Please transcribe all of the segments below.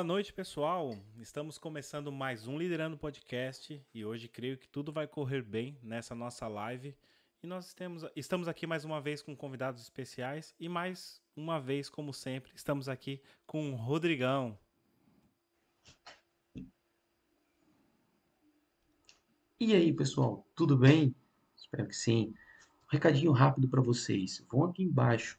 Boa noite, pessoal. Estamos começando mais um Liderando Podcast e hoje creio que tudo vai correr bem nessa nossa live. E nós temos, estamos aqui mais uma vez com convidados especiais e mais uma vez, como sempre, estamos aqui com o Rodrigão. E aí, pessoal, tudo bem? Espero que sim. Um recadinho rápido para vocês. Vão aqui embaixo,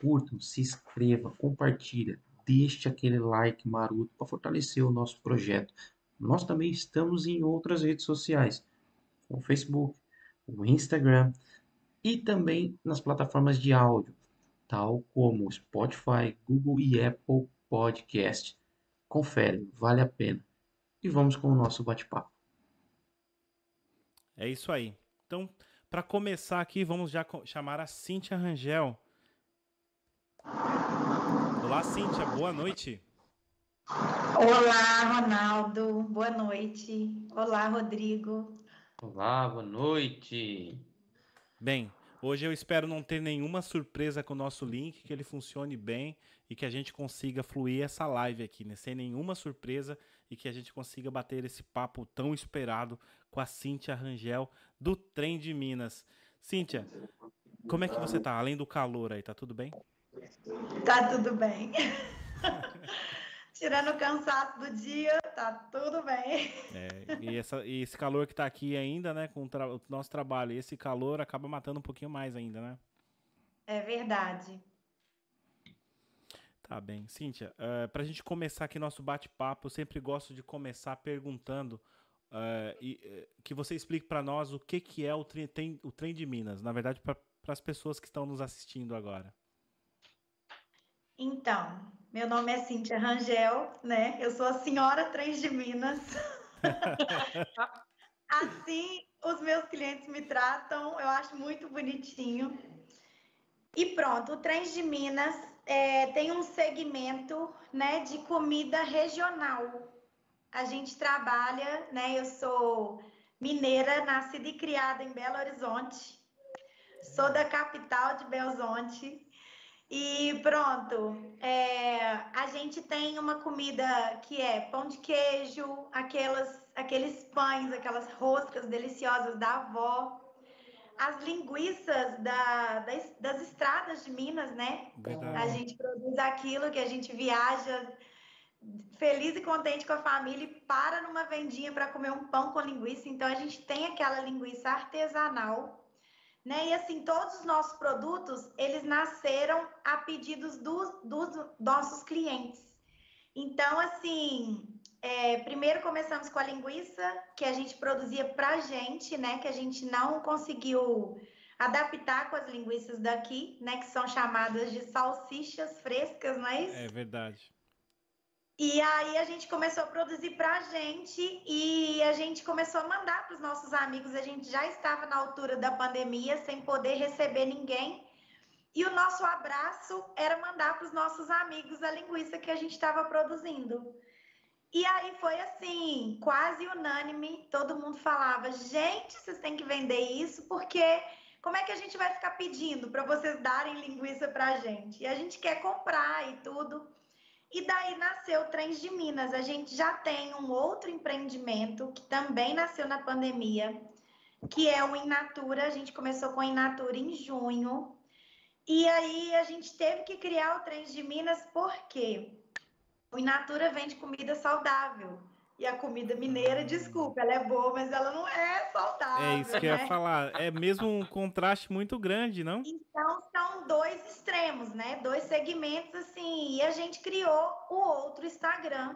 curtam, se inscreva, compartilha, deixe aquele like maroto para fortalecer o nosso projeto. Nós também estamos em outras redes sociais, o Facebook, o Instagram e também nas plataformas de áudio, tal como Spotify, Google e Apple Podcast. Confere, vale a pena. E vamos com o nosso bate-papo. É isso aí. Então, para começar aqui, vamos já chamar a Cíntia Rangel. Olá, Cíntia, boa noite. Olá, Ronaldo, boa noite. Olá, Rodrigo. Olá, boa noite. Bem, hoje eu espero não ter nenhuma surpresa com o nosso link, que ele funcione bem e que a gente consiga fluir essa live aqui, né? Sem nenhuma surpresa e que a gente consiga bater esse papo tão esperado com a Cíntia Rangel do Trem de Minas. Cíntia, como é que você tá? Além do calor aí, tá tudo bem? Tá tudo bem. Tirando o cansaço do dia, tá tudo bem. É, e, essa, e esse calor que tá aqui ainda, né, com o, tra o nosso trabalho, esse calor acaba matando um pouquinho mais ainda, né? É verdade. Tá bem. Cíntia, uh, eh, para a gente começar aqui nosso bate-papo, eu sempre gosto de começar perguntando uh, e, uh, que você explique para nós o que, que é o trem, o trem de Minas, na verdade, para as pessoas que estão nos assistindo agora. Então, meu nome é Cíntia Rangel, né? Eu sou a senhora Trem de Minas. assim, os meus clientes me tratam, eu acho muito bonitinho. E pronto, o Trens de Minas é, tem um segmento né, de comida regional. A gente trabalha, né? Eu sou mineira, nascida e criada em Belo Horizonte. Sou da capital de Belo Horizonte. E pronto, é, a gente tem uma comida que é pão de queijo, aquelas, aqueles pães, aquelas roscas deliciosas da avó as linguiças da, das, das, estradas de Minas, né? Verdade. A gente produz aquilo que a gente viaja feliz e contente com a família e para numa vendinha para comer um pão com linguiça. Então a gente tem aquela linguiça artesanal, né? E assim, todos os nossos produtos, eles nasceram a pedidos dos, dos nossos clientes. Então, assim, é, primeiro começamos com a linguiça que a gente produzia para gente, né? Que a gente não conseguiu adaptar com as linguiças daqui, né? Que são chamadas de salsichas frescas, não é? É verdade. E aí a gente começou a produzir para a gente e a gente começou a mandar para os nossos amigos. A gente já estava na altura da pandemia sem poder receber ninguém. E o nosso abraço era mandar para os nossos amigos a linguiça que a gente estava produzindo. E aí foi assim, quase unânime, todo mundo falava: gente, vocês têm que vender isso, porque como é que a gente vai ficar pedindo para vocês darem linguiça para a gente? E a gente quer comprar e tudo. E daí nasceu o Trens de Minas. A gente já tem um outro empreendimento que também nasceu na pandemia, que é o Inatura. A gente começou com o Inatura em junho. E aí a gente teve que criar o Trens de Minas, por quê? O Inatura vende comida saudável. E a comida mineira, desculpa, ela é boa, mas ela não é saudável. É isso que né? eu ia né? falar. É mesmo um contraste muito grande, não? Então, são dois extremos, né? Dois segmentos, assim. E a gente criou o outro Instagram.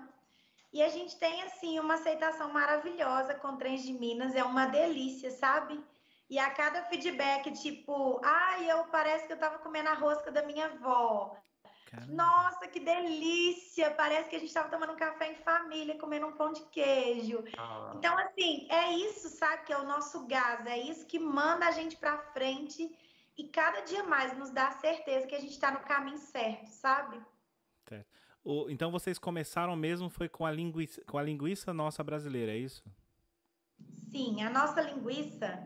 E a gente tem, assim, uma aceitação maravilhosa com Trens de Minas. É uma delícia, sabe? E a cada feedback, tipo, ai, eu parece que eu tava comendo a rosca da minha avó. Caramba. Nossa, que delícia! Parece que a gente estava tomando um café em família, comendo um pão de queijo. Ah. Então, assim, é isso, sabe, que é o nosso gás, é isso que manda a gente para frente e cada dia mais nos dá a certeza que a gente está no caminho certo, sabe? Certo. O, então vocês começaram mesmo foi com a linguiça, com a linguiça nossa brasileira, é isso? Sim, a nossa linguiça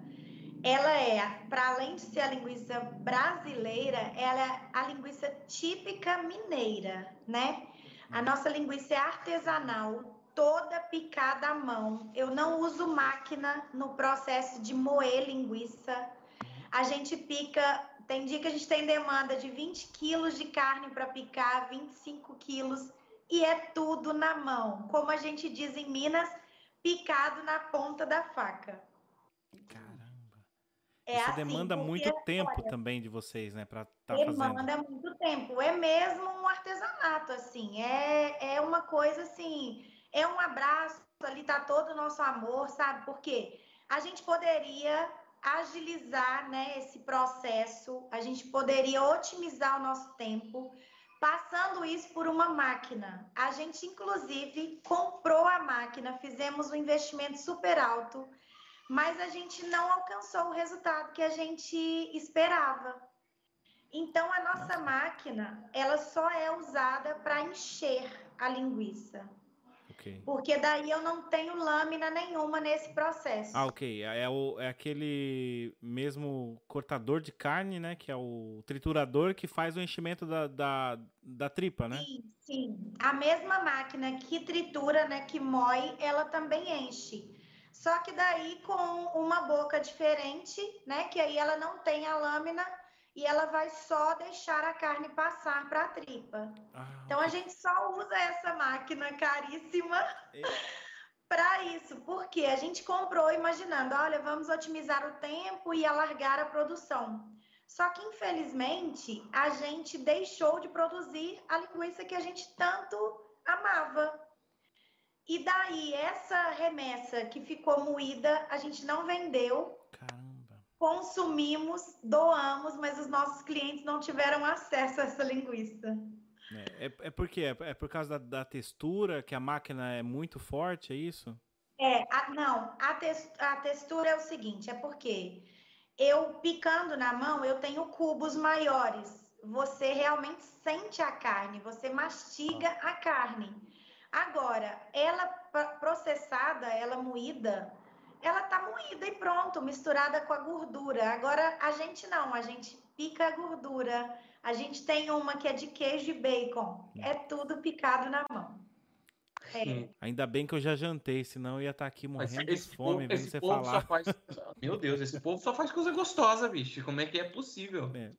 ela é, para além de ser a linguiça brasileira, ela é a linguiça típica mineira, né? A nossa linguiça é artesanal, toda picada à mão. Eu não uso máquina no processo de moer linguiça. A gente pica, tem dia que a gente tem demanda de 20 quilos de carne para picar, 25 quilos, e é tudo na mão. Como a gente diz em Minas, picado na ponta da faca. É Isso assim, demanda muito tempo olha, também de vocês, né, para estar tá fazendo. Demanda muito tempo. É mesmo um artesanato, assim. É, é uma coisa assim. É um abraço. Ali tá todo o nosso amor, sabe? Porque a gente poderia agilizar né, esse processo, a gente poderia otimizar o nosso tempo passando isso por uma máquina. A gente, inclusive, comprou a máquina, fizemos um investimento super alto, mas a gente não alcançou o resultado que a gente esperava. Então, a nossa máquina, ela só é usada para encher a linguiça. Okay. Porque daí eu não tenho lâmina nenhuma nesse processo. Ah, ok. É, é, o, é aquele mesmo cortador de carne, né? Que é o triturador que faz o enchimento da, da, da tripa, né? Sim, sim. A mesma máquina que tritura, né? Que moe, ela também enche. Só que daí com uma boca diferente, né? Que aí ela não tem a lâmina e ela vai só deixar a carne passar para a tripa. Ah, então a gente só usa essa máquina caríssima para isso, porque a gente comprou imaginando, olha, vamos otimizar o tempo e alargar a produção. Só que infelizmente a gente deixou de produzir a linguiça que a gente tanto amava. E daí essa remessa que ficou moída, a gente não vendeu. Caramba consumimos, doamos, mas os nossos clientes não tiveram acesso a essa linguiça. É, é, é porque é, é por causa da, da, textura, que a máquina é muito forte, é isso? É, a, não, a, a textura é o seguinte, é porque eu picando na mão, eu tenho cubos maiores. Você realmente sente a carne, você mastiga a carne. Agora, ela processada, ela moída, ela tá moída e pronto, misturada com a gordura. Agora a gente não, a gente pica a gordura. A gente tem uma que é de queijo e bacon. É tudo picado na mão. É. Ainda bem que eu já jantei, senão eu ia estar tá aqui morrendo esse de fome povo, vendo você falar. Faz... Meu Deus, esse povo só faz coisa gostosa, bicho. Como é que é possível? É.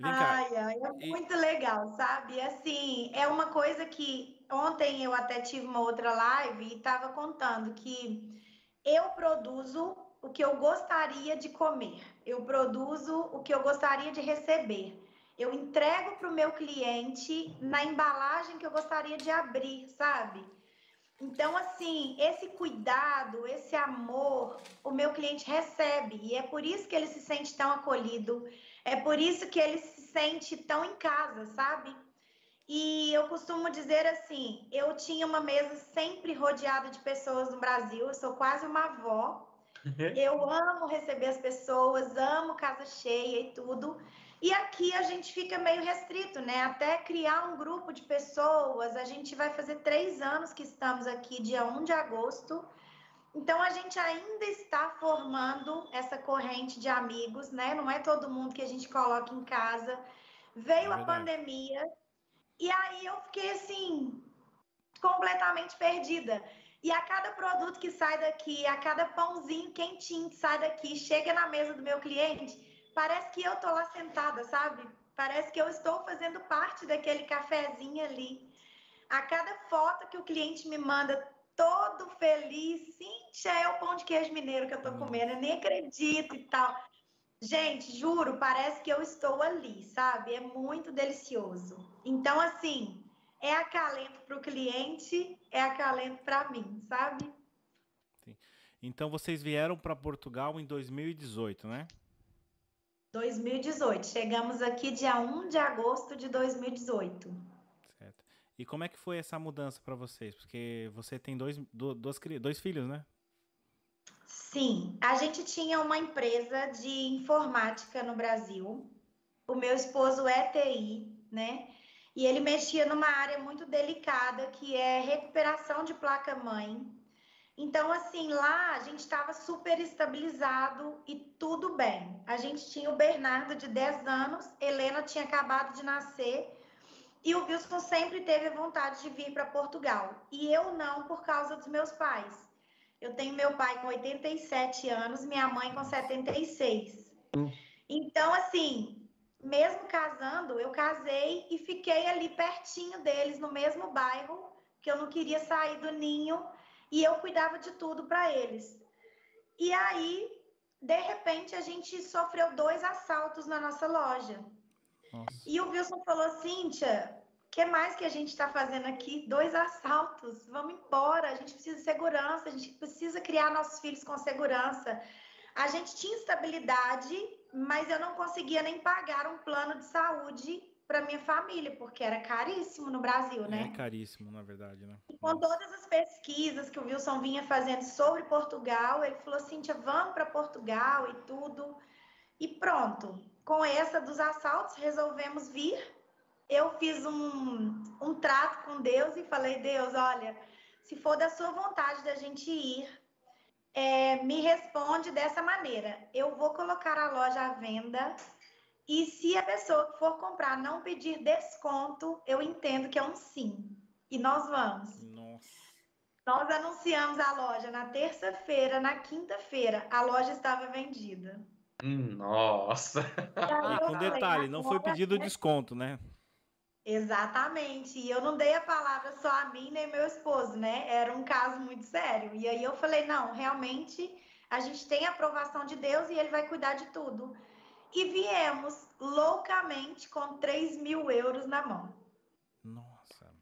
Ai, ai, é e... muito legal, sabe? Assim, é uma coisa que ontem eu até tive uma outra live e estava contando que eu produzo o que eu gostaria de comer, eu produzo o que eu gostaria de receber. Eu entrego para o meu cliente na embalagem que eu gostaria de abrir, sabe? Então, assim, esse cuidado, esse amor, o meu cliente recebe. E é por isso que ele se sente tão acolhido, é por isso que ele se sente tão em casa, sabe? E eu costumo dizer assim: eu tinha uma mesa sempre rodeada de pessoas no Brasil, eu sou quase uma avó. Uhum. Eu amo receber as pessoas, amo casa cheia e tudo. E aqui a gente fica meio restrito, né? Até criar um grupo de pessoas. A gente vai fazer três anos que estamos aqui, dia 1 de agosto. Então a gente ainda está formando essa corrente de amigos, né? Não é todo mundo que a gente coloca em casa. Veio é a pandemia, e aí eu fiquei assim, completamente perdida. E a cada produto que sai daqui, a cada pãozinho quentinho que sai daqui, chega na mesa do meu cliente, parece que eu tô lá sentada, sabe? Parece que eu estou fazendo parte daquele cafezinho ali. A cada foto que o cliente me manda, todo feliz, sim, é o pão de queijo mineiro que eu tô comendo, eu nem acredito e tal. Gente, juro, parece que eu estou ali, sabe? É muito delicioso. Então, assim, é acalento para o cliente, é acalento para mim, sabe? Sim. Então, vocês vieram para Portugal em 2018, né? 2018. Chegamos aqui dia 1 de agosto de 2018. Certo. E como é que foi essa mudança para vocês? Porque você tem dois, dois, dois filhos, né? Sim, a gente tinha uma empresa de informática no Brasil. O meu esposo é TI, né? E ele mexia numa área muito delicada que é recuperação de placa-mãe. Então, assim, lá a gente estava super estabilizado e tudo bem. A gente tinha o Bernardo de 10 anos, Helena tinha acabado de nascer E o Wilson sempre teve vontade de vir para Portugal. E eu não, por causa dos meus pais. Eu tenho meu pai com 87 anos, minha mãe com 76. Hum. Então, assim, mesmo casando, eu casei e fiquei ali pertinho deles, no mesmo bairro, que eu não queria sair do ninho, e eu cuidava de tudo para eles. E aí, de repente, a gente sofreu dois assaltos na nossa loja. Nossa. E o Wilson falou, Cíntia, que mais que a gente está fazendo aqui? Dois assaltos, vamos embora, a gente precisa de segurança, a gente precisa criar nossos filhos com segurança. A gente tinha estabilidade, mas eu não conseguia nem pagar um plano de saúde para minha família, porque era caríssimo no Brasil, né? É caríssimo, na verdade, né? E com todas as pesquisas que o Wilson vinha fazendo sobre Portugal, ele falou assim: vamos para Portugal e tudo. E pronto, com essa dos assaltos, resolvemos vir eu fiz um, um trato com Deus e falei: Deus, olha, se for da sua vontade da gente ir, é, me responde dessa maneira. Eu vou colocar a loja à venda e se a pessoa que for comprar não pedir desconto, eu entendo que é um sim. E nós vamos. Nossa. Nós anunciamos a loja na terça-feira, na quinta-feira, a loja estava vendida. Nossa! E com detalhe, não foi pedido desconto, né? Exatamente. E eu não dei a palavra só a mim nem meu esposo, né? Era um caso muito sério. E aí eu falei: não, realmente a gente tem a aprovação de Deus e ele vai cuidar de tudo. E viemos loucamente com 3 mil euros na mão. Nossa.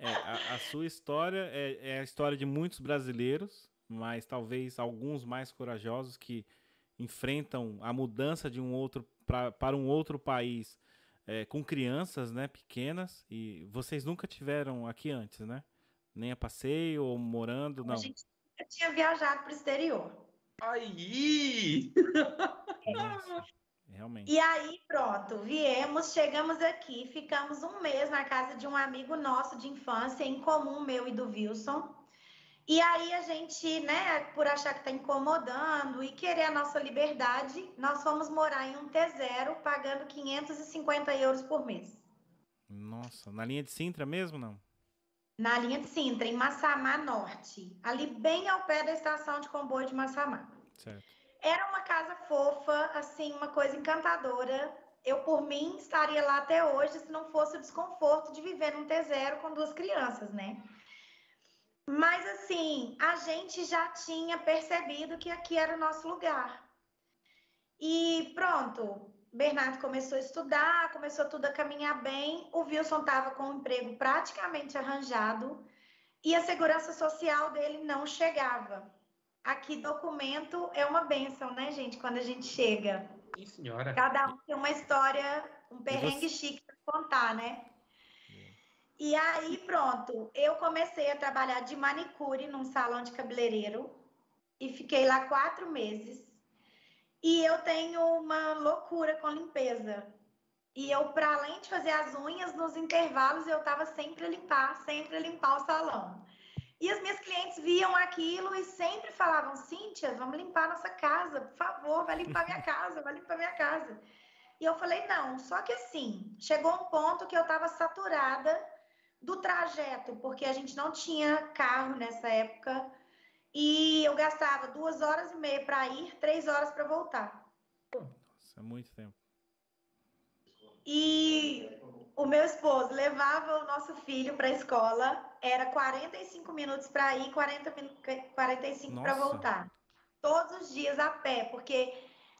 É, a, a sua história é, é a história de muitos brasileiros, mas talvez alguns mais corajosos que enfrentam a mudança de um outro pra, para um outro país é, com crianças, né, pequenas, e vocês nunca tiveram aqui antes, né? Nem a passeio ou morando, não? A gente tinha viajado para o exterior. Aí! Nossa, realmente. E aí, pronto, viemos, chegamos aqui, ficamos um mês na casa de um amigo nosso de infância, em comum, meu e do Wilson. E aí a gente, né, por achar que está incomodando e querer a nossa liberdade, nós fomos morar em um T0 pagando 550 euros por mês. Nossa, na linha de Sintra mesmo, não? Na linha de Sintra, em Massamá Norte, ali bem ao pé da estação de comboio de Massamá. Certo. Era uma casa fofa, assim, uma coisa encantadora. Eu, por mim, estaria lá até hoje se não fosse o desconforto de viver num T0 com duas crianças, né? Mas assim, a gente já tinha percebido que aqui era o nosso lugar. E pronto, Bernardo começou a estudar, começou tudo a caminhar bem. O Wilson estava com o emprego praticamente arranjado e a segurança social dele não chegava. Aqui, documento é uma benção, né, gente? Quando a gente chega. Sim, senhora. Cada um tem uma história, um perrengue você... chique para contar, né? E aí, pronto, eu comecei a trabalhar de manicure num salão de cabeleireiro e fiquei lá quatro meses. E eu tenho uma loucura com limpeza. E eu, para além de fazer as unhas, nos intervalos eu estava sempre a limpar, sempre a limpar o salão. E as minhas clientes viam aquilo e sempre falavam: Cíntia, vamos limpar nossa casa, por favor, vai limpar minha casa, vai limpar minha casa. E eu falei: não, só que assim, chegou um ponto que eu estava saturada do trajeto, porque a gente não tinha carro nessa época e eu gastava duas horas e meia para ir, três horas para voltar. Nossa, é muito tempo. E o meu esposo levava o nosso filho para a escola, era 45 minutos para ir, 40, 45 para voltar. Todos os dias a pé, porque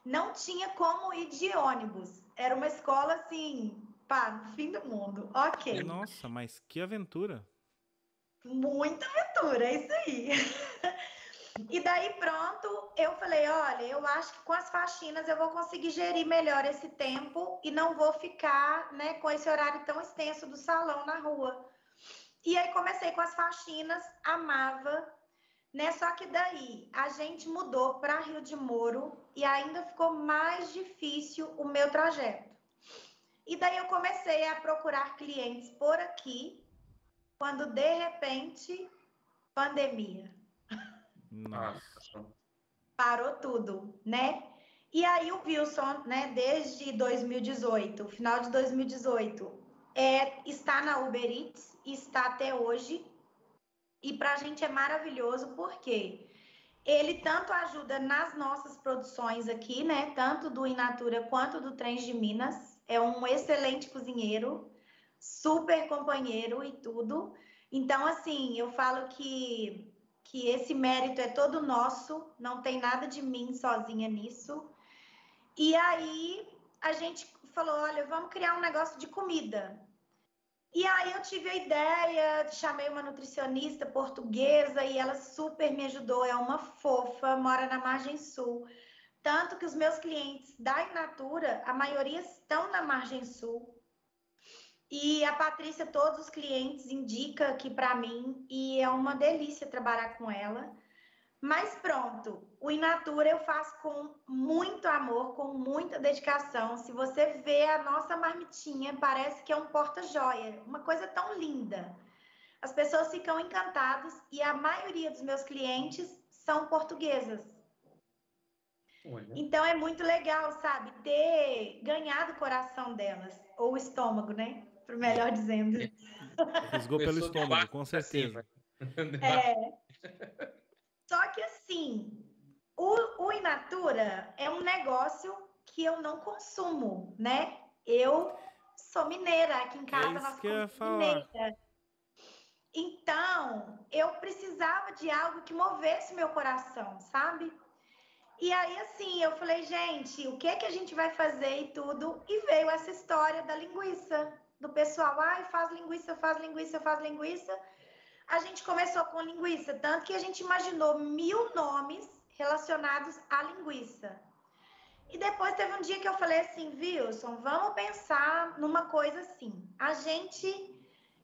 não tinha como ir de ônibus. Era uma escola assim, Pá, fim do mundo. Ok. Nossa, mas que aventura. Muita aventura, é isso aí. e daí pronto, eu falei, olha, eu acho que com as faxinas eu vou conseguir gerir melhor esse tempo e não vou ficar, né, com esse horário tão extenso do salão na rua. E aí comecei com as faxinas, amava, né? Só que daí a gente mudou para Rio de Moro e ainda ficou mais difícil o meu trajeto. E daí eu comecei a procurar clientes por aqui, quando de repente, pandemia. Nossa. Parou tudo, né? E aí o Wilson, né, desde 2018, final de 2018, é, está na Uber Eats, está até hoje. E para a gente é maravilhoso porque ele tanto ajuda nas nossas produções aqui, né? Tanto do Inatura quanto do Trens de Minas. É um excelente cozinheiro, super companheiro e tudo. Então, assim, eu falo que, que esse mérito é todo nosso, não tem nada de mim sozinha nisso. E aí a gente falou: olha, vamos criar um negócio de comida. E aí eu tive a ideia, chamei uma nutricionista portuguesa e ela super me ajudou, é uma fofa, mora na margem sul. Tanto que os meus clientes da Inatura, a maioria estão na margem sul. E a Patrícia, todos os clientes indica aqui para mim e é uma delícia trabalhar com ela. Mas pronto, o Inatura eu faço com muito amor, com muita dedicação. Se você vê a nossa marmitinha, parece que é um porta-joia, uma coisa tão linda. As pessoas ficam encantadas e a maioria dos meus clientes são portuguesas. Olha. Então é muito legal, sabe, ter ganhado o coração delas, ou o estômago, né? Por melhor dizendo. Risgou pelo estômago, com certeza. É. Só que assim, o, o Inatura é um negócio que eu não consumo, né? Eu sou mineira, aqui em casa é nós somos mineira. Então, eu precisava de algo que movesse meu coração, sabe? E aí, assim, eu falei, gente, o que que a gente vai fazer e tudo? E veio essa história da linguiça, do pessoal, ai, faz linguiça, faz linguiça, faz linguiça a gente começou com linguiça, tanto que a gente imaginou mil nomes relacionados à linguiça. E depois teve um dia que eu falei assim, Wilson, vamos pensar numa coisa assim. A gente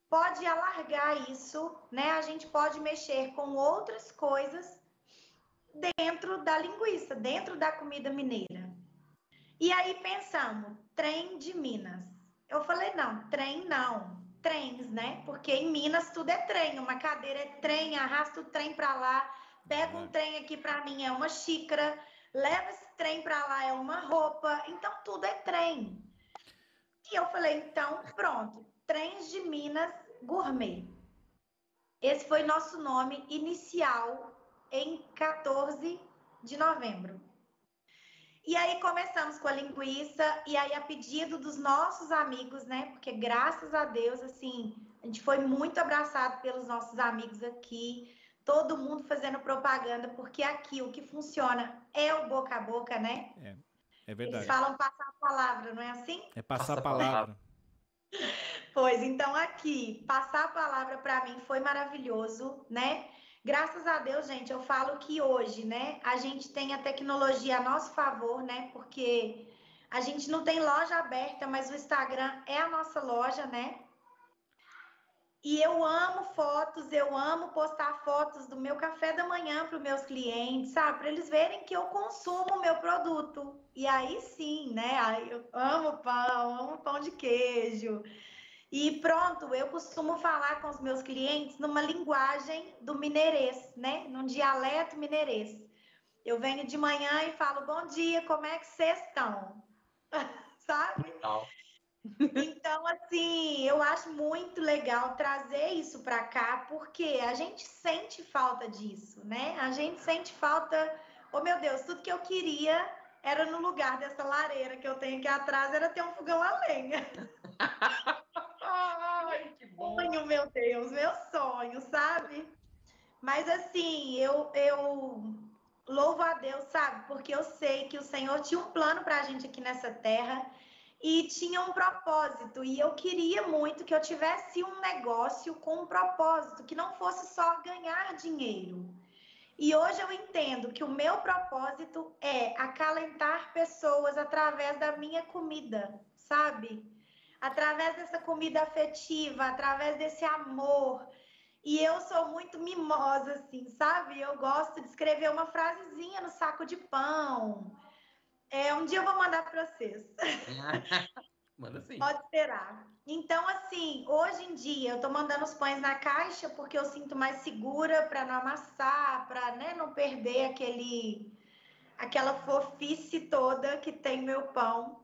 pode alargar isso, né? A gente pode mexer com outras coisas dentro da linguiça, dentro da comida mineira. E aí pensamos, trem de Minas. Eu falei, não, trem não trens, né? Porque em Minas tudo é trem, uma cadeira é trem, arrasta o trem para lá, pega um trem aqui para mim é uma xícara, leva esse trem para lá é uma roupa, então tudo é trem. E eu falei, então, pronto, Trens de Minas Gourmet. Esse foi nosso nome inicial em 14 de novembro. E aí começamos com a linguiça, e aí a pedido dos nossos amigos, né? Porque graças a Deus, assim, a gente foi muito abraçado pelos nossos amigos aqui, todo mundo fazendo propaganda, porque aqui o que funciona é o boca a boca, né? É, é verdade. Eles falam passar a palavra, não é assim? É passar a palavra. Pois, então aqui, passar a palavra para mim foi maravilhoso, né? Graças a Deus, gente, eu falo que hoje, né, a gente tem a tecnologia a nosso favor, né, porque a gente não tem loja aberta, mas o Instagram é a nossa loja, né? E eu amo fotos, eu amo postar fotos do meu café da manhã para os meus clientes, sabe? Para eles verem que eu consumo o meu produto. E aí sim, né? Eu amo pão, amo pão de queijo. E pronto, eu costumo falar com os meus clientes numa linguagem do mineirês, né? Num dialeto mineirês. Eu venho de manhã e falo, bom dia, como é que vocês estão? Sabe? Legal. Então, assim, eu acho muito legal trazer isso para cá, porque a gente sente falta disso, né? A gente sente falta, oh meu Deus, tudo que eu queria era no lugar dessa lareira que eu tenho aqui atrás, era ter um fogão a lenha. Bom. Sonho, meu Deus, meu sonho, sabe? Mas assim, eu, eu louvo a Deus, sabe? Porque eu sei que o Senhor tinha um plano para a gente aqui nessa terra e tinha um propósito. E eu queria muito que eu tivesse um negócio com um propósito, que não fosse só ganhar dinheiro. E hoje eu entendo que o meu propósito é acalentar pessoas através da minha comida, sabe? Através dessa comida afetiva, através desse amor. E eu sou muito mimosa, assim, sabe? Eu gosto de escrever uma frasezinha no saco de pão. É, um dia eu vou mandar para vocês. Manda sim. Pode esperar. Então, assim, hoje em dia eu tô mandando os pães na caixa porque eu sinto mais segura para não amassar, para né, não perder aquele aquela fofice toda que tem meu pão.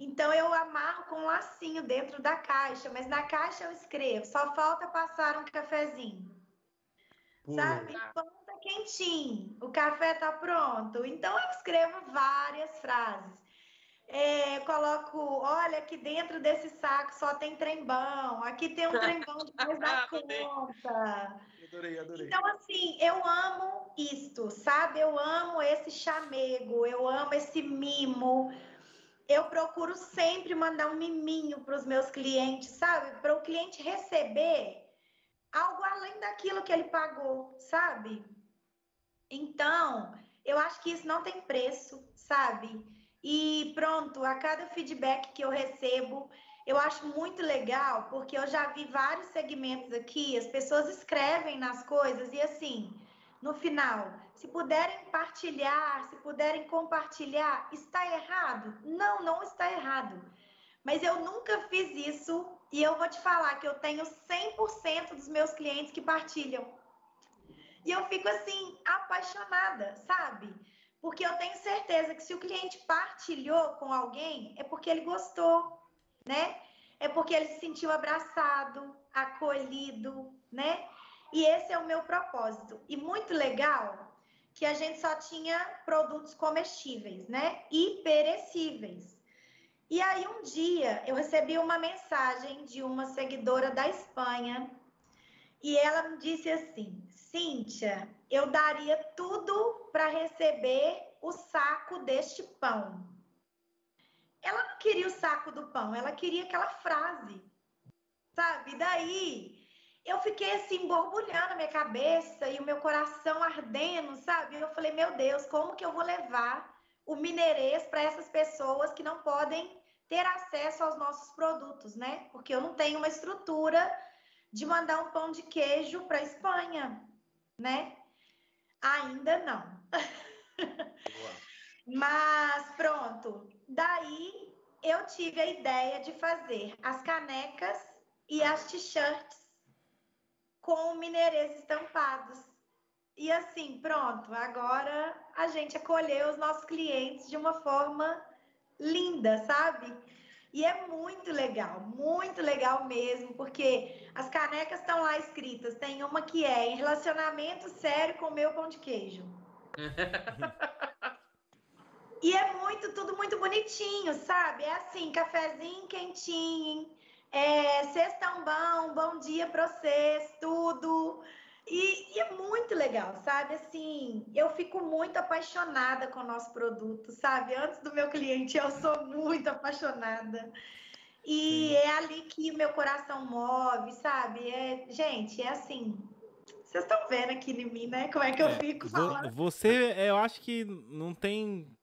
Então eu amarro com um lacinho dentro da caixa, mas na caixa eu escrevo, só falta passar um cafezinho. Pô. Sabe? O pão tá quentinho, o café tá pronto. Então eu escrevo várias frases. É, coloco, olha, aqui dentro desse saco só tem trembão, aqui tem um trembão depois da conta. Adorei, adorei. Então, assim, eu amo isto, sabe? Eu amo esse chamego, eu amo esse mimo. Eu procuro sempre mandar um miminho para os meus clientes, sabe? Para o cliente receber algo além daquilo que ele pagou, sabe? Então, eu acho que isso não tem preço, sabe? E pronto, a cada feedback que eu recebo, eu acho muito legal, porque eu já vi vários segmentos aqui, as pessoas escrevem nas coisas e assim, no final, se puderem partilhar, se puderem compartilhar, está errado? Não, não está errado. Mas eu nunca fiz isso e eu vou te falar que eu tenho 100% dos meus clientes que partilham. E eu fico assim, apaixonada, sabe? Porque eu tenho certeza que se o cliente partilhou com alguém, é porque ele gostou, né? É porque ele se sentiu abraçado, acolhido, né? E esse é o meu propósito. E muito legal que a gente só tinha produtos comestíveis, né? E perecíveis. E aí um dia eu recebi uma mensagem de uma seguidora da Espanha e ela me disse assim: Cíntia, eu daria tudo para receber o saco deste pão. Ela não queria o saco do pão, ela queria aquela frase, sabe? Daí eu fiquei assim, borbulhando a minha cabeça e o meu coração ardendo, sabe? Eu falei, meu Deus, como que eu vou levar o mineirês para essas pessoas que não podem ter acesso aos nossos produtos, né? Porque eu não tenho uma estrutura de mandar um pão de queijo para Espanha, né? Ainda não. Mas pronto. Daí eu tive a ideia de fazer as canecas e as t-shirts com mineirês estampados. E assim, pronto, agora a gente acolheu os nossos clientes de uma forma linda, sabe? E é muito legal, muito legal mesmo, porque as canecas estão lá escritas. Tem uma que é em relacionamento sério com meu pão de queijo. e é muito, tudo muito bonitinho, sabe? É assim, cafezinho quentinho, é, cestão bom, bom dia para vocês, tudo. E, e, é muito legal, sabe? Assim, eu fico muito apaixonada com o nosso produto, sabe? Antes do meu cliente, eu sou muito apaixonada. E é ali que o meu coração move, sabe? É, gente, é assim. Vocês estão vendo aqui em mim, né? Como é que eu é, fico falando. Você, eu acho que não tem.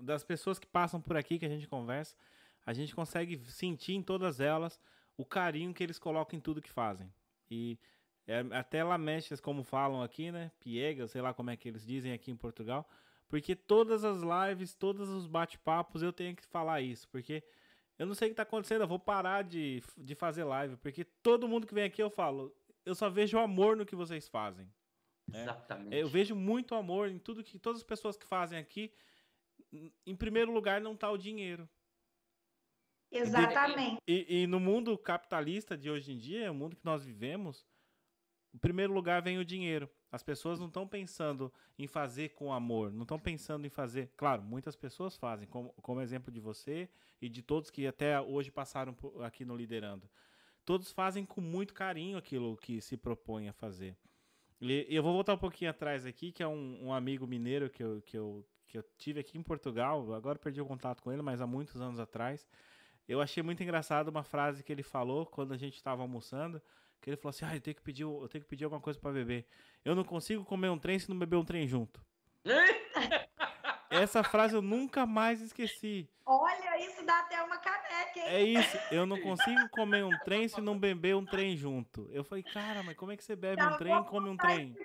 Das pessoas que passam por aqui, que a gente conversa, a gente consegue sentir em todas elas o carinho que eles colocam em tudo que fazem. E é, até lamechas, como falam aqui, né? Piegas, sei lá como é que eles dizem aqui em Portugal. Porque todas as lives, todos os bate-papos, eu tenho que falar isso. Porque eu não sei o que está acontecendo, eu vou parar de, de fazer live. Porque todo mundo que vem aqui eu falo, eu só vejo amor no que vocês fazem. Né? Exatamente. Eu vejo muito amor em tudo que todas as pessoas que fazem aqui. Em primeiro lugar, não está o dinheiro. Exatamente. E, e, no mundo capitalista de hoje em dia, o mundo que nós vivemos, em primeiro lugar vem o dinheiro. As pessoas não estão pensando em fazer com amor, não estão pensando em fazer. Claro, muitas pessoas fazem, como, como exemplo de você e de todos que até hoje passaram aqui no Liderando. Todos fazem com muito carinho aquilo que se propõe a fazer. E eu vou voltar um pouquinho atrás aqui, que é um, um amigo mineiro que eu, que, eu, que eu tive aqui em Portugal. Agora perdi o contato com ele, mas há muitos anos atrás. Eu achei muito engraçado uma frase que ele falou quando a gente estava almoçando que ele falou assim: ah, eu tenho que pedir, eu tenho que pedir alguma coisa para beber. Eu não consigo comer um trem se não beber um trem junto. Essa frase eu nunca mais esqueci. Olha, isso dá até uma caneca, hein? É isso, eu não consigo comer um trem se não beber um trem junto. Eu falei, cara, mas como é que você bebe um trem e come um trem?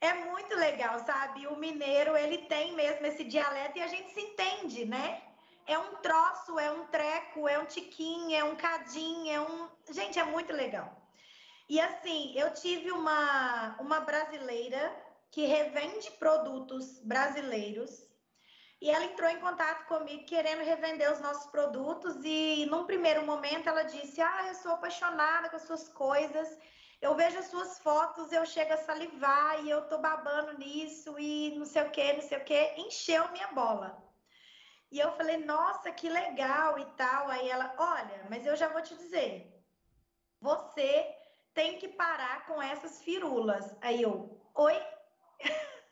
É muito legal, sabe? O mineiro, ele tem mesmo esse dialeto e a gente se entende, né? É um troço, é um treco, é um tiquinho, é um cadinho, é um. Gente, é muito legal. E assim, eu tive uma, uma brasileira que revende produtos brasileiros. E ela entrou em contato comigo querendo revender os nossos produtos e num primeiro momento ela disse: "Ah, eu sou apaixonada com as suas coisas. Eu vejo as suas fotos, eu chego a salivar e eu tô babando nisso e não sei o que, não sei o que". Encheu minha bola. E eu falei: "Nossa, que legal" e tal. Aí ela: "Olha, mas eu já vou te dizer. Você tem que parar com essas firulas". Aí eu: "Oi?"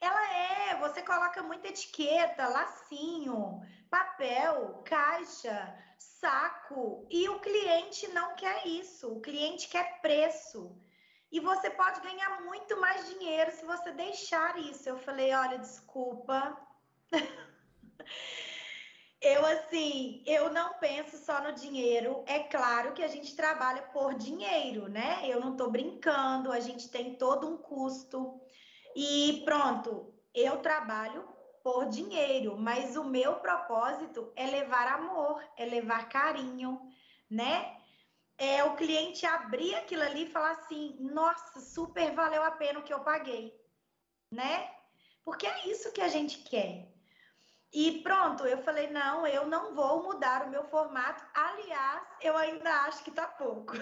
Ela é, você coloca muita etiqueta, lacinho, papel, caixa, saco, e o cliente não quer isso, o cliente quer preço. E você pode ganhar muito mais dinheiro se você deixar isso. Eu falei, olha, desculpa. eu assim, eu não penso só no dinheiro. É claro que a gente trabalha por dinheiro, né? Eu não tô brincando, a gente tem todo um custo. E pronto, eu trabalho por dinheiro, mas o meu propósito é levar amor, é levar carinho, né? É o cliente abrir aquilo ali e falar assim: nossa, super valeu a pena o que eu paguei, né? Porque é isso que a gente quer. E pronto, eu falei: não, eu não vou mudar o meu formato. Aliás, eu ainda acho que tá pouco.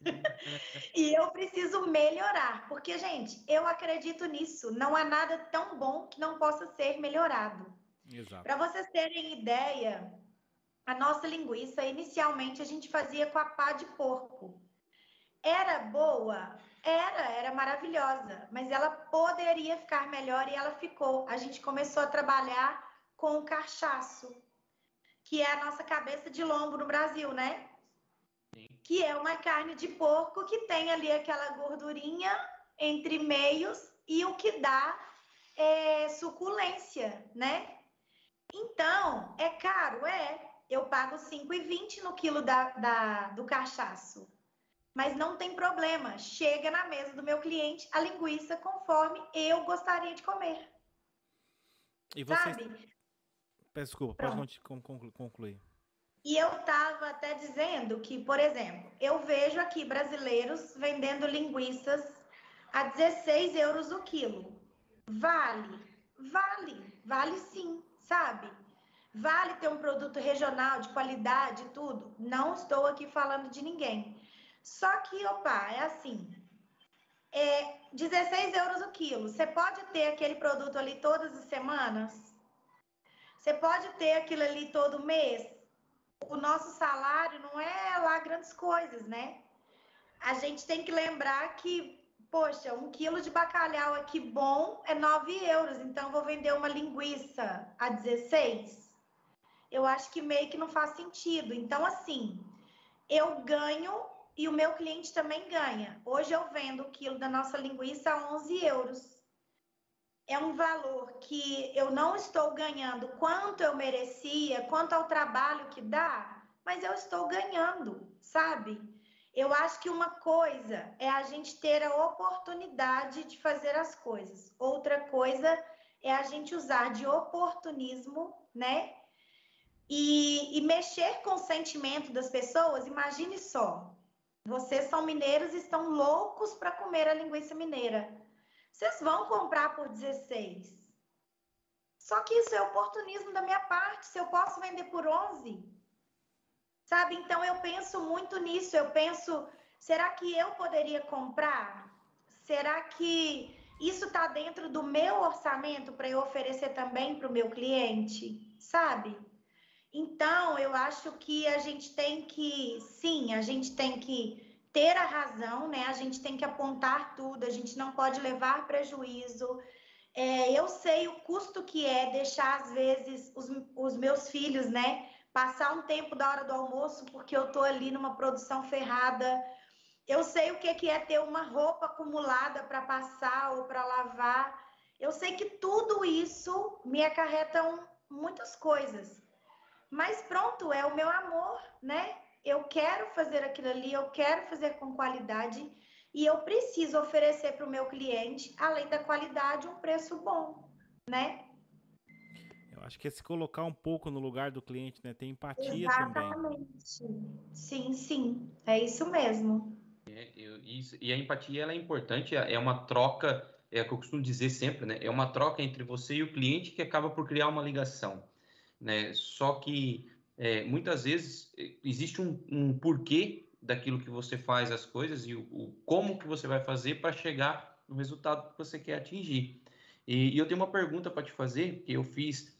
e eu preciso melhorar, porque, gente, eu acredito nisso. Não há nada tão bom que não possa ser melhorado. Para vocês terem ideia, a nossa linguiça, inicialmente, a gente fazia com a pá de porco. Era boa? Era, era maravilhosa, mas ela poderia ficar melhor e ela ficou. A gente começou a trabalhar com o cachaço, que é a nossa cabeça de lombo no Brasil, né? que é uma carne de porco que tem ali aquela gordurinha entre meios e o que dá é, suculência, né? Então, é caro? É. Eu pago 5,20 no quilo da, da, do cachaço. Mas não tem problema. Chega na mesa do meu cliente a linguiça conforme eu gostaria de comer. E você... Sabe? Peço desculpa, pode concluir. E eu estava até dizendo que, por exemplo, eu vejo aqui brasileiros vendendo linguiças a 16 euros o quilo. Vale, vale, vale sim, sabe? Vale ter um produto regional de qualidade e tudo. Não estou aqui falando de ninguém. Só que, opa, é assim. É 16 euros o quilo. Você pode ter aquele produto ali todas as semanas? Você pode ter aquilo ali todo mês? o nosso salário não é lá grandes coisas, né? A gente tem que lembrar que, poxa, um quilo de bacalhau aqui bom é 9 euros, então vou vender uma linguiça a 16. Eu acho que meio que não faz sentido. Então, assim, eu ganho e o meu cliente também ganha. Hoje eu vendo o quilo da nossa linguiça a 11 euros é um valor que eu não estou ganhando quanto eu merecia, quanto ao trabalho que dá, mas eu estou ganhando, sabe? Eu acho que uma coisa é a gente ter a oportunidade de fazer as coisas, outra coisa é a gente usar de oportunismo, né? E, e mexer com o sentimento das pessoas. Imagine só, vocês são mineiros e estão loucos para comer a linguiça mineira vocês vão comprar por 16. Só que isso é oportunismo da minha parte. Se eu posso vender por 11, sabe? Então eu penso muito nisso. Eu penso, será que eu poderia comprar? Será que isso está dentro do meu orçamento para eu oferecer também para o meu cliente? Sabe? Então eu acho que a gente tem que, sim, a gente tem que ter a razão, né? A gente tem que apontar tudo, a gente não pode levar prejuízo. É, eu sei o custo que é deixar, às vezes, os, os meus filhos, né? Passar um tempo da hora do almoço porque eu tô ali numa produção ferrada. Eu sei o que, é ter uma roupa acumulada para passar ou para lavar. Eu sei que tudo isso me acarreta muitas coisas. Mas pronto, é o meu amor, né? Eu quero fazer aquilo ali, eu quero fazer com qualidade e eu preciso oferecer para o meu cliente, além da qualidade, um preço bom, né? Eu acho que é se colocar um pouco no lugar do cliente, né? Ter empatia Exatamente. também. Sim, sim, é isso mesmo. É, eu, isso, e a empatia ela é importante, é uma troca é o que eu costumo dizer sempre, né? É uma troca entre você e o cliente que acaba por criar uma ligação, né? Só que é, muitas vezes é, existe um, um, porquê daquilo que você faz as coisas e o, o como que você vai fazer para chegar no resultado que você quer atingir. E, e eu tenho uma pergunta para te fazer que eu fiz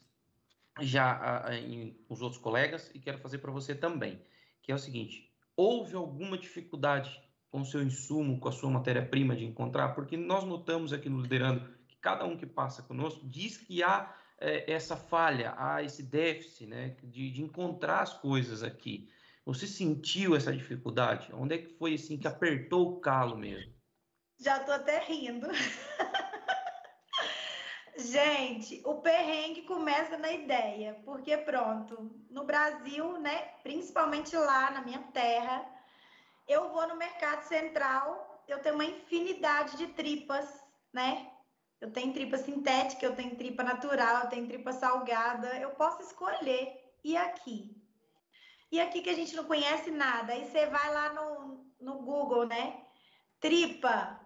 já a, a, em os outros colegas e quero fazer para você também, que é o seguinte: houve alguma dificuldade com o seu insumo, com a sua matéria-prima de encontrar? Porque nós notamos aqui no Liderando que cada um que passa conosco diz que há é, essa falha, há esse déficit né, de, de encontrar as coisas aqui. Você sentiu essa dificuldade? Onde é que foi assim que apertou o calo mesmo? Já tô até rindo. Gente, o perrengue começa na ideia, porque pronto, no Brasil, né, principalmente lá na minha terra, eu vou no mercado central, eu tenho uma infinidade de tripas, né? Eu tenho tripa sintética, eu tenho tripa natural, eu tenho tripa salgada, eu posso escolher. E aqui? E aqui que a gente não conhece nada, aí você vai lá no, no Google, né? Tripa.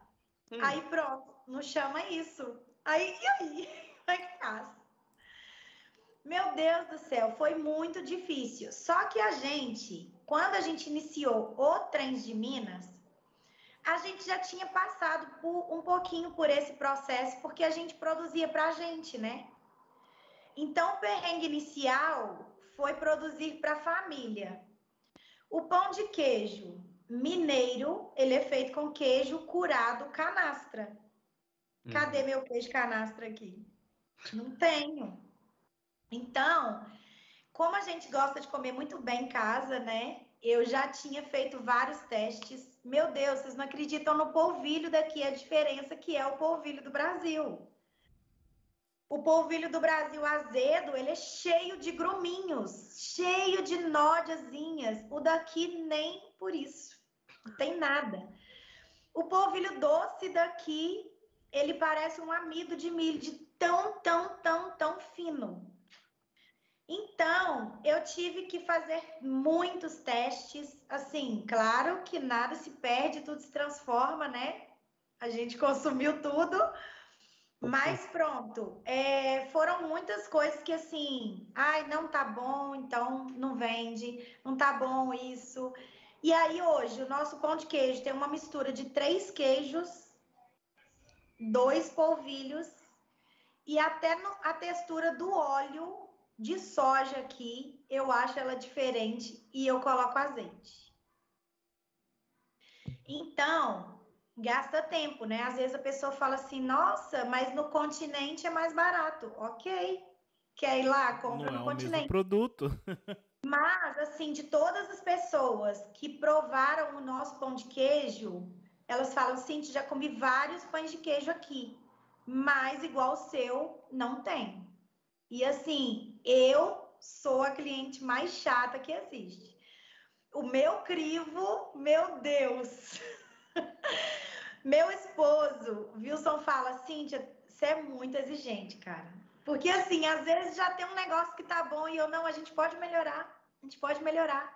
Hum. Aí pronto, não chama isso. Aí, e aí? Como é que faz? Meu Deus do céu, foi muito difícil. Só que a gente, quando a gente iniciou o Trens de Minas, a gente já tinha passado por, um pouquinho por esse processo, porque a gente produzia para a gente, né? Então, o perrengue inicial foi produzir para a família. O pão de queijo mineiro, ele é feito com queijo curado canastra. Cadê uhum. meu queijo canastra aqui? Não tenho. Então, como a gente gosta de comer muito bem em casa, né? Eu já tinha feito vários testes. Meu Deus, vocês não acreditam no polvilho daqui, a diferença que é o polvilho do Brasil. O polvilho do Brasil azedo, ele é cheio de gruminhos, cheio de nódiazinhas. O daqui nem por isso. Não tem nada. O polvilho doce daqui, ele parece um amido de milho, de tão, tão, tão, tão fino. Então, eu tive que fazer muitos testes. Assim, claro que nada se perde, tudo se transforma, né? A gente consumiu tudo. Mas pronto, é, foram muitas coisas que assim, ai, não tá bom, então não vende, não tá bom isso. E aí hoje o nosso pão de queijo tem uma mistura de três queijos, dois polvilhos e até no, a textura do óleo de soja aqui, eu acho ela diferente e eu coloco azeite. Então, gasta tempo, né? Às vezes a pessoa fala assim: "Nossa, mas no continente é mais barato". OK. Quer ir lá, compra Não no é continente. O produto. mas assim, de todas as pessoas que provaram o nosso pão de queijo, elas falam: "Cintia, já comi vários pães de queijo aqui, mas igual o seu não tem". E assim, eu sou a cliente mais chata que existe. O meu crivo, meu Deus. meu esposo, Wilson fala, Cíntia, você é muito exigente, cara. Porque assim, às vezes já tem um negócio que tá bom e eu não, a gente pode melhorar. A gente pode melhorar.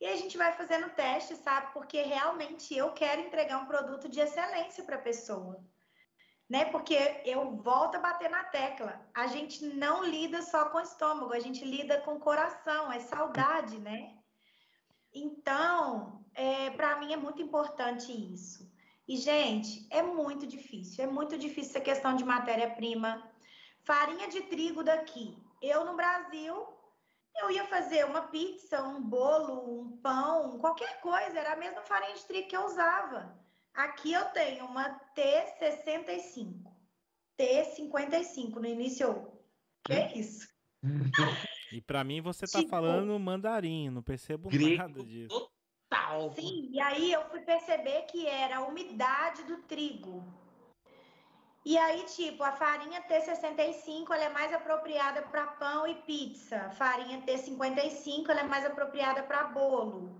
E a gente vai fazendo teste, sabe? Porque realmente eu quero entregar um produto de excelência para a pessoa né? Porque eu volto a bater na tecla. A gente não lida só com o estômago, a gente lida com o coração, é saudade, né? Então, é, para mim é muito importante isso. E, gente, é muito difícil, é muito difícil essa questão de matéria-prima. Farinha de trigo daqui. Eu, no Brasil, eu ia fazer uma pizza, um bolo, um pão, qualquer coisa, era a mesma farinha de trigo que eu usava. Aqui eu tenho uma T65. T55 no início. Eu... Que é isso? E para mim você tá tipo, falando mandarim, não percebo nada disso. Total. Sim, e aí eu fui perceber que era a umidade do trigo. E aí, tipo, a farinha T65 ela é mais apropriada para pão e pizza. A farinha T55 ela é mais apropriada para bolo.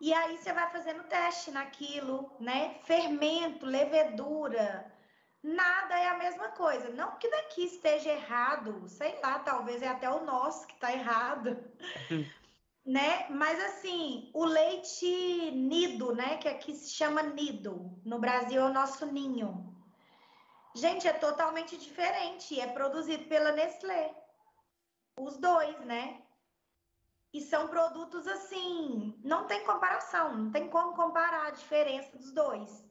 E aí você vai fazendo teste naquilo, né? Fermento, levedura, nada é a mesma coisa. Não que daqui esteja errado, sei lá, talvez é até o nosso que está errado. né? Mas assim, o leite nido, né, que aqui se chama nido, no Brasil é o nosso ninho. Gente, é totalmente diferente. É produzido pela Nestlé. Os dois, né? E são produtos assim, não tem comparação, não tem como comparar a diferença dos dois.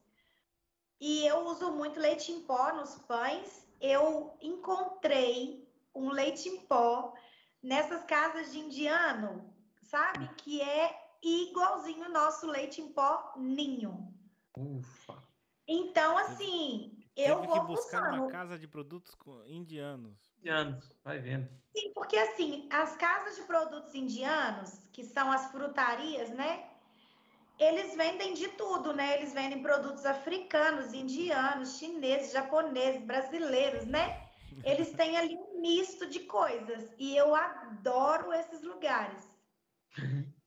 E eu uso muito leite em pó nos pães. Eu encontrei um leite em pó nessas casas de indiano, sabe? Que é igualzinho o nosso leite em pó ninho. Ufa. Então, assim, eu Teve vou que buscar numa casa de produtos indianos. Anos, vai vendo. Sim, porque assim, as casas de produtos indianos, que são as frutarias, né? Eles vendem de tudo, né? Eles vendem produtos africanos, indianos, chineses, japoneses, brasileiros, né? Eles têm ali um misto de coisas. E eu adoro esses lugares.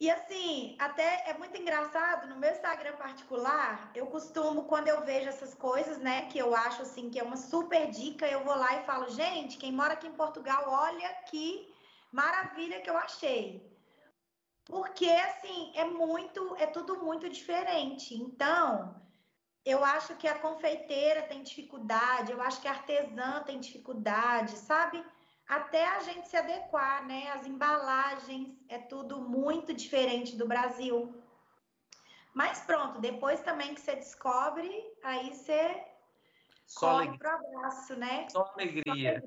E assim, até é muito engraçado, no meu Instagram particular, eu costumo, quando eu vejo essas coisas, né, que eu acho assim que é uma super dica, eu vou lá e falo, gente, quem mora aqui em Portugal, olha que maravilha que eu achei. Porque assim, é muito, é tudo muito diferente. Então, eu acho que a confeiteira tem dificuldade, eu acho que a artesã tem dificuldade, sabe? Até a gente se adequar, né? As embalagens, é tudo muito diferente do Brasil. Mas pronto, depois também que você descobre, aí você Só corre alegria. pro abraço, né? Só alegria.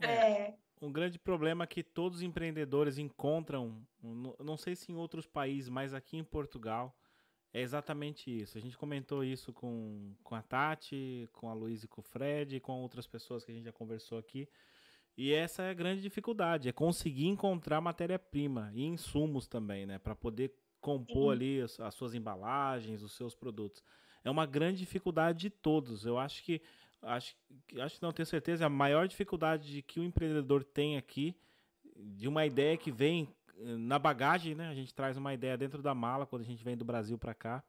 É, Um grande problema que todos os empreendedores encontram, não sei se em outros países, mas aqui em Portugal, é exatamente isso. A gente comentou isso com, com a Tati, com a Luísa e com o Fred, e com outras pessoas que a gente já conversou aqui. E essa é a grande dificuldade, é conseguir encontrar matéria-prima e insumos também, né? Para poder compor Sim. ali as, as suas embalagens, os seus produtos. É uma grande dificuldade de todos. Eu acho que acho, que- acho que não tenho certeza, a maior dificuldade de que o empreendedor tem aqui, de uma ideia que vem eh, na bagagem, né? A gente traz uma ideia dentro da mala quando a gente vem do Brasil para cá.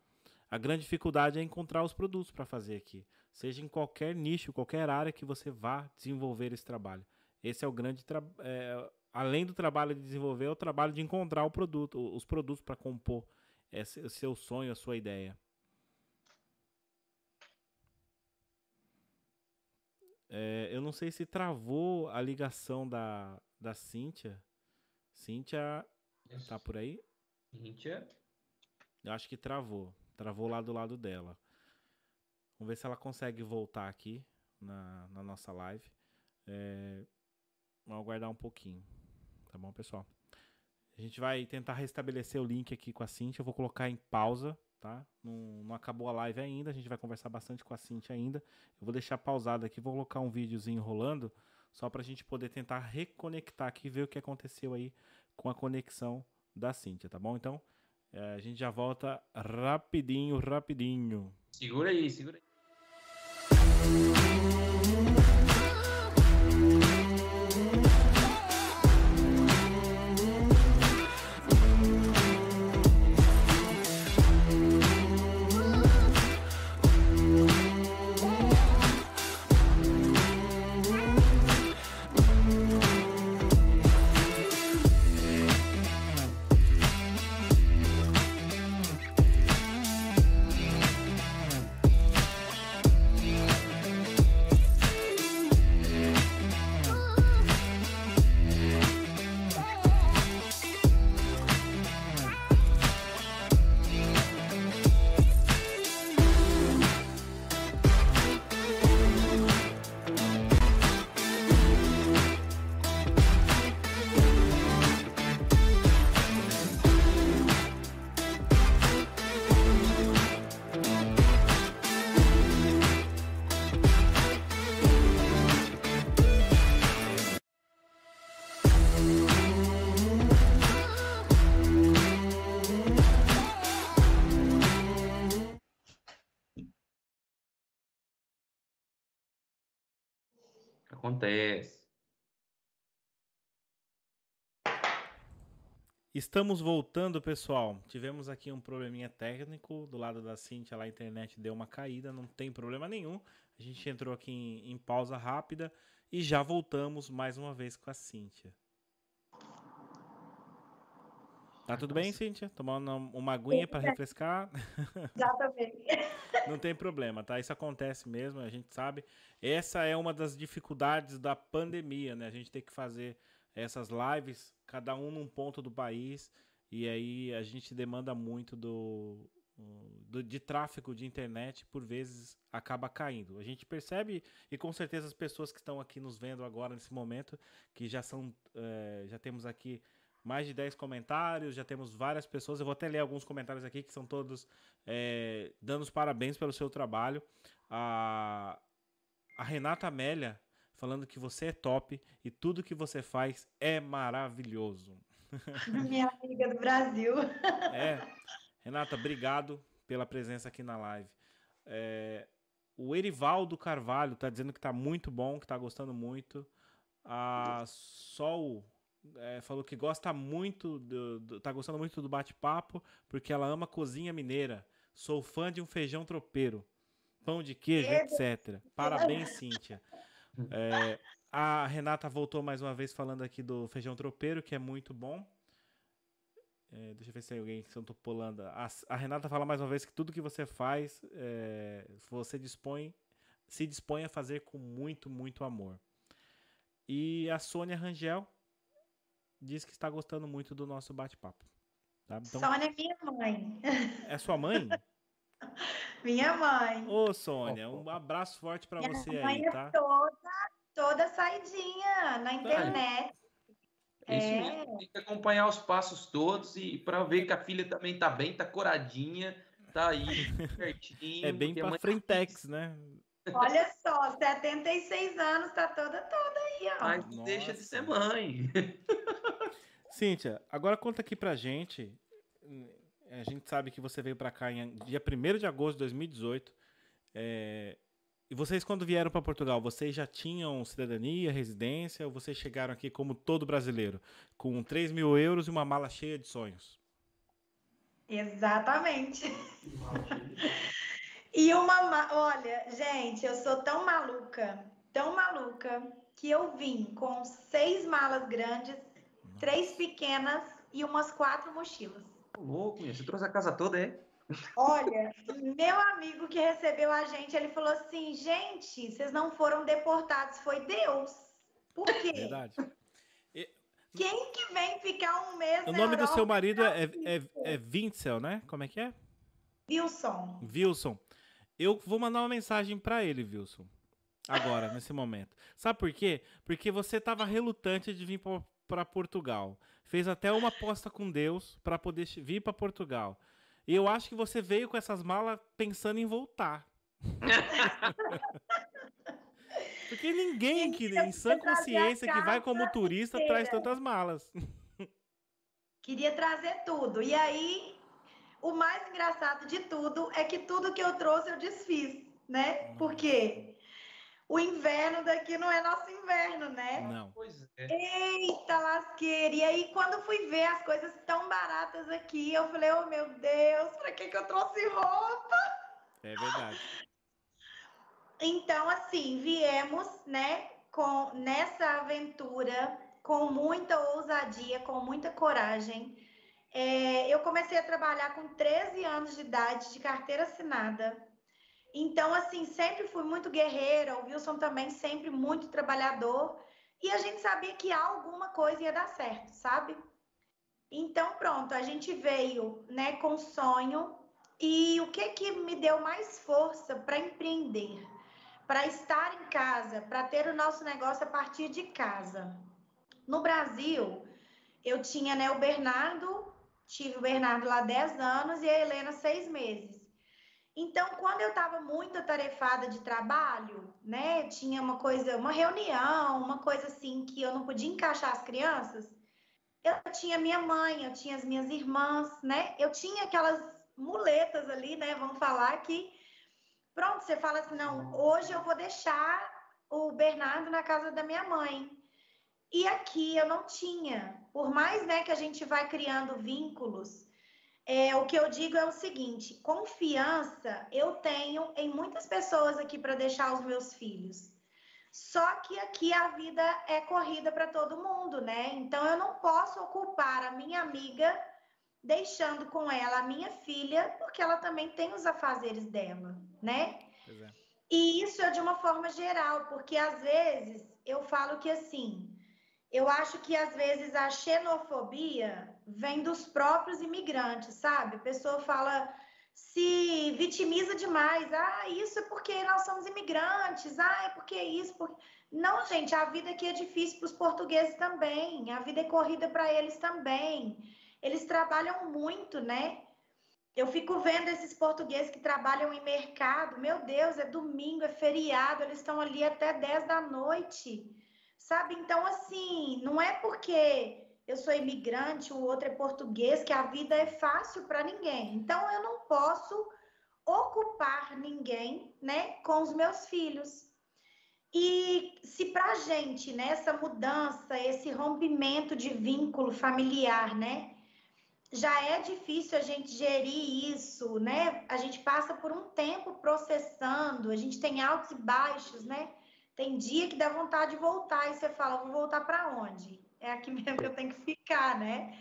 A grande dificuldade é encontrar os produtos para fazer aqui, seja em qualquer nicho, qualquer área que você vá desenvolver esse trabalho. Esse é o grande tra- é, além do trabalho de desenvolver, é o trabalho de encontrar o produto, os produtos para compor esse, o seu sonho, a sua ideia. É, eu não sei se travou a ligação da, da Cíntia. Cíntia, tá por aí? Cíntia. Eu acho que travou. Travou lá do lado dela. Vamos ver se ela consegue voltar aqui na, na nossa live. É, vamos aguardar um pouquinho. Tá bom, pessoal? A gente vai tentar restabelecer o link aqui com a Cintia. Eu vou colocar em pausa, tá? Não, não acabou a live ainda. A gente vai conversar bastante com a Cintia ainda. Eu vou deixar pausado aqui. Vou colocar um videozinho rolando. Só pra gente poder tentar reconectar aqui e ver o que aconteceu aí com a conexão da Cintia, tá bom? Então, é, a gente já volta rapidinho, rapidinho. Segura aí, segura aí. Acontece. Estamos voltando, pessoal. Tivemos aqui um probleminha técnico. Do lado da Cintia, lá a internet deu uma caída. Não tem problema nenhum. A gente entrou aqui em, em pausa rápida e já voltamos mais uma vez com a Cintia. Tá tudo bem, Cíntia? Tomando uma aguinha para refrescar? Exatamente. Não tem problema, tá? Isso acontece mesmo, a gente sabe. Essa é uma das dificuldades da pandemia, né? A gente tem que fazer essas lives, cada um num ponto do país, e aí a gente demanda muito do, do, de tráfego de internet, por vezes acaba caindo. A gente percebe, e com certeza as pessoas que estão aqui nos vendo agora nesse momento, que já são, é, já temos aqui mais de 10 comentários, já temos várias pessoas. Eu vou até ler alguns comentários aqui que são todos é, dando os parabéns pelo seu trabalho. A, a Renata Amélia falando que você é top e tudo que você faz é maravilhoso. Minha amiga do Brasil. É. Renata, obrigado pela presença aqui na live. É, o Erivaldo Carvalho está dizendo que está muito bom, que está gostando muito. A Sol é, falou que gosta muito, do, do, tá gostando muito do bate-papo, porque ela ama cozinha mineira. Sou fã de um feijão tropeiro, pão de queijo, etc. Parabéns, Cíntia. É, a Renata voltou mais uma vez falando aqui do feijão tropeiro, que é muito bom. É, deixa eu ver se tem alguém que eu tô pulando. A, a, Renata fala mais uma vez que tudo que você faz, é, você dispõe, se dispõe a fazer com muito, muito amor. E a Sônia Rangel diz que está gostando muito do nosso bate-papo. Tá? Então, Sônia é minha mãe. É sua mãe? minha mãe. Ô, Sônia, um abraço forte para você aí, é tá? toda, toda saidinha na internet. É. Isso mesmo, tem que acompanhar os passos todos e para ver que a filha também tá bem, tá coradinha, tá aí certinho. É bem para frentex, né? Olha só, 76 anos, tá toda toda aí, ó. Mas não deixa de ser mãe. Cíntia, agora conta aqui pra gente. A gente sabe que você veio para cá em dia 1 de agosto de 2018. É, e vocês, quando vieram para Portugal, vocês já tinham cidadania, residência, ou vocês chegaram aqui como todo brasileiro, com 3 mil euros e uma mala cheia de sonhos? Exatamente. E uma. Olha, gente, eu sou tão maluca, tão maluca, que eu vim com seis malas grandes. Três pequenas e umas quatro mochilas. Louco, você trouxe a casa toda, é? Olha, meu amigo que recebeu a gente, ele falou assim: gente, vocês não foram deportados, foi Deus. Por quê? Verdade. Quem que vem ficar um mês O nome do seu marido é, é, é Vincel, né? Como é que é? Wilson. Wilson. Eu vou mandar uma mensagem para ele, Wilson. Agora, nesse momento. Sabe por quê? Porque você estava relutante de vir para Portugal. Fez até uma aposta com Deus para poder vir para Portugal. E eu acho que você veio com essas malas pensando em voltar. Porque ninguém que em sã consciência que vai como turista traz tantas malas. Queria trazer tudo. E aí o mais engraçado de tudo é que tudo que eu trouxe eu desfiz, né? Porque o inverno daqui não é nosso inverno, né? Não. Pois é. Eita lasqueira! E aí, quando fui ver as coisas tão baratas aqui, eu falei, oh meu Deus, pra que, que eu trouxe roupa? É verdade. Então, assim, viemos, né, com nessa aventura com muita ousadia, com muita coragem é, eu comecei a trabalhar com 13 anos de idade, de carteira assinada. Então, assim, sempre fui muito guerreira. O Wilson também sempre muito trabalhador. E a gente sabia que alguma coisa ia dar certo, sabe? Então, pronto, a gente veio, né, com sonho. E o que que me deu mais força para empreender? Para estar em casa, para ter o nosso negócio a partir de casa. No Brasil, eu tinha, né, o Bernardo Tive o Bernardo lá 10 anos e a Helena 6 meses. Então, quando eu estava muito atarefada de trabalho, né, tinha uma coisa, uma reunião, uma coisa assim que eu não podia encaixar as crianças, eu tinha minha mãe, eu tinha as minhas irmãs, né? Eu tinha aquelas muletas ali, né? Vamos falar que pronto, você fala assim, não, hoje eu vou deixar o Bernardo na casa da minha mãe. E aqui eu não tinha. Por mais né, que a gente vai criando vínculos, é, o que eu digo é o seguinte: confiança eu tenho em muitas pessoas aqui para deixar os meus filhos. Só que aqui a vida é corrida para todo mundo, né? Então eu não posso ocupar a minha amiga deixando com ela a minha filha, porque ela também tem os afazeres dela, né? É. E isso é de uma forma geral, porque às vezes eu falo que assim, eu acho que às vezes a xenofobia vem dos próprios imigrantes, sabe? A pessoa fala, se vitimiza demais. Ah, isso é porque nós somos imigrantes. Ah, é porque isso. Porque... Não, gente, a vida aqui é difícil para os portugueses também. A vida é corrida para eles também. Eles trabalham muito, né? Eu fico vendo esses portugueses que trabalham em mercado. Meu Deus, é domingo, é feriado, eles estão ali até 10 da noite sabe? Então, assim, não é porque eu sou imigrante, o outro é português, que a vida é fácil para ninguém. Então, eu não posso ocupar ninguém, né, com os meus filhos. E se para a gente, né, essa mudança, esse rompimento de vínculo familiar, né, já é difícil a gente gerir isso, né? A gente passa por um tempo processando, a gente tem altos e baixos, né? Tem dia que dá vontade de voltar e você fala, vou voltar para onde? É aqui mesmo que eu tenho que ficar, né?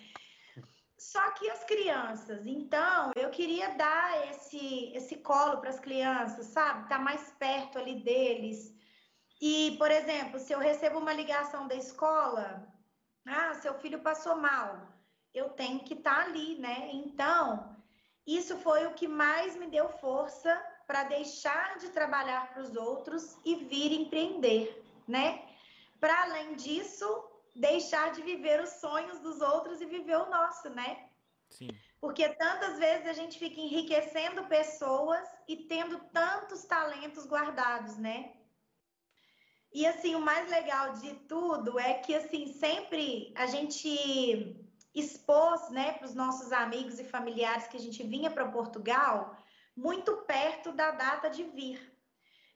Só que as crianças, então, eu queria dar esse esse colo para as crianças, sabe? Tá mais perto ali deles. E, por exemplo, se eu recebo uma ligação da escola, ah, seu filho passou mal, eu tenho que estar tá ali, né? Então, isso foi o que mais me deu força para deixar de trabalhar para os outros e vir empreender, né? Para além disso, deixar de viver os sonhos dos outros e viver o nosso, né? Sim. Porque tantas vezes a gente fica enriquecendo pessoas e tendo tantos talentos guardados, né? E assim, o mais legal de tudo é que assim, sempre a gente expôs, né, para os nossos amigos e familiares que a gente vinha para Portugal, muito perto da data de vir.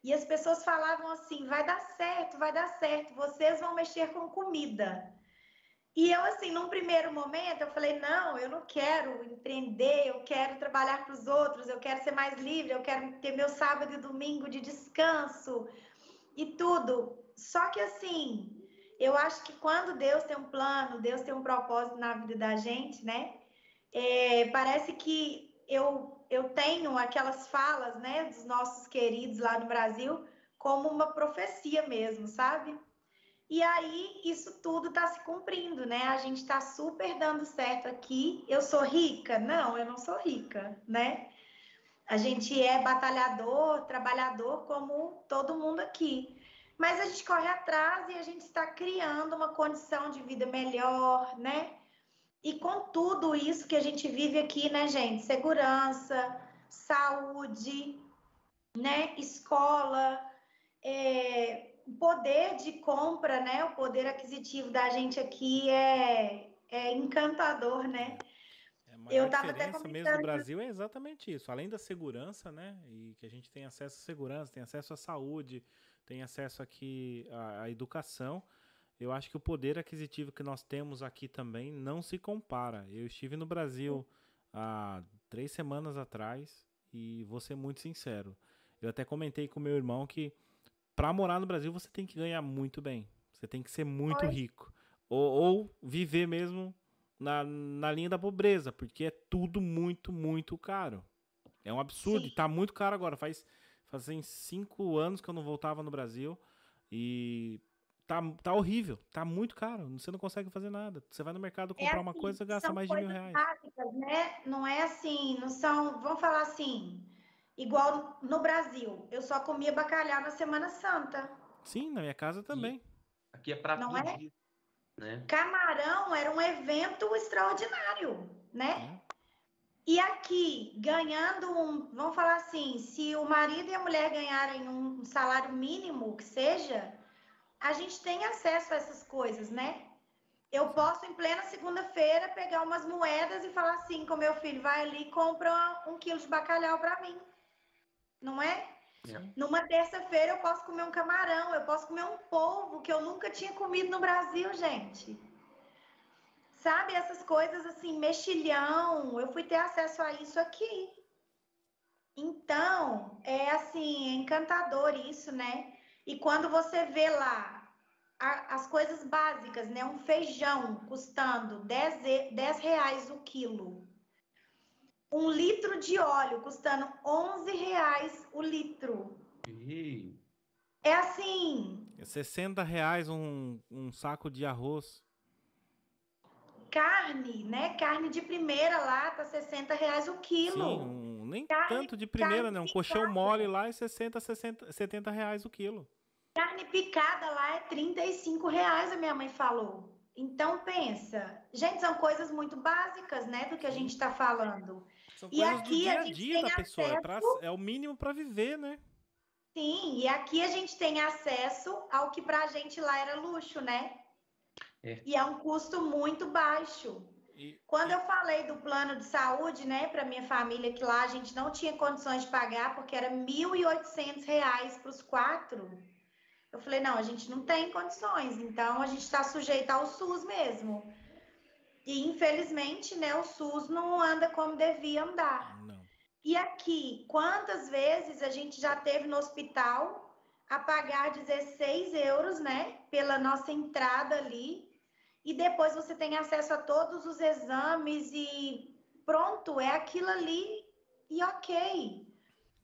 E as pessoas falavam assim: vai dar certo, vai dar certo, vocês vão mexer com comida. E eu, assim, num primeiro momento, eu falei: não, eu não quero empreender, eu quero trabalhar para os outros, eu quero ser mais livre, eu quero ter meu sábado e domingo de descanso e tudo. Só que, assim, eu acho que quando Deus tem um plano, Deus tem um propósito na vida da gente, né? É, parece que eu eu tenho aquelas falas, né, dos nossos queridos lá no Brasil, como uma profecia mesmo, sabe? E aí isso tudo está se cumprindo, né? A gente está super dando certo aqui. Eu sou rica? Não, eu não sou rica, né? A gente é batalhador, trabalhador como todo mundo aqui. Mas a gente corre atrás e a gente está criando uma condição de vida melhor, né? E com tudo isso que a gente vive aqui, né, gente? Segurança, saúde, né? Escola, é, poder de compra, né? O poder aquisitivo da gente aqui é, é encantador, né? É, Eu tava diferença até mesmo no Brasil é exatamente isso. Além da segurança, né? E que a gente tem acesso à segurança, tem acesso à saúde, tem acesso aqui à, à educação eu acho que o poder aquisitivo que nós temos aqui também não se compara. Eu estive no Brasil há três semanas atrás e vou ser muito sincero. Eu até comentei com meu irmão que para morar no Brasil você tem que ganhar muito bem. Você tem que ser muito Oi. rico. Ou, ou, viver mesmo na, na linha da pobreza, porque é tudo muito, muito caro. É um absurdo. Sim. E tá muito caro agora. Faz, fazem cinco anos que eu não voltava no Brasil. E tá, tá horrível, tá muito caro, você não consegue fazer nada. Você vai no mercado é comprar é assim, uma coisa e gasta mais de mil reais. Básicas, né? Não é assim, não são, vamos falar assim, igual no Brasil, eu só comia bacalhau na Semana Santa. Sim, na minha casa também. E aqui é prato não é? Dia, né? Camarão era um evento extraordinário, né? É. E aqui, ganhando um, vamos falar assim, se o marido e a mulher ganharem um salário mínimo que seja, a gente tem acesso a essas coisas, né? Eu posso, em plena segunda-feira, pegar umas moedas e falar assim com meu filho, vai ali e compra um quilo de bacalhau para mim. Não é? é? Numa terça-feira eu posso comer um camarão, eu posso comer um polvo que eu nunca tinha comido no Brasil, gente. Sabe, essas coisas assim, mexilhão, eu fui ter acesso a isso aqui. Então, é assim, é encantador isso, né? E quando você vê lá a, as coisas básicas, né? Um feijão custando 10, 10 reais o quilo, um litro de óleo custando 11 reais o litro. Ei, É assim, É 60 reais um, um saco de arroz. carne, né? Carne de primeira lá tá 60 reais o Sim, quilo. um- nem Carne- tanto de primeira, né? Um colchão mole lá é 60, 60, 70 reais o quilo. Carne picada lá é 35 reais, a minha mãe falou. Então pensa, gente, são coisas muito básicas, né, do que a gente está falando. São E coisas do aqui dia a a gente dia tem da pessoa. É, pra- acesso- é o mínimo para viver, né? Sim, e aqui a gente tem acesso ao que pra gente lá era luxo, né? É. E é um custo muito baixo. E- Quando eu falei do plano de saúde, né, para minha família, que lá a gente não tinha condições de pagar, porque era 1.800 reais para os quatro, eu falei, não, a gente não tem condições, então a gente está sujeito ao SUS mesmo. E, infelizmente, né, o SUS não anda como devia andar. Não. E aqui, quantas vezes a gente já teve no hospital a pagar 16 euros, né, pela nossa entrada ali, e depois você tem acesso a todos os exames e pronto, é aquilo ali e ok.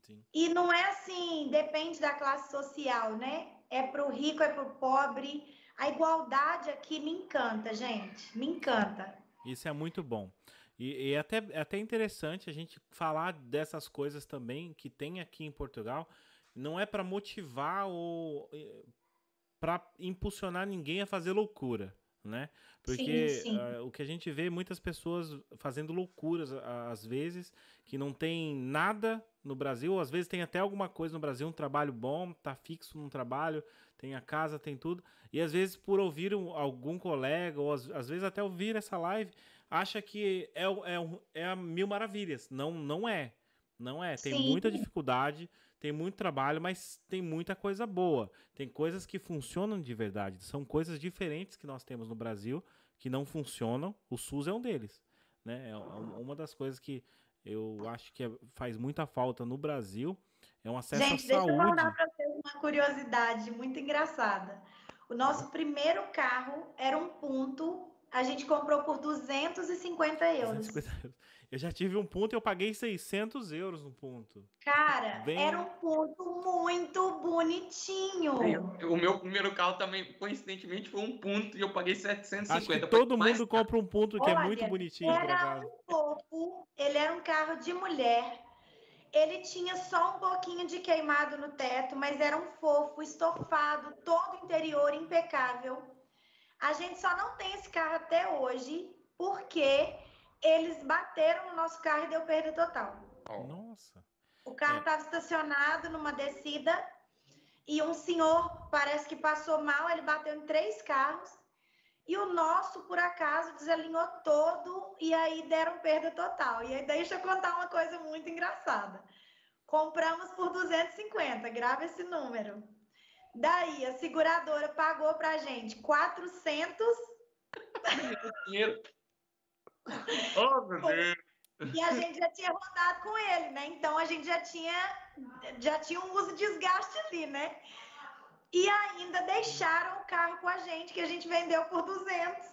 Sim. E não é assim, depende da classe social, né? É para o rico, é para o pobre. A igualdade aqui me encanta, gente, me encanta. Isso é muito bom. E, e é até, é até interessante a gente falar dessas coisas também que tem aqui em Portugal. Não é para motivar ou para impulsionar ninguém a fazer loucura, né? Porque Sim, sim. ah, o que a gente vê é muitas pessoas fazendo loucuras às vezes que não tem nada no Brasil, às vezes tem até alguma coisa no Brasil, um trabalho bom, tá fixo num trabalho, tem a casa, tem tudo, e às vezes por ouvir um- algum colega, ou às, às vezes até ouvir essa live, acha que é, é, é a mil maravilhas. Não, não é. Não é. Tem Sim. muita dificuldade, tem muito trabalho, mas tem muita coisa boa. Tem coisas que funcionam de verdade. São coisas diferentes que nós temos no Brasil que não funcionam. O SUS é um deles. Né? É um- uma das coisas que eu acho que é- faz muita falta no Brasil é um acesso Gente, à deixa eu saúde. contar para vocês uma curiosidade muito engraçada. O nosso primeiro carro era um ponto, a gente comprou por 250 euros. 250 euros. Eu já tive um ponto e eu paguei 600 euros no ponto. Cara, Bem- era um ponto muito bonitinho. O meu primeiro carro também, coincidentemente, foi um ponto e eu paguei 750. Acho que todo mais mundo compra um ponto que é Olha, muito bonitinho, por Era um fofo, ele era um carro de mulher. Ele tinha só um pouquinho de queimado no teto, mas era um fofo, estofado, todo interior impecável. A gente só não tem esse carro até hoje porque eles bateram no nosso carro e deu perda total. Nossa. O carro É. estava estacionado numa descida e um senhor parece que passou mal, ele bateu em três carros e o nosso, por acaso, desalinhou todo e aí deram perda total. E aí deixa eu contar uma coisa muito engraçada. Compramos por 250, grava esse número. Daí a seguradora pagou pra gente 400 dinheiro. Oh, meu Deus. E a gente já tinha rodado com ele, né? Então a gente já tinha, já tinha um uso desgaste ali, né? E ainda deixaram o carro com a gente, que a gente vendeu por 200.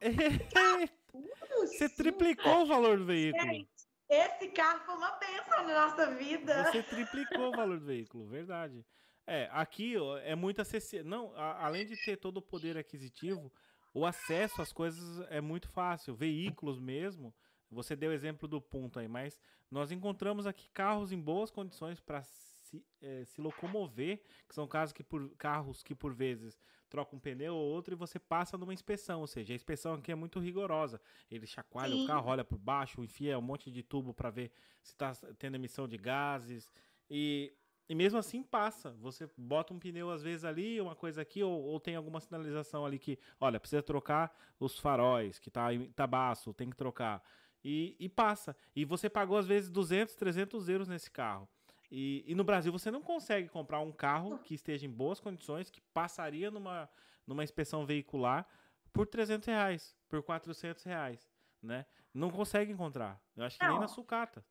Você triplicou o valor do veículo. Gente, esse carro foi uma bênção na nossa vida. Você triplicou o valor do veículo, verdade. É, aqui ó, é muito acessível. Não, a- além de ter todo o poder aquisitivo, o acesso às coisas é muito fácil. Veículos mesmo. Você deu o exemplo do ponto aí, mas nós encontramos aqui carros em boas condições para se, eh, se locomover, que são carros que, por, carros que por vezes trocam um pneu ou outro e você passa numa inspeção, ou seja, a inspeção aqui é muito rigorosa. Ele chacoalha Sim. o carro, olha por baixo, enfia um monte de tubo para ver se está tendo emissão de gases e, e mesmo assim passa. Você bota um pneu às vezes ali, uma coisa aqui, ou, ou tem alguma sinalização ali que, olha, precisa trocar os faróis, que tá, em- tá baço, tem que trocar. E, e passa. E você pagou às vezes 200, 300 euros nesse carro. E, e no Brasil você não consegue comprar um carro que esteja em boas condições, que passaria numa, numa inspeção veicular por 300 reais, por 400 reais, né? Não consegue encontrar. Eu acho que nem Não. na sucata.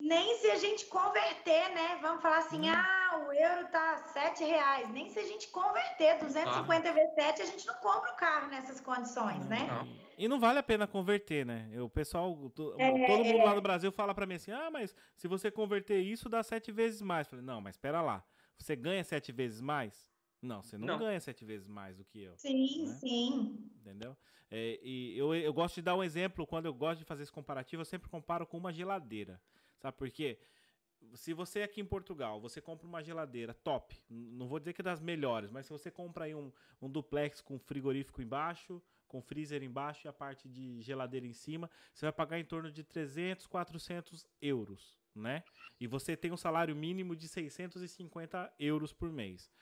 Nem se a gente converter, né? Vamos falar assim, Hum. ah, o euro tá 7 reais. Nem se a gente converter 250 ah. vezes 7, a gente não compra o carro nessas condições, né? Não. E não vale a pena converter, né? O pessoal, to, é, todo mundo é. lá no Brasil fala para mim assim: ah, mas se você converter isso, dá sete vezes mais. Eu falei, não, mas espera lá. Você ganha sete vezes mais? Não, você não, não. ganha sete vezes mais do que eu. Sim, né? sim. Entendeu? É, e eu, eu gosto de dar um exemplo, quando eu gosto de fazer esse comparativo, eu sempre comparo com uma geladeira. Sabe por quê? Se você aqui em Portugal, você compra uma geladeira top, não vou dizer que é das melhores, mas se você compra aí um, um duplex com frigorífico embaixo, com freezer embaixo e a parte de geladeira em cima, você vai pagar em torno de 300, 400 euros, né? E você tem um salário mínimo de 650 euros por mês.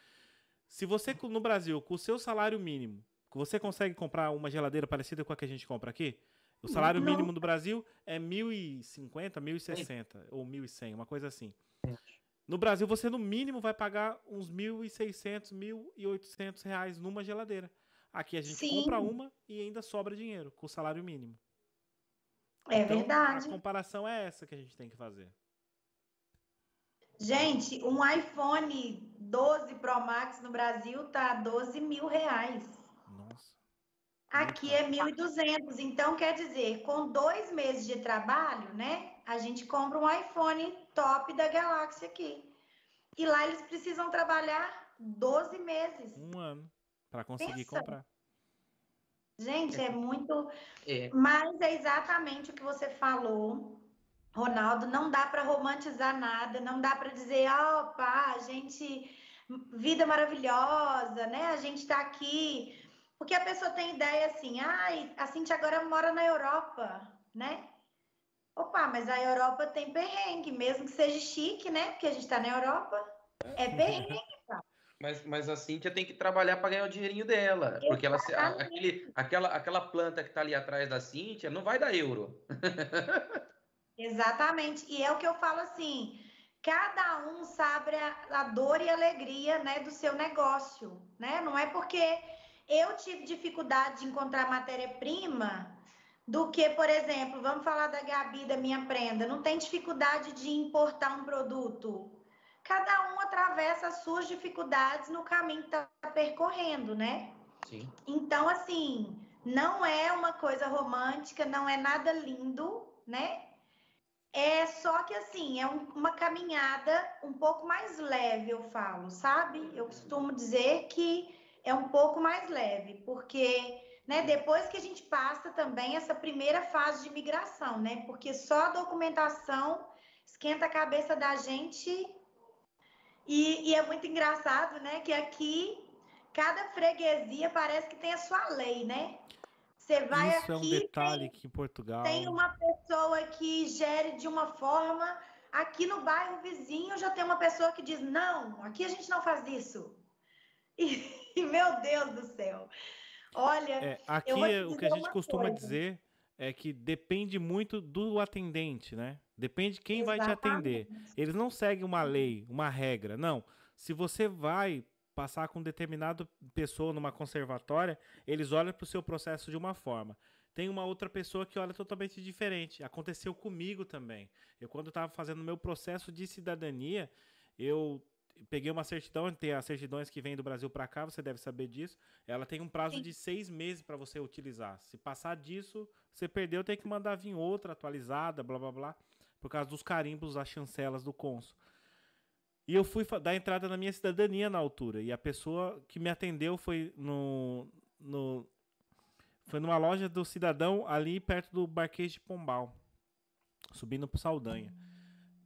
Se você no Brasil, com o seu salário mínimo, você consegue comprar uma geladeira parecida com a que a gente compra aqui? O salário não. mínimo do Brasil é 1.050, 1.060 ou 1.100, uma coisa assim. No Brasil, você no mínimo vai pagar uns 1.600, 1.800 reais numa geladeira. Aqui a gente Sim. compra uma e ainda sobra dinheiro com o salário mínimo. É então, verdade. A comparação é essa que a gente tem que fazer. Gente, um iPhone 12 Pro Max no Brasil tá 12 mil reais. Aqui é 1.200. Então, quer dizer, com dois meses de trabalho, né? A gente compra um iPhone top da Galaxy aqui. E lá eles precisam trabalhar 12 meses. Um ano para conseguir Pensa. comprar. Gente, é muito. É. Mas é exatamente o que você falou, Ronaldo. Não dá para romantizar nada, não dá para dizer, ah, opa, a gente. Vida maravilhosa, né? A gente está aqui. Porque a pessoa tem ideia assim, ah, a Cintia agora mora na Europa, né? Opa, mas a Europa tem perrengue, mesmo que seja chique, né? Porque a gente está na Europa. É perrengue, mas, mas a Cíntia tem que trabalhar para ganhar o dinheirinho dela. Porque ela, aquele, aquela, aquela planta que está ali atrás da Cíntia não vai dar euro. Exatamente. E é o que eu falo assim: cada um sabe a, a dor e a alegria né, do seu negócio. Né? Não é porque eu tive dificuldade de encontrar matéria-prima do que, por exemplo, vamos falar da Gabi, da minha prenda, não tem dificuldade de importar um produto cada um atravessa as suas dificuldades no caminho que está percorrendo, né? Sim. Então, assim, não é uma coisa romântica, não é nada lindo, né? É só que, assim, é um, uma caminhada um pouco mais leve, eu falo, sabe? Eu costumo dizer que é um pouco mais leve, porque né, depois que a gente passa também essa primeira fase de migração, né? Porque só a documentação esquenta a cabeça da gente e, e, é muito engraçado, né? Que aqui cada freguesia parece que tem a sua lei, né? Você vai Isso aqui. é um detalhe tem, que em Portugal. Tem uma pessoa que gere de uma forma. Aqui no bairro vizinho já tem uma pessoa que diz: não, aqui a gente não faz isso. E, meu Deus do céu. Olha. É, aqui o que a gente costuma coisa. dizer é que depende muito do atendente, né? Depende de quem Exatamente. vai te atender. Eles não seguem uma lei, uma regra. Não. Se você vai passar com determinada pessoa numa conservatória, eles olham para o seu processo de uma forma. Tem uma outra pessoa que olha totalmente diferente. Aconteceu comigo também. Eu, quando estava fazendo meu processo de cidadania, eu peguei uma certidão, tem as certidões que vêm do Brasil para cá, você deve saber disso. Ela tem um prazo Sim. de seis meses para você utilizar. Se passar disso, você perdeu, tem que mandar vir outra atualizada, blá blá blá, por causa dos carimbos, as chancelas do cônsul. E eu fui dar entrada na minha cidadania na altura. E a pessoa que me atendeu foi no, no foi numa loja do cidadão ali perto do Barquês de Pombal, subindo pro Saldanha.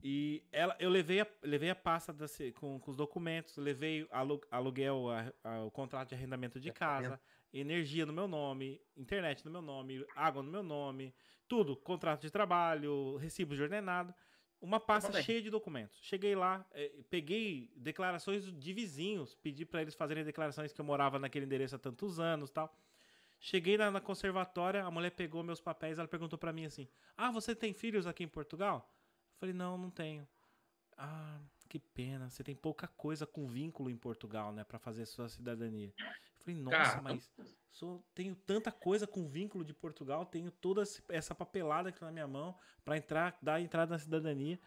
E ela, eu levei a, levei a pasta com, com, os documentos, levei aluguel, a, a, o contrato de arrendamento de casa, energia no meu nome, internet no meu nome, água no meu nome, tudo, contrato de trabalho, recibo de ordenado, uma pasta cheia de documentos. Cheguei lá, eh, peguei declarações de vizinhos, pedi para eles fazerem declarações que eu morava naquele endereço há tantos anos, tal. Cheguei na, na conservatória, a mulher pegou meus papéis, ela perguntou para mim assim: "Ah, você tem filhos aqui em Portugal?" Falei, não, não tenho. Ah, que pena. Você tem pouca coisa com vínculo em Portugal, né, para fazer sua cidadania. Falei, nossa, mas sou, tenho tanta coisa com vínculo de Portugal, tenho toda essa papelada aqui na minha mão para entrar, dar entrada na cidadania.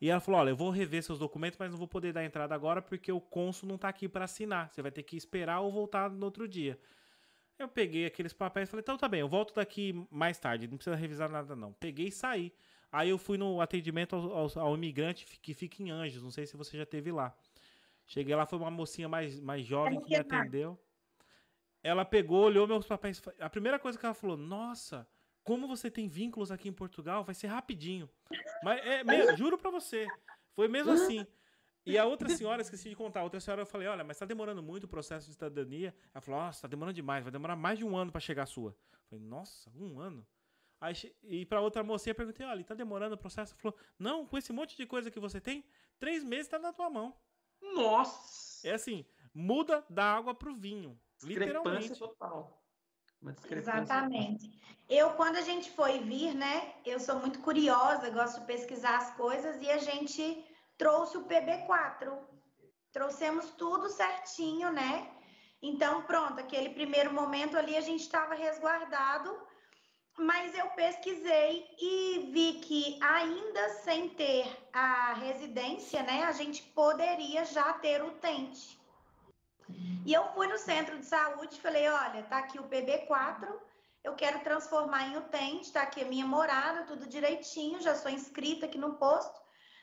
E ela falou: olha, eu vou rever seus documentos, mas não vou poder dar entrada agora porque o cônsul não tá aqui para assinar. Você vai ter que esperar ou voltar no outro dia. Eu peguei aqueles papéis e falei: então tá bem, eu volto daqui mais tarde, não precisa revisar nada não. Peguei e saí. Aí eu fui no atendimento ao, ao, ao imigrante que fica em Anjos, não sei se você já teve lá. Cheguei lá, foi uma mocinha mais, mais jovem que me atendeu. Ela pegou, olhou meus papéis. A primeira coisa que ela falou: Nossa, como você tem vínculos aqui em Portugal, vai ser rapidinho. Mas é, mesmo, juro pra você. Foi mesmo assim. E a outra senhora, esqueci de contar, a outra senhora eu falei, olha, mas tá demorando muito o processo de cidadania. Ela falou, nossa, tá demorando demais, vai demorar mais de um ano para chegar a sua. Eu falei, nossa, um ano? Aí, e pra outra mocinha eu perguntei, olha, tá demorando o processo? Falou, não, com esse monte de coisa que você tem, três meses tá na tua mão. Nossa! É assim, muda da água pro vinho. Literalmente. total. Exatamente. Eu, quando a gente foi vir, né? Eu sou muito curiosa, gosto de pesquisar as coisas e a gente trouxe o PB4. Trouxemos tudo certinho, né? Então, pronto, aquele primeiro momento ali a gente estava resguardado, mas eu pesquisei e vi que ainda sem ter a residência, né, a gente poderia já ter o tente. E eu fui no centro de saúde falei: olha, tá aqui o PB4, eu quero transformar em utente, tá aqui a minha morada, tudo direitinho, já sou inscrita aqui no posto.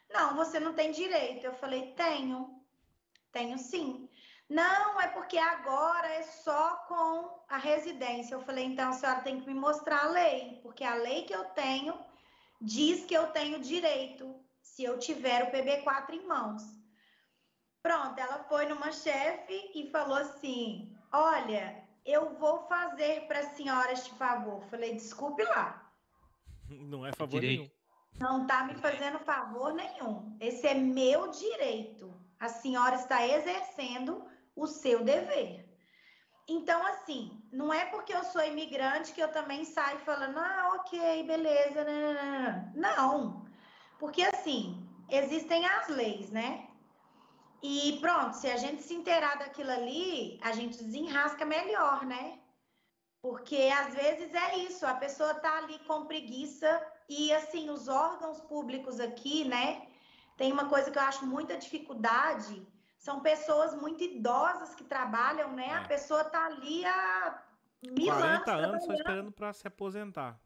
Não, você não tem direito. Eu falei: tenho, tenho sim. Não, é porque agora é só com a residência. Eu falei: então a senhora tem que me mostrar a lei, porque a lei que eu tenho diz que eu tenho direito se eu tiver o PB4 em mãos. Pronto, ela foi numa chefe e falou assim: Olha, eu vou fazer para a senhora este favor. Falei: Desculpe lá. Não é favor direito. nenhum. Não está me fazendo favor nenhum. Esse é meu direito. A senhora está exercendo o seu dever. Então, assim, não é porque eu sou imigrante que eu também saio falando, ah, ok, beleza. Não. Porque, assim, existem as leis, né? E pronto, se a gente se inteirar daquilo ali, a gente desenrasca melhor, né? Porque às vezes é isso, a pessoa tá ali com preguiça e assim, os órgãos públicos aqui, né? Tem uma coisa que eu acho muita dificuldade, são pessoas muito idosas que trabalham, né? É. A pessoa tá ali há mil 40 anos, anos só esperando para se aposentar.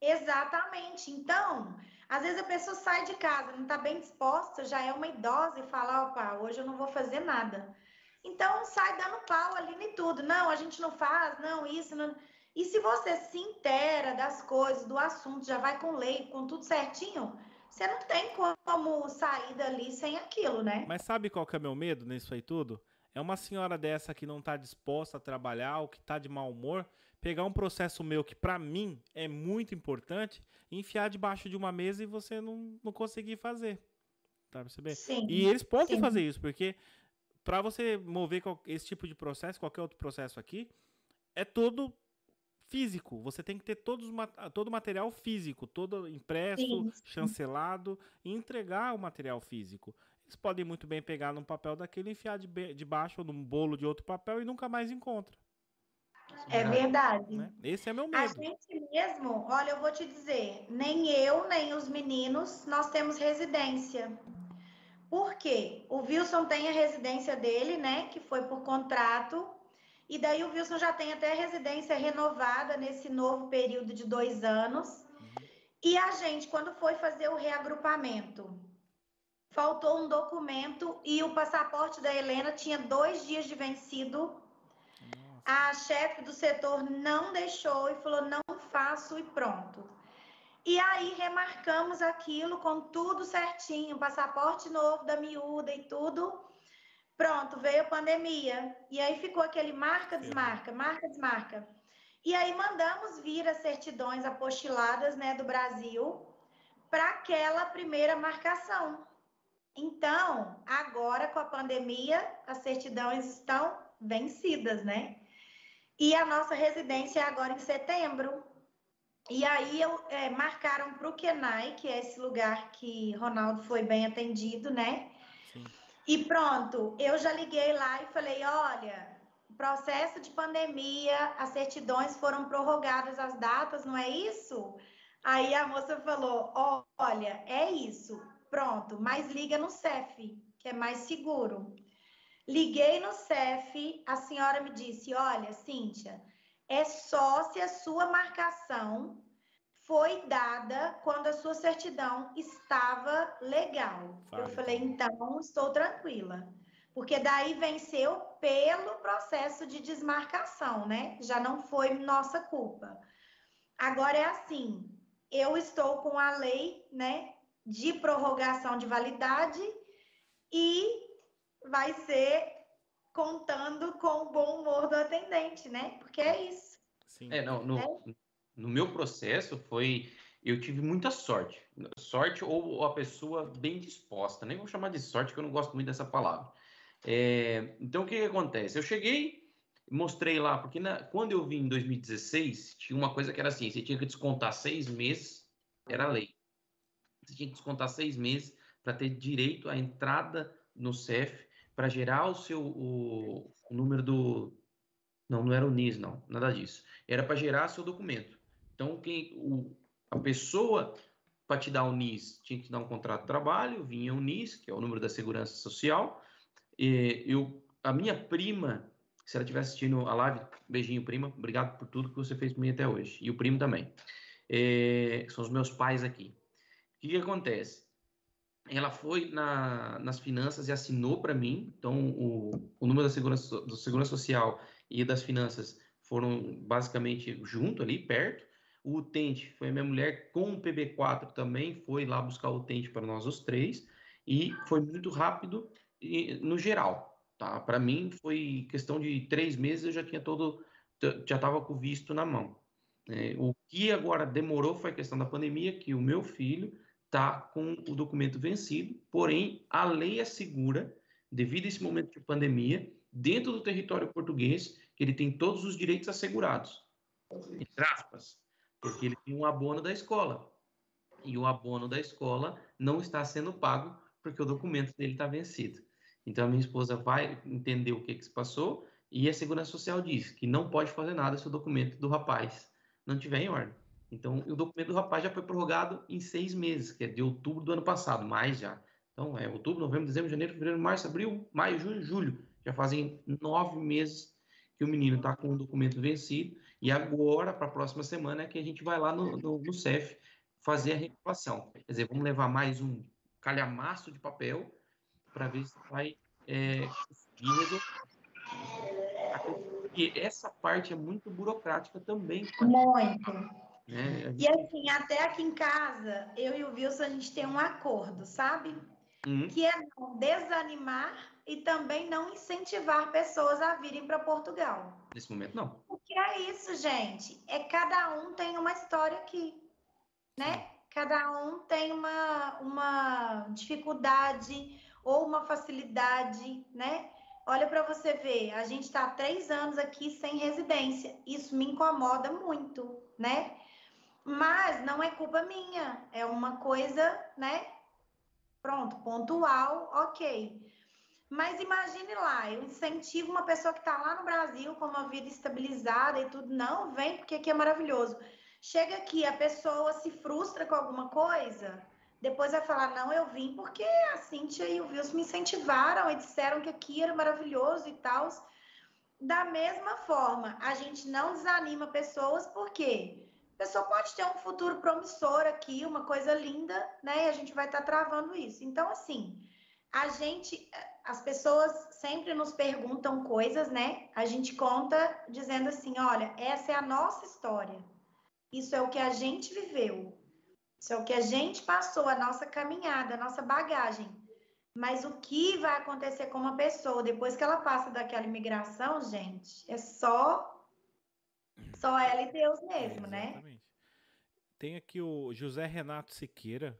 Exatamente. Então, às vezes a pessoa sai de casa, não está bem disposta, já é uma idosa e fala: opa, hoje eu não vou fazer nada. Então sai dando pau ali em tudo. Não, a gente não faz, não, isso, não. E se você se intera das coisas, do assunto, já vai com lei, com tudo certinho, você não tem como sair dali sem aquilo, né? Mas sabe qual que é meu medo nisso aí tudo? É uma senhora dessa que não está disposta a trabalhar ou que está de mau humor pegar um processo meu que para mim é muito importante, enfiar debaixo de uma mesa e você não, não conseguir fazer. Tá percebendo? Sim, e eles podem sim. fazer isso, porque para você mover esse tipo de processo, qualquer outro processo aqui, é todo físico. Você tem que ter todos, todo o material físico, todo impresso, sim, chancelado, e entregar o material físico. Eles podem muito bem pegar num papel daquele, enfiar debaixo ou num bolo de outro papel e nunca mais encontra. É verdade. Né? Esse é meu medo. A gente mesmo, olha, eu vou te dizer, nem eu, nem os meninos, nós temos residência. Por quê? O Wilson tem a residência dele, né? Que foi por contrato. E daí o Wilson já tem até residência renovada nesse novo período de dois anos. Uhum. E a gente, quando foi fazer o reagrupamento, faltou um documento e o passaporte da Helena tinha dois dias de vencido a chefe do setor não deixou e falou: não faço e pronto. E aí remarcamos aquilo com tudo certinho, passaporte novo da miúda e tudo. Pronto, veio a pandemia. E aí ficou aquele marca, desmarca, marca, desmarca. E aí mandamos vir as certidões apostiladas né, do Brasil para aquela primeira marcação. Então, agora com a pandemia, as certidões estão vencidas, né? E a nossa residência é agora em setembro. E aí eu, é, marcaram para o Kenai, que é esse lugar que Ronaldo foi bem atendido, né? Sim. E pronto, eu já liguei lá e falei: olha, processo de pandemia, as certidões foram prorrogadas as datas, não é isso? Aí a moça falou: olha, é isso. pronto, mas liga no CEF, que é mais seguro. Liguei no CEF, a senhora me disse: Olha, Cíntia, é só se a sua marcação foi dada quando a sua certidão estava legal. Eu falei: Então, estou tranquila. Porque daí venceu pelo processo de desmarcação, né? Já não foi nossa culpa. Agora é assim: eu estou com a lei, né, de prorrogação de validade e vai ser contando com o bom humor do atendente, né? Porque é isso. Sim. É, não, no, é. No meu processo foi. Eu tive muita sorte. Sorte ou a pessoa bem disposta. Nem vou chamar de sorte, que eu não gosto muito dessa palavra. É, então, o que, que, acontece? Eu cheguei, mostrei lá, porque na, quando eu vim em 2016, tinha uma coisa que era assim: você tinha que descontar seis meses, era lei. Você tinha que descontar seis meses para ter direito à entrada no CEF para gerar o seu o, o, número do não não era o NIS não nada disso era para gerar seu documento então quem o, a pessoa para te dar o NIS tinha que dar um contrato de trabalho vinha o NIS que é o número da segurança social e eu a minha prima se ela estiver assistindo a live beijinho prima obrigado por tudo que você fez por mim até hoje e o primo também é, são os meus pais aqui o que, que acontece ela foi na, nas finanças e assinou para mim. Então, o, o número da segurança, do Segurança Social e das finanças foram basicamente junto ali, perto. O utente foi a minha mulher com o PB4 também, foi lá buscar o utente para nós os três. E foi muito rápido no geral. Tá? Para mim, foi questão de três meses, eu já tinha todo, já estava com o visto na mão. É, o que agora demorou foi a questão da pandemia, que o meu filho está com o documento vencido, porém a lei assegura, devido a esse momento de pandemia, dentro do território português, que ele tem todos os direitos assegurados, entre aspas, porque ele tem um abono da escola. E o abono da escola não está sendo pago porque o documento dele está vencido. Então a minha esposa vai entender o que, que se passou e a Segurança Social diz que não pode fazer nada se o documento do rapaz não tiver em ordem. Então, o documento do rapaz já foi prorrogado em seis meses, que é de outubro do ano passado, mais já. Então, é outubro, novembro, dezembro, janeiro, fevereiro, março, abril, maio, junho, julho. Já fazem nove meses que o menino está com o documento vencido. E agora, para a próxima semana, é que a gente vai lá no, no, no CEF fazer a recuperação. Quer dizer, vamos levar mais um calhamaço de papel para ver se vai é, conseguir resolver. Porque essa parte é muito burocrática também. Muito. Né? E assim, até aqui em casa, eu e o Wilson, a gente tem um acordo, sabe? Uhum. Que é não desanimar e também não incentivar pessoas a virem para Portugal. Nesse momento, não. Porque é isso, gente. É cada um tem uma história aqui, né? Cada um tem uma, uma dificuldade ou uma facilidade, né? Olha para você ver, a gente está há três anos aqui sem residência. Isso me incomoda muito, né? Mas não é culpa minha, é uma coisa, né? Pronto, pontual, ok. Mas imagine lá, eu incentivo uma pessoa que está lá no Brasil com uma vida estabilizada e tudo, não, vem porque aqui é maravilhoso. Chega aqui, a pessoa se frustra com alguma coisa, depois vai falar, não, eu vim porque a Cintia e o Wilson me incentivaram e disseram que aqui era maravilhoso e tal. Da mesma forma, a gente não desanima pessoas, por quê? a pessoa pode ter um futuro promissor aqui, uma coisa linda, né? E a gente vai estar tá travando isso. Então, assim, a gente, as pessoas sempre nos perguntam coisas, né? A gente conta dizendo assim: olha, essa é a nossa história. Isso é o que a gente viveu. Isso é o que a gente passou, a nossa caminhada, a nossa bagagem. Mas o que vai acontecer com uma pessoa depois que ela passa daquela imigração, gente, é só só ela e Deus mesmo, é, né? Tem aqui o José Renato Siqueira,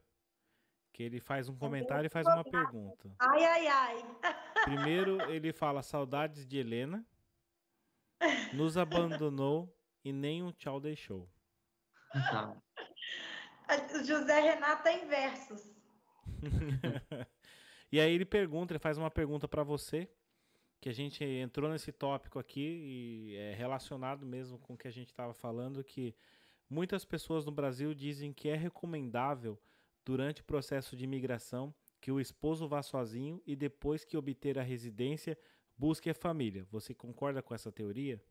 que ele faz um comentário e faz uma pergunta. Ai, ai, ai. Primeiro, ele fala saudades de Helena, nos abandonou e nem um tchau deixou. José Renato tem versos. e aí ele pergunta, ele faz uma pergunta para você que a gente entrou nesse tópico aqui e é relacionado mesmo com o que a gente estava falando, que muitas pessoas no Brasil dizem que é recomendável durante o processo de imigração que o esposo vá sozinho e depois que obter a residência, busque a família. Você concorda com essa teoria?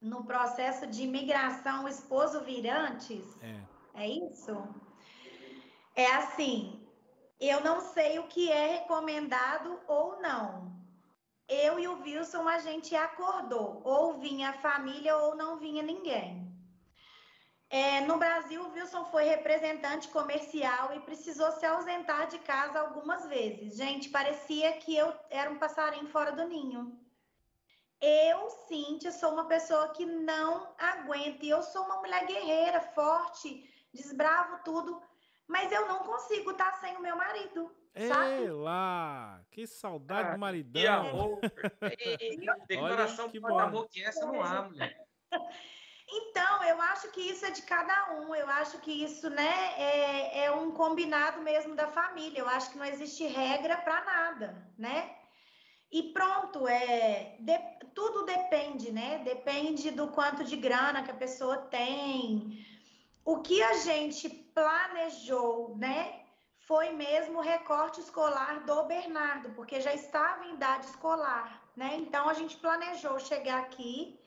No processo de imigração, o esposo vir antes? É. É isso? É assim, eu não sei o que é recomendado ou não. Eu e o Wilson, a gente acordou. Ou vinha a família ou não vinha ninguém. É, no Brasil, o Wilson foi representante comercial e precisou se ausentar de casa algumas vezes. Gente, parecia que eu era um passarinho fora do ninho. Eu, Cíntia, sou uma pessoa que não aguenta. E eu sou uma mulher guerreira, forte, desbravo tudo. Mas eu não consigo estar sem o meu marido. Ei lá! Que saudade ah, do maridão. Que amor. declaração de amor que essa não há, mulher. Então, eu acho que isso é de cada um. Eu acho que isso, né, é, é um combinado mesmo da família. Eu acho que não existe regra para nada, né? E pronto, é, de, tudo depende, né? Depende do quanto de grana que a pessoa tem. O que a gente planejou, né? Foi mesmo o recorte escolar do Bernardo, porque já estava em idade escolar, né? Então a gente planejou chegar aqui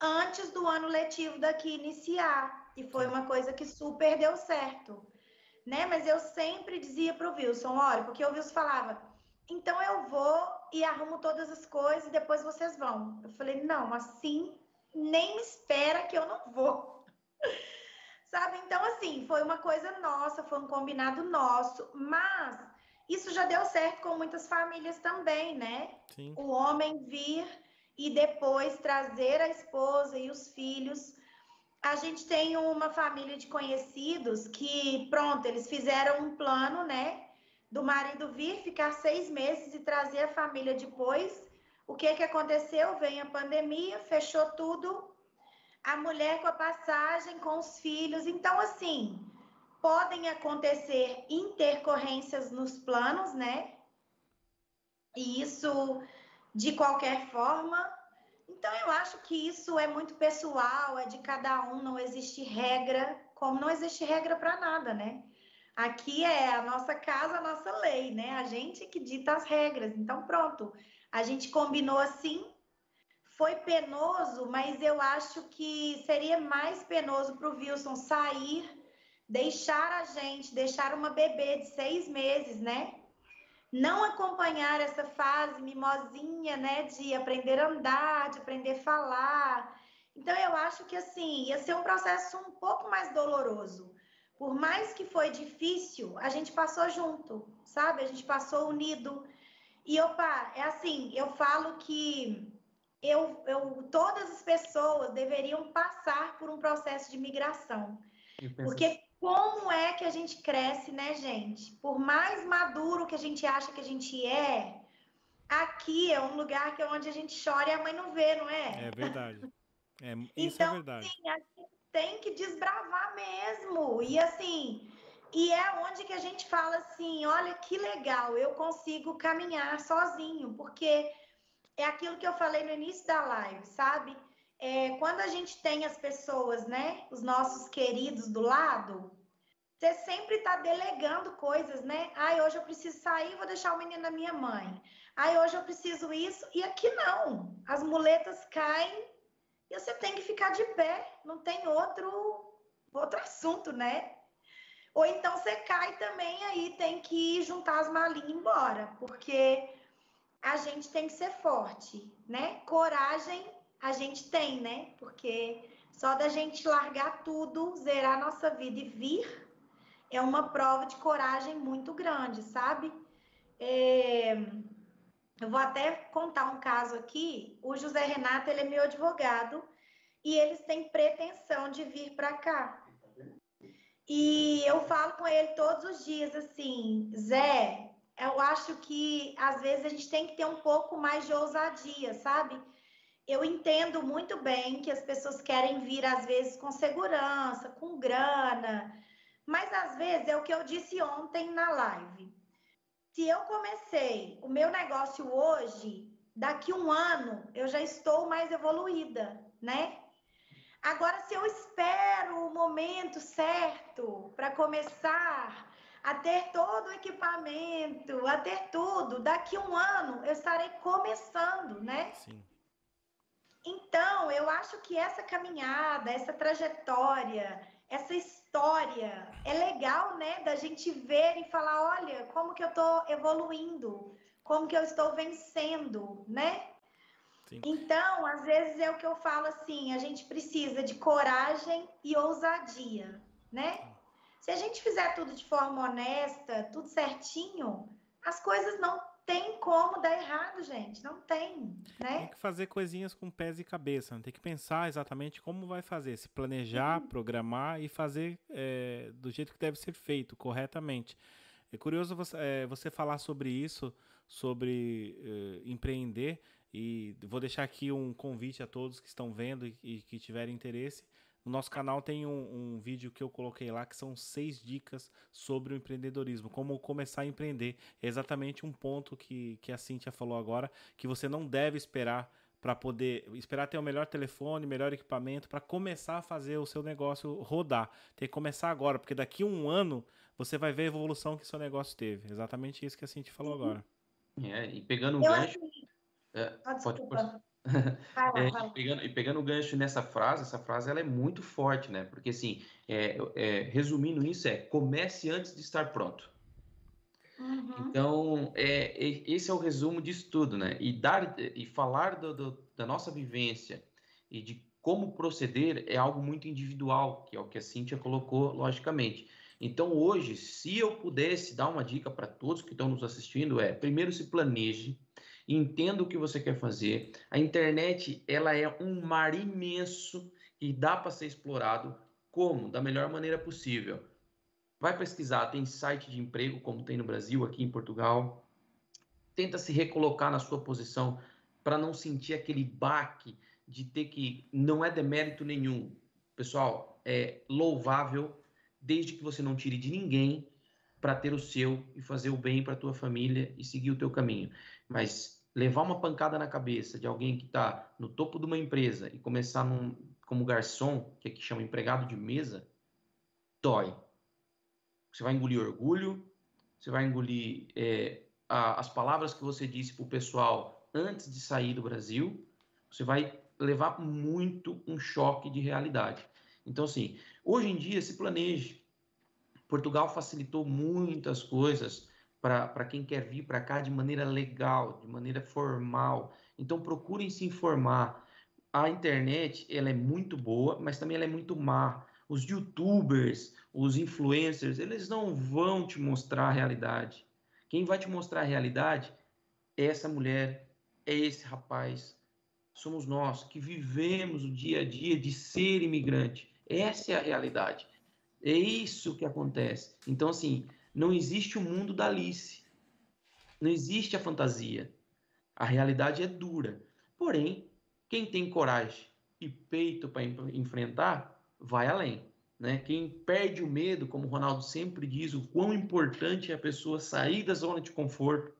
antes do ano letivo daqui iniciar. E foi uma coisa que super deu certo. Né? Mas eu sempre dizia para o Wilson, olha, porque o Wilson falava, então eu vou e arrumo todas as coisas e depois vocês vão. Eu falei, não, assim nem me espera que eu não vou. Sabe? Então, assim, foi uma coisa nossa, foi um combinado nosso, mas isso já deu certo com muitas famílias também, né? Sim. O homem vir e depois trazer a esposa e os filhos. A gente tem uma família de conhecidos que, pronto, eles fizeram um plano, né? Do marido vir, ficar seis meses e trazer a família depois. O que que aconteceu? Vem a pandemia, fechou tudo. A mulher com a passagem, com os filhos. Então, assim, podem acontecer intercorrências nos planos, né? E isso de qualquer forma. Então, eu acho que isso é muito pessoal, é de cada um, não existe regra, como não existe regra para nada, né? Aqui é a nossa casa, a nossa lei, né? A gente que dita as regras. Então, pronto, a gente combinou assim. Foi penoso, mas eu acho que seria mais penoso para o Wilson sair, deixar a gente, deixar uma bebê de seis meses, né? Não acompanhar essa fase mimosinha, né, de aprender a andar, de aprender a falar. Então eu acho que assim, ia ser um processo um pouco mais doloroso. Por mais que foi difícil, a gente passou junto, sabe? A gente passou unido. E opa, é assim, eu falo que eu, eu todas as pessoas deveriam passar por um processo de migração. Porque como é que a gente cresce, né, gente? Por mais maduro que a gente acha que a gente é, aqui é um lugar que é onde a gente chora e a mãe não vê, não é? É verdade. É, isso é então, é verdade. Sim, a gente tem que desbravar mesmo. E assim, e é onde que a gente fala assim, olha que legal, eu consigo caminhar sozinho, porque é aquilo que eu falei no início da live, sabe? É, quando a gente tem as pessoas, né, os nossos queridos do lado, você sempre está delegando coisas, né? Ai, hoje eu preciso sair, vou deixar o menino na minha mãe. Ai, hoje eu preciso isso. E aqui não. As muletas caem e você tem que ficar de pé. Não tem outro, outro assunto, né? Ou então você cai também, aí tem que juntar as malinhas e embora. Porque a gente tem que ser forte, né? Coragem a gente tem, né? Porque só da gente largar tudo, zerar nossa vida e vir, é uma prova de coragem muito grande, sabe? É... Eu vou até contar um caso aqui. O José Renato, ele é meu advogado e eles têm pretensão de vir para cá. E eu falo com ele todos os dias assim, Zé, eu acho que às vezes a gente tem que ter um pouco mais de ousadia, sabe? Eu entendo muito bem que as pessoas querem vir, às vezes, com segurança, com grana, mas às vezes é o que eu disse ontem na live. Se eu comecei o meu negócio hoje, daqui um ano eu já estou mais evoluída, né? Agora, se eu espero o momento certo para começar a ter todo o equipamento, a ter tudo, daqui um ano eu estarei começando, né? Sim. Então, eu acho que essa caminhada, essa trajetória, essa história é legal, né, da gente ver e falar, olha, como que eu estou evoluindo, como que eu estou vencendo, né? Sim. Então, às vezes é o que eu falo assim, a gente precisa de coragem e ousadia, né? Se a gente fizer tudo de forma honesta, tudo certinho, as coisas não tem como dar errado, gente. Não tem, né? Tem que fazer coisinhas com pés e cabeça. Né? Tem que pensar exatamente como vai fazer. Se planejar, programar e fazer é, do jeito que deve ser feito, corretamente. É curioso você, é, você falar sobre isso, sobre é, empreender. E vou deixar aqui um convite a todos que estão vendo e, e que tiverem interesse. No nosso canal tem um, um, vídeo que eu coloquei lá que são seis dicas sobre o empreendedorismo, como começar a empreender. É exatamente um ponto que, que a Cintia falou agora, que você não deve esperar para poder esperar ter o melhor telefone, melhor equipamento para começar a fazer o seu negócio rodar. Tem que começar agora, porque daqui a um ano você vai ver a evolução que seu negócio teve. Exatamente isso que a Cintia falou agora. É, e pegando um eu gancho. É, ah, pode, é, e, pegando, e pegando o gancho nessa frase, essa frase ela é muito forte, né? Porque assim, é, é, resumindo isso, é comece antes de estar pronto. Uhum. Então, é, esse é o resumo disso tudo, né? E, dar, e falar do, do, da nossa vivência e de como proceder é algo muito individual, que é o que a Cíntia colocou, logicamente. Então, hoje, se eu pudesse dar uma dica para todos que estão nos assistindo, é primeiro se planeje, entenda o que você quer fazer. A internet, ela é um mar imenso e dá para ser explorado como? Da melhor maneira possível. Vai pesquisar, tem site de emprego como tem no Brasil, aqui em Portugal. Tenta se recolocar na sua posição para não sentir aquele baque de ter que não é demérito nenhum. Pessoal, é louvável desde que você não tire de ninguém para ter o seu e fazer o bem para a tua família e seguir o teu caminho. Mas levar uma pancada na cabeça de alguém que está no topo de uma empresa e começar num, como garçom, que aqui chama empregado de mesa, dói. Você vai engolir orgulho, você vai engolir é, a, as palavras que você disse para o pessoal antes de sair do Brasil, você vai levar muito um choque de realidade. Então, assim, hoje em dia se planeje. Portugal facilitou muitas coisas para quem quer vir para cá de maneira legal, de maneira formal. Então procurem se informar. A internet ela é muito boa, mas também ela é muito má. Os youtubers, os influencers, eles não vão te mostrar a realidade. Quem vai te mostrar a realidade é essa mulher, é esse rapaz. Somos nós que vivemos o dia a dia de ser imigrante. Essa é a realidade. É isso que acontece. Então, assim, não existe o mundo da Alice. Não existe a fantasia. A realidade é dura. Porém, quem tem coragem e peito para enfrentar, vai além. Né? Quem perde o medo, como o Ronaldo sempre diz, o quão importante é a pessoa sair da zona de conforto,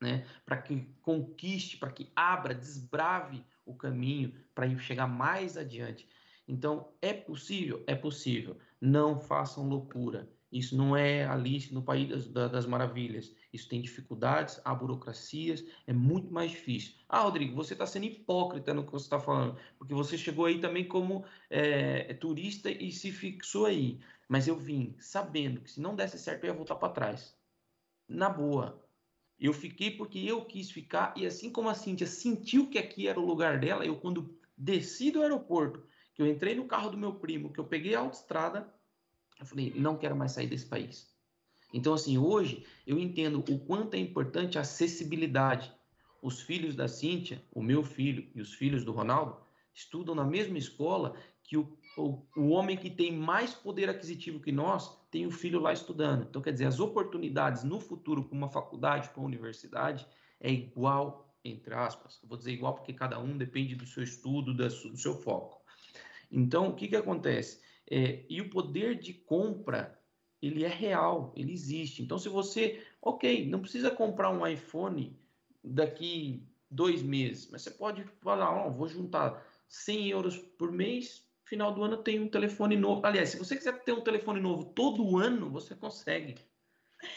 né? para que conquiste, para que abra, desbrave o caminho para chegar mais adiante. Então, é possível? É possível. Não façam loucura. Isso não é Alice no País das, Maravilhas. Isso tem dificuldades, há burocracias, é muito mais difícil. Ah, Rodrigo, você está sendo hipócrita no que você está falando, porque você chegou aí também como é, turista e se fixou aí. Mas eu vim sabendo que se não desse certo eu ia voltar para trás. Na boa. Eu fiquei porque eu quis ficar, e assim como a Cíntia sentiu que aqui era o lugar dela, eu quando desci do aeroporto, que eu entrei no carro do meu primo, que eu peguei a autoestrada, eu falei, não quero mais sair desse país. Então, assim, hoje eu entendo o quanto é importante a acessibilidade. Os filhos da Cíntia, o meu filho e os filhos do Ronaldo, estudam na mesma escola que o, o, o homem que tem mais poder aquisitivo que nós tem o filho lá estudando. Então, quer dizer, as oportunidades no futuro com uma faculdade, com uma universidade, é igual, entre aspas. Eu vou dizer igual porque cada um depende do seu estudo, do seu foco. Então, o que, que acontece? É, e o poder de compra, ele é real, ele existe. Então, se você, ok, não precisa comprar um iPhone daqui dois meses, mas você pode falar, oh, vou juntar 100 euros por mês, final do ano tenho um telefone novo. Aliás, se você quiser ter um telefone novo todo ano, você consegue.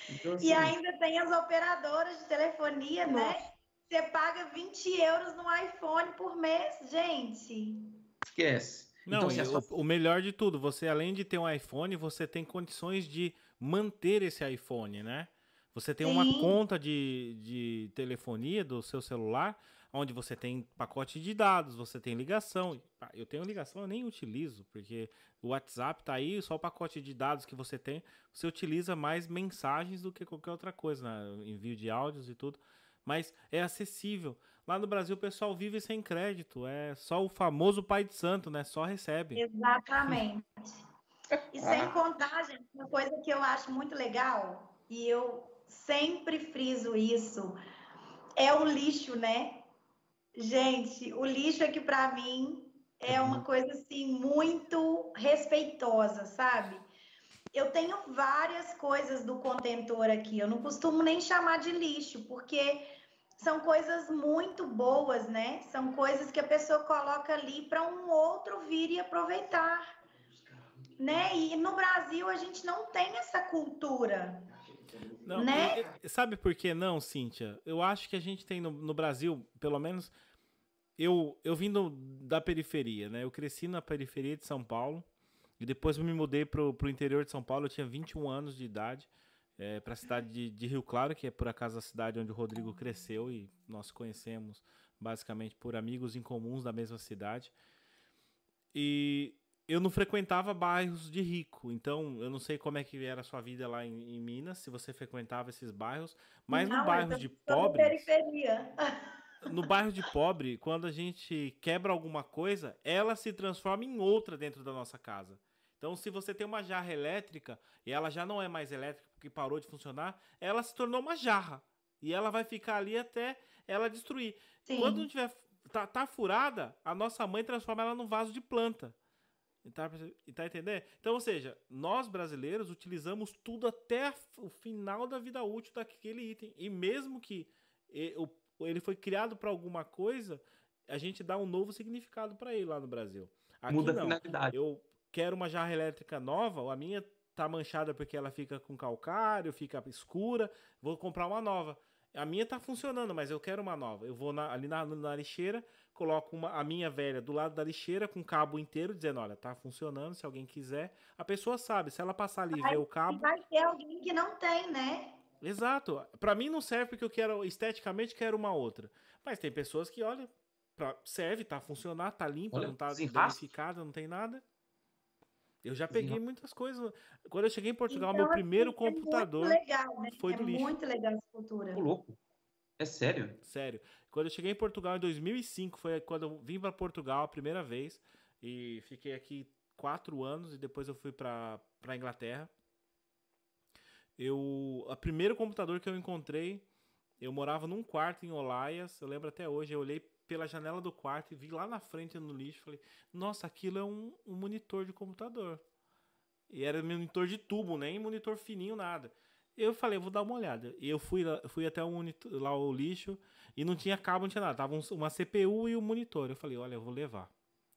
Então, assim... E ainda tem as operadoras de telefonia, né? Nossa. né? Você paga 20 euros no iPhone por mês, gente. Esquece. Não, então, sua... o, o melhor de tudo, você além de ter um iPhone, você tem condições de manter esse iPhone, né? Você tem Sim. uma conta de, de telefonia do seu celular, onde você tem pacote de dados, você tem ligação. Eu tenho ligação, eu nem utilizo, porque o WhatsApp tá aí, só o pacote de dados que você tem, você utiliza mais mensagens do que qualquer outra coisa, né? envio de áudios e tudo. Mas é acessível. Lá no Brasil o pessoal vive sem crédito, é só o famoso pai de santo, né? Só recebe. Exatamente. E sem contar, gente, uma coisa que eu acho muito legal, e eu sempre friso isso, é o lixo, né? Gente, o lixo aqui para mim é uma coisa assim muito respeitosa, sabe? Eu tenho várias coisas do contentor aqui. Eu não costumo nem chamar de lixo, porque são coisas muito boas, né? São coisas que a pessoa coloca ali para um outro vir e aproveitar. Né? E no Brasil a gente não tem essa cultura. Não, né? sabe por que não, Cíntia? Eu acho que a gente tem no, no Brasil, pelo menos, eu, eu vim do, da periferia, né? Eu cresci na periferia de São Paulo e depois me mudei pro, pro interior de São Paulo. Eu tinha 21 anos de idade, é, para a cidade de, de, Rio Claro, que é por acaso a cidade onde o Rodrigo cresceu e nós conhecemos basicamente por amigos em comuns da mesma cidade. E eu não frequentava bairros de rico, então eu não sei como é que era a sua vida lá em, em Minas, se você frequentava esses bairros, mas não, no bairro de pobre. Periferia. No bairro de pobre, quando a gente quebra alguma coisa, ela se transforma em outra dentro da nossa casa. Então, se você tem uma jarra elétrica e ela já não é mais elétrica porque parou de funcionar, ela se tornou uma jarra. E ela vai ficar ali até ela destruir. Sim. Quando não tiver tá, tá furada, a nossa mãe transforma ela num vaso de planta. Tá, tá entendendo? Então, ou seja, nós brasileiros utilizamos tudo até o final da vida útil daquele item. E mesmo que ele foi criado para alguma coisa, a gente dá um novo significado para ele lá no Brasil. Aqui, Muda não. a finalidade. Eu quero uma jarra elétrica nova, a minha tá manchada porque ela fica com calcário, fica escura, vou comprar uma nova. A minha tá funcionando, mas eu quero uma nova. Eu vou na, ali na, na lixeira, coloco uma, a minha velha do lado da lixeira com cabo inteiro, dizendo: olha, tá funcionando, se alguém quiser. A pessoa sabe, se ela passar ali e ver o cabo. Vai ter alguém que não tem, né? Exato. Para mim não serve porque eu quero, esteticamente, quero uma outra. Mas tem pessoas que, olha, pra, serve, tá funcionar, tá limpa, olha, não tá danificada, não tem nada. Eu já peguei muitas coisas. Quando eu cheguei em Portugal, então, meu primeiro assim, computador é legal, né? foi do é lixo. muito legal essa cultura. Ô, louco. É sério? Sério. Quando eu cheguei em Portugal em 2005, foi quando eu vim para Portugal a primeira vez. E fiquei aqui quatro anos e depois eu fui para Inglaterra. Eu, o primeiro computador que eu encontrei, eu morava num quarto em Olaias, eu lembro até hoje, eu olhei pela janela do quarto e vi lá na frente no lixo. Falei, nossa, aquilo é um, um monitor de computador. E era monitor de tubo, nem monitor fininho, nada. Eu falei, vou dar uma olhada. E eu fui, fui até o monitor, lá o lixo e não tinha cabo, não tinha nada. Tava um, uma CPU e um monitor. Eu falei, olha, eu vou levar.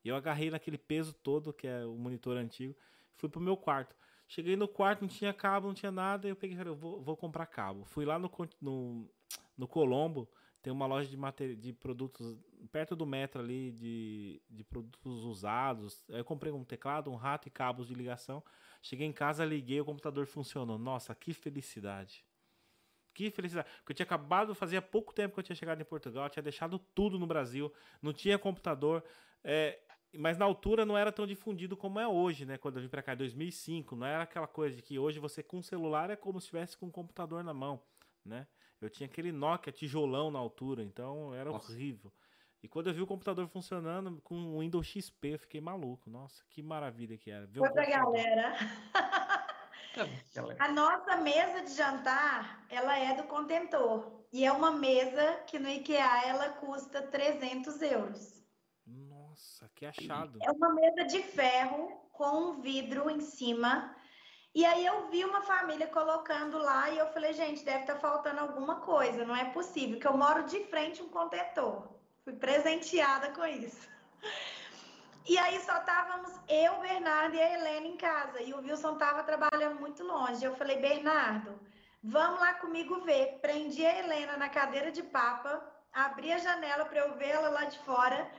Eu agarrei naquele peso todo, que é o monitor antigo, fui pro meu quarto. Cheguei no quarto, não tinha cabo, não tinha nada. Eu peguei eu vou, vou comprar cabo. Fui lá no, no, no Colombo, tem uma loja de, de produtos perto do metro ali de, de produtos usados. Eu comprei um teclado, um rato e cabos de ligação. Cheguei em casa, liguei, o computador funcionou. Nossa, que felicidade. Que felicidade. Porque eu tinha acabado, fazia pouco tempo que eu tinha chegado em Portugal, tinha deixado tudo no Brasil, não tinha computador. É, mas na altura não era tão difundido como é hoje, né? Quando eu vim para cá em 2005, não era aquela coisa de que hoje você com celular é como se estivesse com um computador na mão, né? Eu tinha aquele Nokia tijolão na altura, então era Nossa. horrível. E quando eu vi o computador funcionando com o Windows XP, eu fiquei maluco. Nossa, que maravilha que era. Viu Outra galera. A nossa mesa de jantar, ela é do contentor. E é uma mesa que no IKEA ela custa 300 euros. Nossa, que achado. É uma mesa de ferro com um vidro em cima e aí eu vi uma família colocando lá e eu falei, gente, deve estar tá faltando alguma coisa, não é possível, que eu moro de frente um contentor. Fui presenteada com isso. E aí só estávamos eu, Bernardo e a Helena em casa. E o Wilson estava trabalhando muito longe. Eu falei, Bernardo, vamos lá comigo ver. Prendi a Helena na cadeira de papa, abri a janela para eu vê-la lá de fora.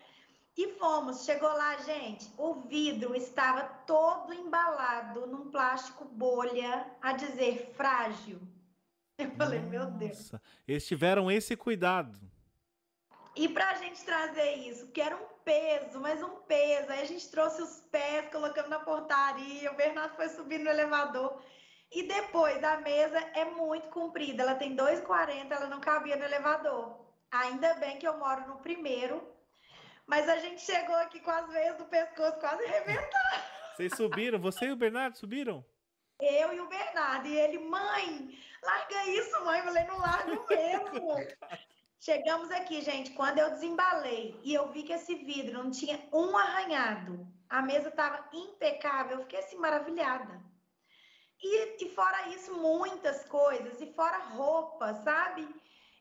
E fomos. Chegou lá, gente, o vidro estava todo embalado num plástico bolha, a dizer frágil. Eu falei, Nossa, meu Deus. Eles tiveram esse cuidado. E para a gente trazer isso, que era um peso, mas um peso. Aí a gente trouxe os pés, colocando na portaria, o Bernardo foi subir no elevador. E depois a mesa é muito comprida, ela tem 2,40, ela não cabia no elevador. Ainda bem que eu moro no primeiro, mas a gente chegou aqui com as veias do pescoço quase arrebentando. Vocês subiram? Você e o Bernardo subiram? Eu e o Bernardo. E ele, mãe, larga isso, mãe. Eu falei, não largo mesmo. Chegamos aqui, gente, quando eu desembalei e eu vi que esse vidro não tinha um arranhado, a mesa estava impecável, eu fiquei assim maravilhada. E, e fora isso, muitas coisas, e fora roupa, sabe?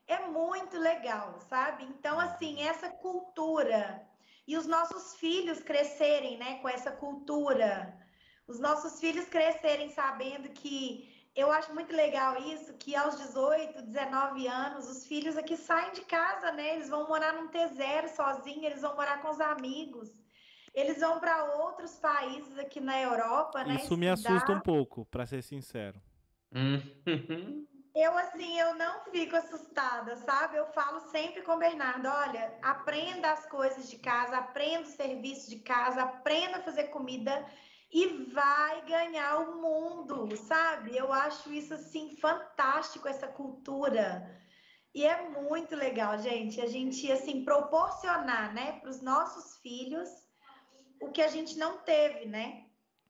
É muito legal, sabe? Então, assim, essa cultura e os nossos filhos crescerem, né, com essa cultura, os nossos filhos crescerem sabendo que eu acho muito legal isso, que aos 18, 19 anos, os filhos aqui saem de casa, né? Eles vão morar num T0 sozinhos, eles vão morar com os amigos. Eles vão para outros países aqui na Europa, né? Isso me assusta um pouco, para ser sincero. eu, assim, eu não fico assustada, sabe? Eu falo sempre com o Bernardo: olha, aprenda as coisas de casa, aprenda o serviço de casa, aprenda a fazer comida e vai ganhar o mundo, sabe? Eu acho isso assim fantástico essa cultura. E é muito legal, gente, a gente assim proporcionar, né, para os nossos filhos o que a gente não teve, né?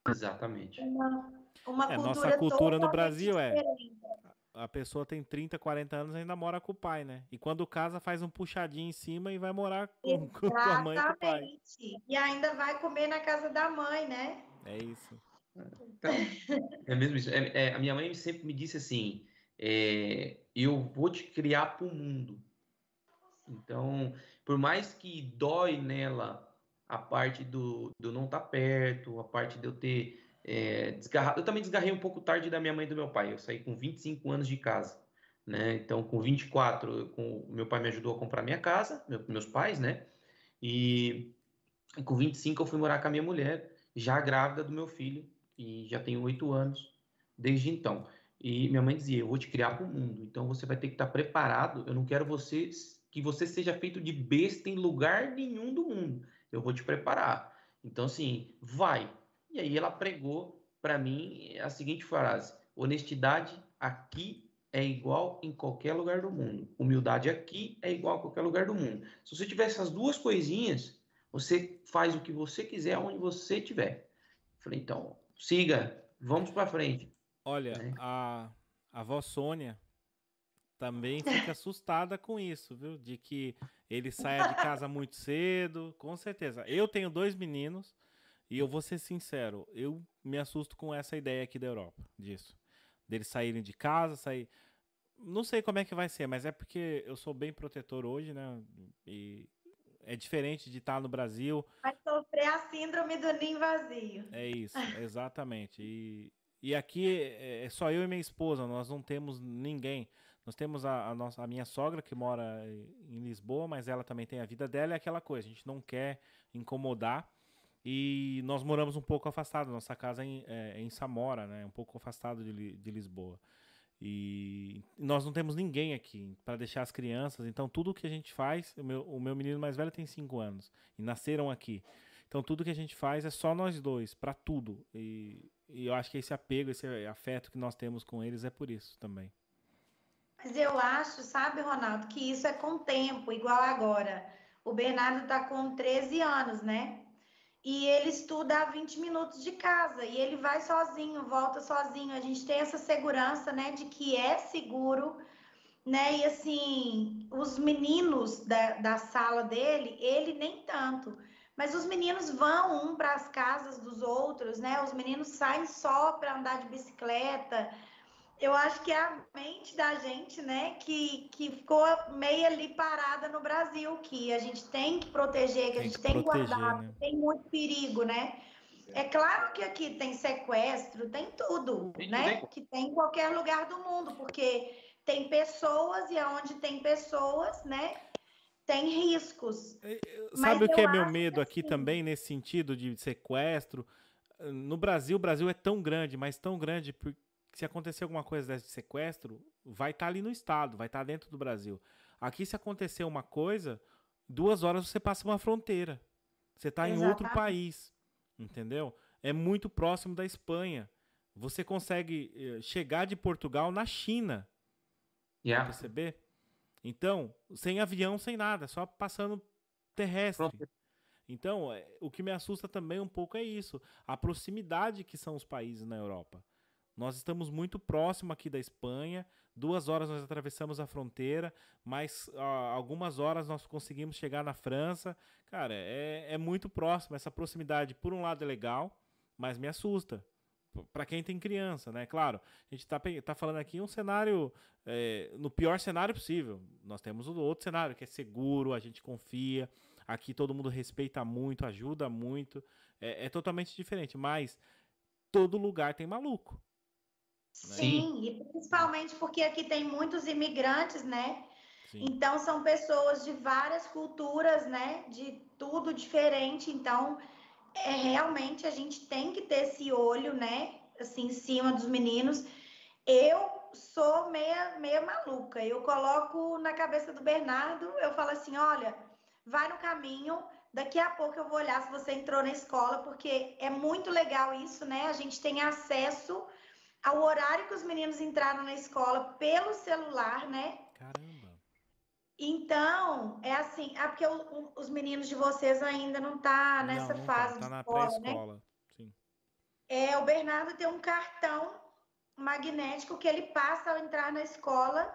Exatamente. Uma, uma é, cultura nossa cultura no Brasil é diferente. é a pessoa tem 30, 40 anos e ainda mora com o pai, né? E quando casa faz um puxadinho em cima e vai morar com, com a mãe e com o pai. E ainda vai comer na casa da mãe, né? É isso. Então, é mesmo isso. É, é, a minha mãe sempre me disse assim: é, eu vou te criar para o mundo. Então, por mais que dói nela a parte do, do não estar tá perto, a parte de eu ter é, desgarrado. Eu também desgarrei um pouco tarde da minha mãe e do meu pai. Eu saí com 25 anos de casa. Né? Então, com 24, com, meu pai me ajudou a comprar minha casa, meu, meus pais, né? E com 25 eu fui morar com a minha mulher já grávida do meu filho, e já tenho oito anos desde então. E minha mãe dizia: Eu vou te criar para o mundo, então você vai ter que estar preparado. Eu não quero você que você seja feito de besta em lugar nenhum do mundo. Eu vou te preparar. Então, assim, vai. E aí ela pregou para mim a seguinte frase: honestidade aqui é igual em qualquer lugar do mundo. Humildade aqui é igual em qualquer lugar do mundo. Se você tiver essas duas coisinhas, você faz o que você quiser onde você estiver. Falei, então, siga, vamos para frente. Olha, é. a, a avó Sônia também fica assustada com isso, viu? De que ele saia de casa muito cedo, com certeza. Eu tenho dois meninos e eu vou ser sincero, eu me assusto com essa ideia aqui da Europa, disso. Deles saírem de casa, sair. Não sei como é que vai ser, mas é porque eu sou bem protetor hoje, né? E é diferente de estar no Brasil. Vai sofrer a síndrome do ninho vazio. É isso, exatamente. E, e aqui é, é só eu e minha esposa, nós não temos ninguém. Nós temos a, a, nossa, a minha sogra que mora em Lisboa, mas ela também tem a vida dela e é aquela coisa, a gente não quer incomodar. E nós moramos um pouco afastados, nossa casa é em, é, é em Samora, né? Um pouco afastado de, de Lisboa. E nós não temos ninguém aqui para deixar as crianças. Então, tudo que a gente faz, o meu, o meu menino mais velho tem 5 anos e nasceram aqui. Então, tudo que a gente faz é só nós dois, para tudo. E, e, eu acho que esse apego, esse afeto que nós temos com eles é por isso também. Mas eu acho, sabe, Ronaldo, que isso é com tempo, igual agora. O Bernardo está com 13 anos, né? E ele estuda a 20 minutos de casa e ele vai sozinho, volta sozinho. A gente tem essa segurança, né, de que é seguro, né? E assim, os meninos da, da sala dele, ele nem tanto. Mas os meninos vão um para as casas dos outros, né? Os meninos saem só para andar de bicicleta. Eu acho que é a mente da gente, né, que, que ficou meio ali parada no Brasil, que a gente tem que proteger, que tem a gente que tem que guardar, né? tem muito perigo, né? É claro que aqui tem sequestro, tem tudo, tem né? Tudo. Que tem em qualquer lugar do mundo, porque tem pessoas e aonde tem pessoas, né? Tem riscos. Sabe o que é meu medo aqui assim, também nesse sentido de sequestro? No Brasil, o Brasil é tão grande, mas tão grande porque se acontecer alguma coisa desse sequestro, vai estar tá ali no estado, vai estar tá dentro do Brasil. Aqui, se acontecer uma coisa, duas horas você passa uma fronteira. Você está em outro país, entendeu? É muito próximo da Espanha. Você consegue eh, chegar de Portugal na China. Yeah. Perceber? Então, sem avião, sem nada, só passando terrestre. Então, é, o que me assusta também um pouco é isso, a proximidade que são os países na Europa. Nós estamos muito próximo aqui da Espanha. Duas horas nós atravessamos a fronteira, mas algumas horas nós conseguimos chegar na França. Cara, é, é muito próximo. Essa proximidade, por um lado, é legal, mas me assusta para quem tem criança, né? Claro, a gente está tá falando aqui um cenário, é, no pior cenário possível. Nós temos o outro cenário, que é seguro, a gente confia. Aqui todo mundo respeita muito, ajuda muito. É, é totalmente diferente, mas todo lugar tem maluco. Né? Sim, e principalmente porque aqui tem muitos imigrantes, né? Sim. Então são pessoas de várias culturas, né? De tudo diferente. Então, é realmente a gente tem que ter esse olho, né? Assim, em cima dos meninos. Eu sou meia, meia maluca. Eu coloco na cabeça do Bernardo, eu falo assim: olha, vai no caminho. Daqui a pouco eu vou olhar se você entrou na escola, porque é muito legal isso, né? A gente tem acesso ao horário que os meninos entraram na escola pelo celular, né? Caramba. Então, é assim, é porque o, o, os meninos de vocês ainda não tá nessa não, não tá, fase tá, tá na pré-escola, né? sim. É, o Bernardo tem um cartão magnético que ele passa ao entrar na escola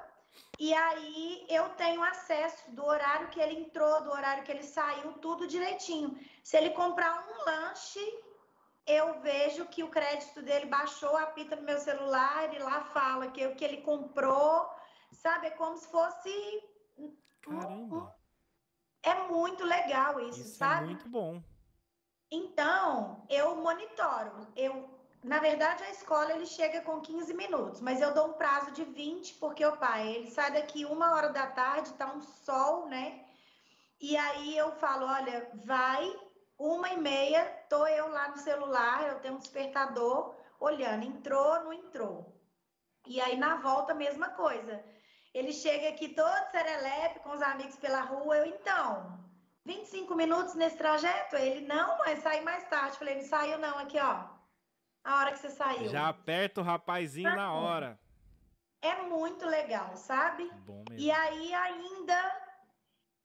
e aí eu tenho acesso do horário que ele entrou, do horário que ele saiu, tudo direitinho. Se ele comprar um lanche, eu vejo que o crédito dele baixou, apita no meu celular e lá fala que o que ele comprou, sabe? É como se fosse. Caramba! É muito legal isso, isso é sabe? É muito bom. Então, eu monitoro. Eu, na verdade, a escola ele chega com 15 minutos, mas eu dou um prazo de 20, porque o pai, ele sai daqui uma hora da tarde, tá um sol, né? E aí eu falo, olha, vai uma e meia, tô eu lá no celular, eu tenho um despertador olhando, entrou, não entrou. E aí na volta, mesma coisa. Ele chega aqui todo serelepe com os amigos pela rua, eu então, 25 minutos nesse trajeto? Ele, não, mas saí mais tarde. Falei, não saiu não, aqui ó, a hora que você saiu. Já aperta o rapazinho na hora. É muito legal, sabe? Bom mesmo. E aí ainda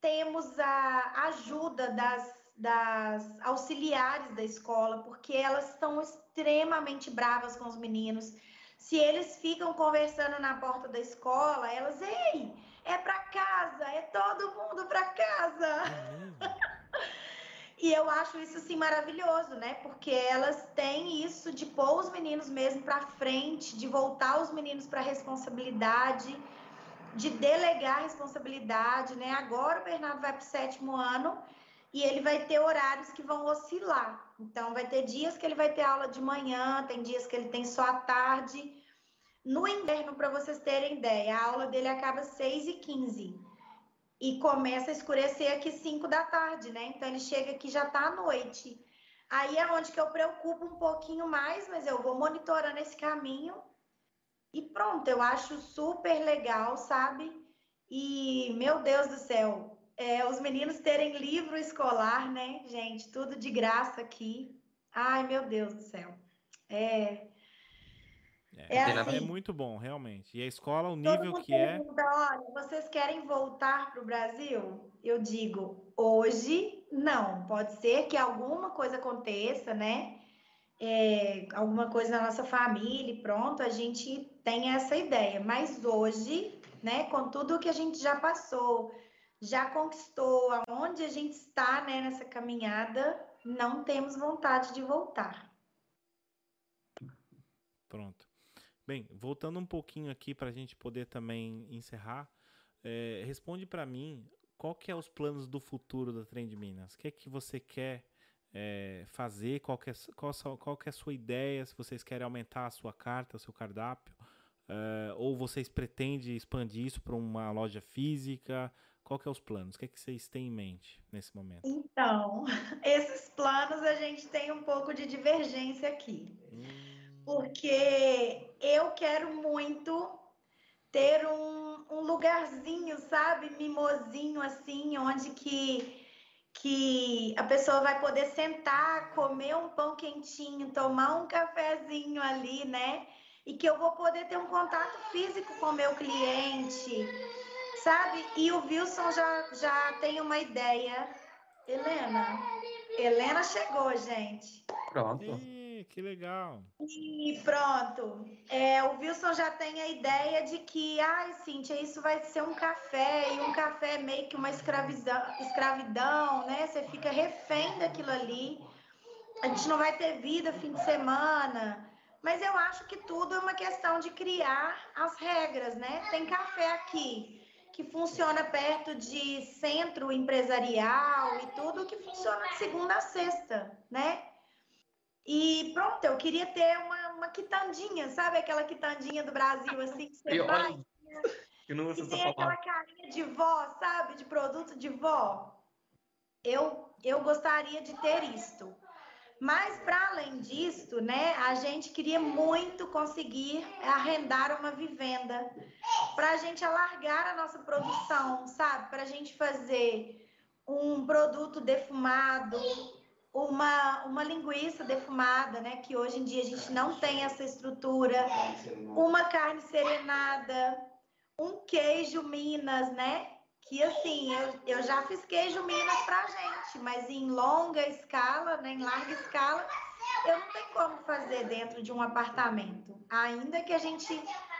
temos a ajuda das das auxiliares da escola, porque elas estão extremamente bravas com os meninos. Se eles ficam conversando na porta da escola, elas, ei, é para casa, é todo mundo para casa. e eu acho isso assim maravilhoso, né? Porque elas têm isso de pôr os meninos mesmo para frente, de voltar os meninos para responsabilidade, de delegar responsabilidade, né? Agora o Bernardo vai para o sétimo ano e ele vai ter horários que vão oscilar. Então, vai ter dias que ele vai ter aula de manhã, tem dias que ele tem só à tarde. No inverno, para vocês terem ideia, a aula dele acaba às 6 e 15 e começa a escurecer aqui 5 da tarde, né? Então, ele chega aqui já tá à noite. Aí é onde que eu preocupo um pouquinho mais, mas eu vou monitorando esse caminho e pronto, eu acho super legal, sabe? E, meu Deus do céu, é, os meninos terem livro escolar, né, gente? Tudo de graça aqui. Ai, meu Deus do céu. É. É, é, assim, é muito bom, realmente. E a escola, o nível que é. Olha, vocês querem voltar para o Brasil? Eu digo, hoje não. Pode ser que alguma coisa aconteça, né? É, alguma coisa na nossa família, pronto, a gente tem essa ideia. Mas hoje, né, com tudo que a gente já passou, já conquistou, aonde a gente está né, nessa caminhada, não temos vontade de voltar. Pronto. Bem, voltando um pouquinho aqui para a gente poder também encerrar, é, responde para mim qual que é os planos do futuro da Trend Minas? O que é que você quer é, fazer? Qual que, é, qual, qual que é a sua ideia? Se vocês querem aumentar a sua carta, o seu cardápio? É, ou vocês pretendem expandir isso para uma loja física? Qual que é os planos? O que, é que vocês têm em mente nesse momento? Então, esses planos a gente tem um pouco de divergência aqui. Hum porque eu quero muito ter um, um lugarzinho, sabe, mimosinho assim, onde que que a pessoa vai poder sentar, comer um pão quentinho, tomar um cafezinho ali, né? E que eu vou poder ter um contato físico com o meu cliente, sabe? E o Wilson já, já tem uma ideia. Helena, Helena chegou, gente. Pronto que legal. E pronto. É, o Wilson já tem a ideia de que, ai, Cíntia, isso vai ser um café, e um café é meio que uma escravidão, escravidão, né? Você fica refém daquilo ali. A gente não vai ter vida fim de semana. Mas eu acho que tudo é uma questão de criar as regras, né? Tem café aqui que funciona perto de centro empresarial e tudo que funciona de segunda a sexta, né? E pronto, eu queria ter uma, uma quitandinha, sabe aquela quitandinha do Brasil, assim, que você vai. Eu não que tem aquela carinha de vó, sabe? De produto de vó. Eu, eu gostaria de ter isto. Mas, para além disto, né, a gente queria muito conseguir arrendar uma vivenda para a gente alargar a nossa produção, sabe? Para a gente fazer um produto defumado, uma, uma linguiça defumada, né? Que hoje em dia a gente não tem essa estrutura, uma carne serenada, um queijo Minas, né? Que assim, eu, eu já fiz queijo Minas pra gente, mas em longa escala, né? Em larga escala, eu não tenho como fazer dentro de um apartamento. Ainda que a gente,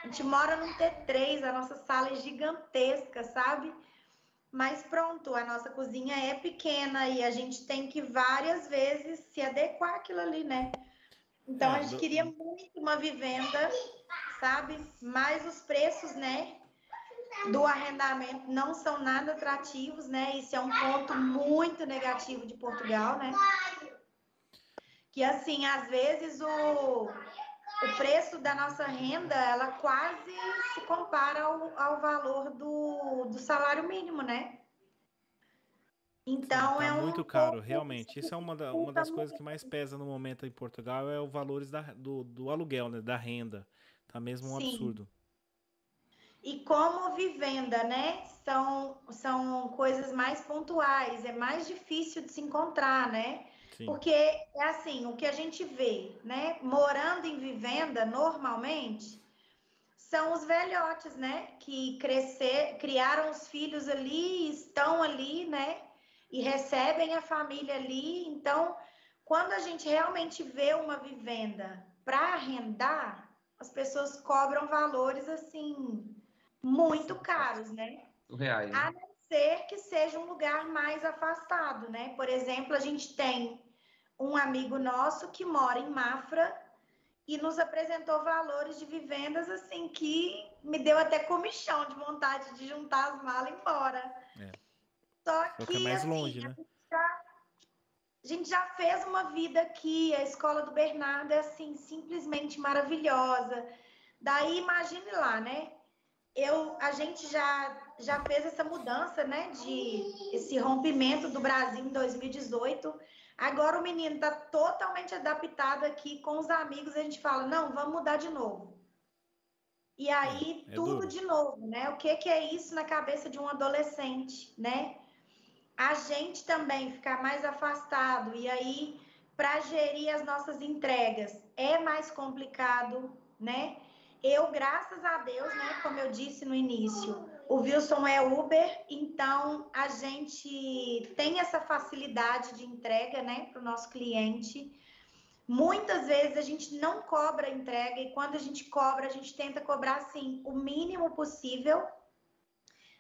a gente mora num T3, a nossa sala é gigantesca, sabe? Mas pronto, a nossa cozinha é pequena e a gente tem que várias vezes se adequar àquilo ali, né? Então é, a gente do... queria muito uma vivenda, sabe? Mas os preços, né? Do arrendamento não são nada atrativos, né? Isso é um ponto muito negativo de Portugal, né? Que assim, às vezes o, o preço da nossa renda, ela quase se compara ao, ao valor do, do salário mínimo, né? Então tá é um muito caro, realmente. Isso é uma, da, uma das coisas que mais pesa no momento em Portugal é o valores da, do, do aluguel, né? Da renda. Tá mesmo um Sim. absurdo. E como vivenda, né? São, são coisas mais pontuais, é mais difícil de se encontrar, né? Sim. Porque é assim, o que a gente vê, né? Morando em vivenda, normalmente, são os velhotes, né? Que crescer, criaram os filhos ali, estão ali, né? E recebem a família ali. Então, quando a gente realmente vê uma vivenda para arrendar, as pessoas cobram valores assim muito caros, né? Reais. Né? A não ser que seja um lugar mais afastado, né? Por exemplo, a gente tem um amigo nosso que mora em Mafra e nos apresentou valores de vivendas assim que me deu até comichão de vontade de juntar as malas e ir embora. É. Só que é mais assim, longe, né? a, gente já, a gente já fez uma vida aqui, a escola do Bernardo é assim simplesmente maravilhosa. Daí imagine lá, né? Eu, a gente já já fez essa mudança, né, de esse rompimento do Brasil em 2018 Agora o menino está totalmente adaptado aqui com os amigos, a gente fala, não, vamos mudar de novo. E aí, é, é tudo duro. de novo, né? O que, que é isso na cabeça de um adolescente, né? A gente também ficar mais afastado, e aí, para gerir as nossas entregas, é mais complicado, né? Eu, graças a Deus, né, como eu disse no início, o Wilson é Uber, então a gente tem essa facilidade de entrega, né, para o nosso cliente. Muitas vezes a gente não cobra entrega e quando a gente cobra, a gente tenta cobrar assim o mínimo possível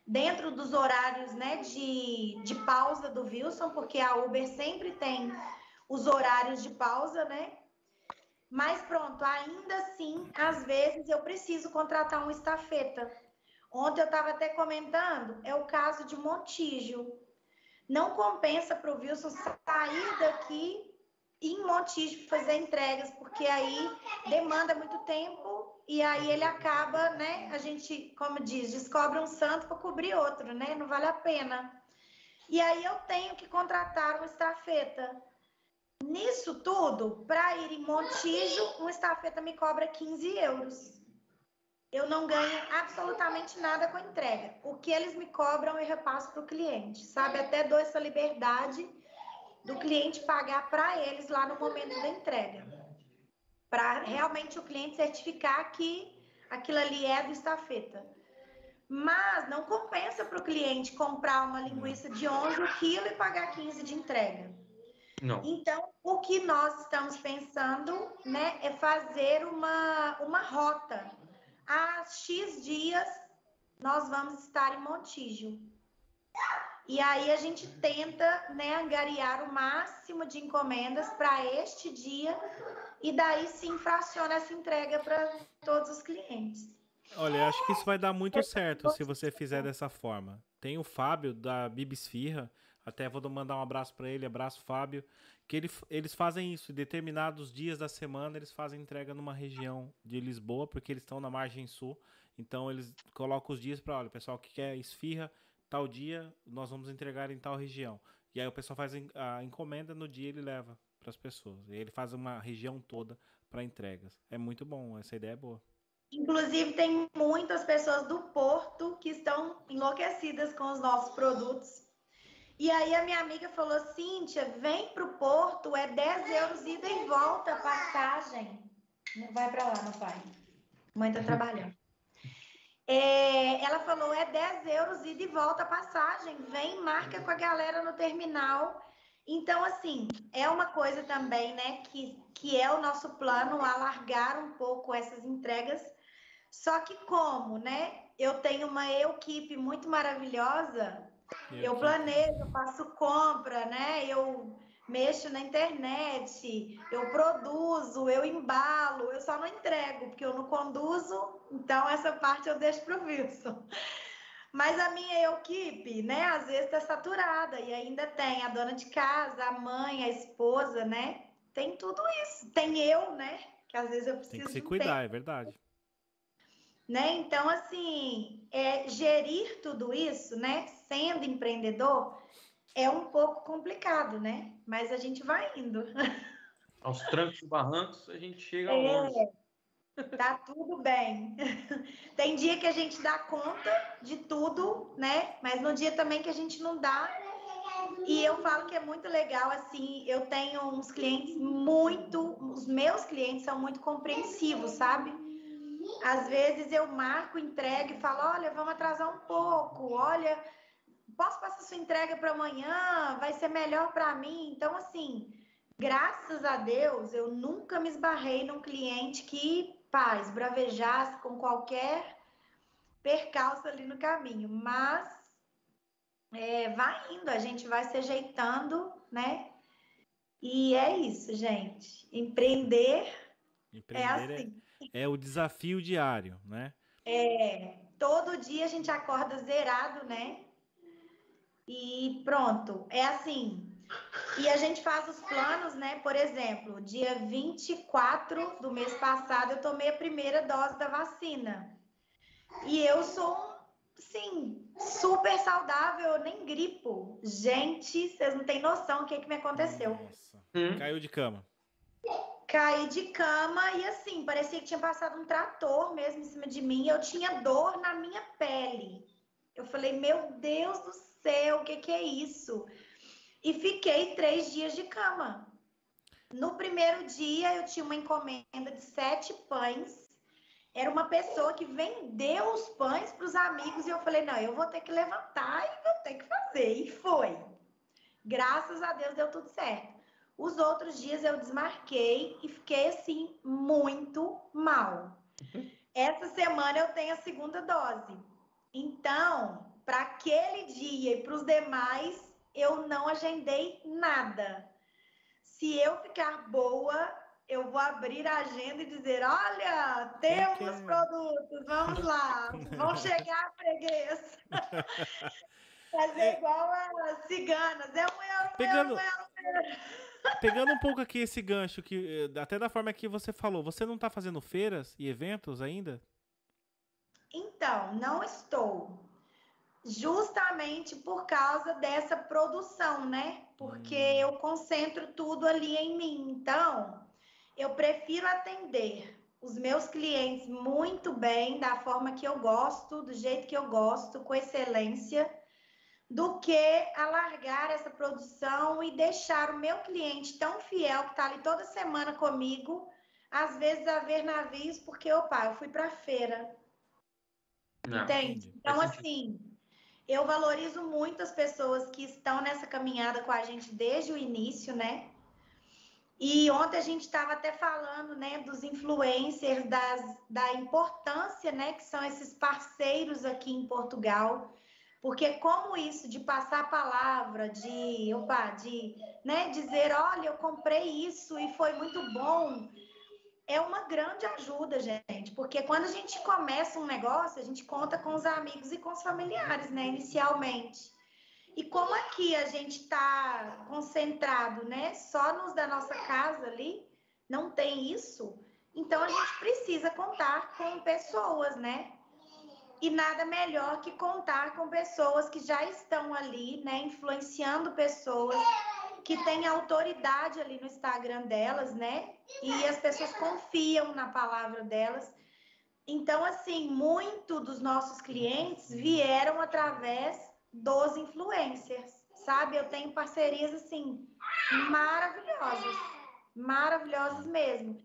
dentro dos horários, né, de, de pausa do Wilson, porque a Uber sempre tem os horários de pausa, né? Mas pronto, ainda assim, às vezes eu preciso contratar um estafeta. Ontem eu estava até comentando, é o caso de Montijo. Não compensa para o Wilson sair daqui em Montijo fazer entregas, porque aí demanda muito tempo e aí ele acaba, né? A gente, como diz, descobre um santo para cobrir outro, né? Não vale a pena. E aí eu tenho que contratar um estafeta. Nisso tudo, para ir em Montijo, um estafeta me cobra 15 euros. Eu não ganho absolutamente nada com a entrega. O que eles me cobram, eu repasso para o cliente, sabe? Até dou essa liberdade do cliente pagar para eles lá no momento da entrega. Para realmente o cliente certificar que aquilo ali é do estafeta. Mas não compensa para o cliente comprar uma linguiça de 11 kg e pagar 15 de entrega. Não. Então, o que nós estamos pensando né, é fazer uma, uma rota. Há X dias nós vamos estar em Montijo. E aí a gente tenta né, angariar o máximo de encomendas para este dia e daí sim fraciona essa entrega para todos os clientes. Olha, acho que isso vai dar muito certo se você fizer dessa forma. Tem o Fábio da Bibisfirra, até vou mandar um abraço para ele, abraço Fábio, que ele, eles fazem isso, em determinados dias da semana eles fazem entrega numa região de Lisboa, porque eles estão na margem sul, então eles colocam os dias para, olha, pessoal que quer esfirra, tal dia nós vamos entregar em tal região. E aí o pessoal faz a encomenda, no dia ele leva para as pessoas. E ele faz uma região toda para entregas. É muito bom, essa ideia é boa. Inclusive, tem muitas pessoas do Porto que estão enlouquecidas com os nossos produtos. E aí a minha amiga falou, Cíntia, vem para o Porto, é 10 euros ida e volta a passagem. Vai para lá, meu pai. Mãe tá trabalhando. É, ela falou: é 10 euros e de volta a passagem. Vem, marca com a galera no terminal. Então, assim, é uma coisa também, né, que, que é o nosso plano, alargar um pouco essas entregas. Só que como, né? Eu tenho uma equipe muito maravilhosa, eu planejo, faço compra, né? Eu mexo na internet, eu produzo, eu embalo, eu só não entrego, porque eu não conduzo, então essa parte eu deixo para o Wilson. Mas a minha equipe, né, às vezes está saturada e ainda tem a dona de casa, a mãe, a esposa, né? Tem tudo isso. Tem eu, né? Que às vezes eu preciso. Tem que se cuidar, é verdade. Né? Então, assim, é, gerir tudo isso, né? Sendo empreendedor, é um pouco complicado, né? Mas a gente vai indo. Aos trancos e barrancos, a gente chega é, longe. Tá tudo bem. Tem dia que a gente dá conta de tudo, né? Mas no dia também que a gente não dá. E eu falo que é muito legal, assim, eu tenho uns clientes muito, os meus clientes são muito compreensivos, sabe? Às vezes eu marco, entrego e falo, olha, vamos atrasar um pouco, olha, posso passar sua entrega para amanhã, vai ser melhor para mim. Então, assim, graças a Deus, eu nunca me esbarrei num cliente que, paz, bravejasse com qualquer percalço ali no caminho. Mas é, vai indo, a gente vai se ajeitando, né? E é isso, gente. Empreender, é Empreender é assim. É, é o desafio diário, né? É, todo dia a gente acorda zerado, né? e pronto. É assim. E a gente faz os planos, né? Por exemplo, dia 24 do mês passado eu tomei a primeira dose da vacina. E eu sou, sim, super saudável, eu nem gripo. Gente, vocês não têm noção o que, que me aconteceu. Nossa. Hum? Caiu de cama. Caí de cama e assim, parecia que tinha passado um trator mesmo em cima de mim. Eu tinha dor na minha pele. Eu falei, meu Deus do céu, o que, que é isso? E fiquei três dias de cama. No primeiro dia, eu tinha uma encomenda de sete pães. Era uma pessoa que vendeu os pães para os amigos e eu falei: não, eu vou ter que levantar e vou ter que fazer. E foi. Graças a Deus deu tudo certo. Os outros dias eu desmarquei e fiquei assim, muito mal. Uhum. Essa semana eu tenho a segunda dose. Então, para aquele dia e para os demais, eu não agendei nada. Se eu ficar boa, eu vou abrir a agenda e dizer: olha, temos produtos, vamos lá, vamos chegar, freguês. Fazer é... igual as ciganas. É um euro, Pegando... euro, euro. Pegando um pouco aqui esse gancho, que eh, até da forma que você falou, você não está fazendo feiras e eventos ainda? Então, não estou. Justamente por causa dessa produção, né? Porque hum. eu concentro tudo ali em mim. Então, eu prefiro atender os meus clientes muito bem, da forma que eu gosto, do jeito que eu gosto, com excelência, do que alargar essa produção e deixar o meu cliente tão fiel que está ali toda semana comigo, às vezes a ver navios, porque, opa, eu fui para a feira. Não, Entende? Então, assim, eu valorizo muito as pessoas que estão nessa caminhada com a gente desde o início, né? E ontem a gente estava até falando, né, dos influencers, das, da importância, né, que são esses parceiros aqui em Portugal, porque como isso de passar a palavra, de, opa, de, né, dizer, olha, eu comprei isso e foi muito bom, é uma grande ajuda, gente, porque quando a gente começa um negócio, a gente conta com os amigos e com os familiares, né, inicialmente. E como aqui a gente está concentrado, né, só nos da nossa casa ali, não tem isso, então a gente precisa contar com pessoas, né? E nada melhor que contar com pessoas que já estão ali, né, influenciando pessoas que têm autoridade ali no Instagram delas, né? E as pessoas confiam na palavra delas. Então, assim, muito dos nossos clientes vieram através dos influencers, sabe? Eu tenho parcerias assim maravilhosas, maravilhosas mesmo.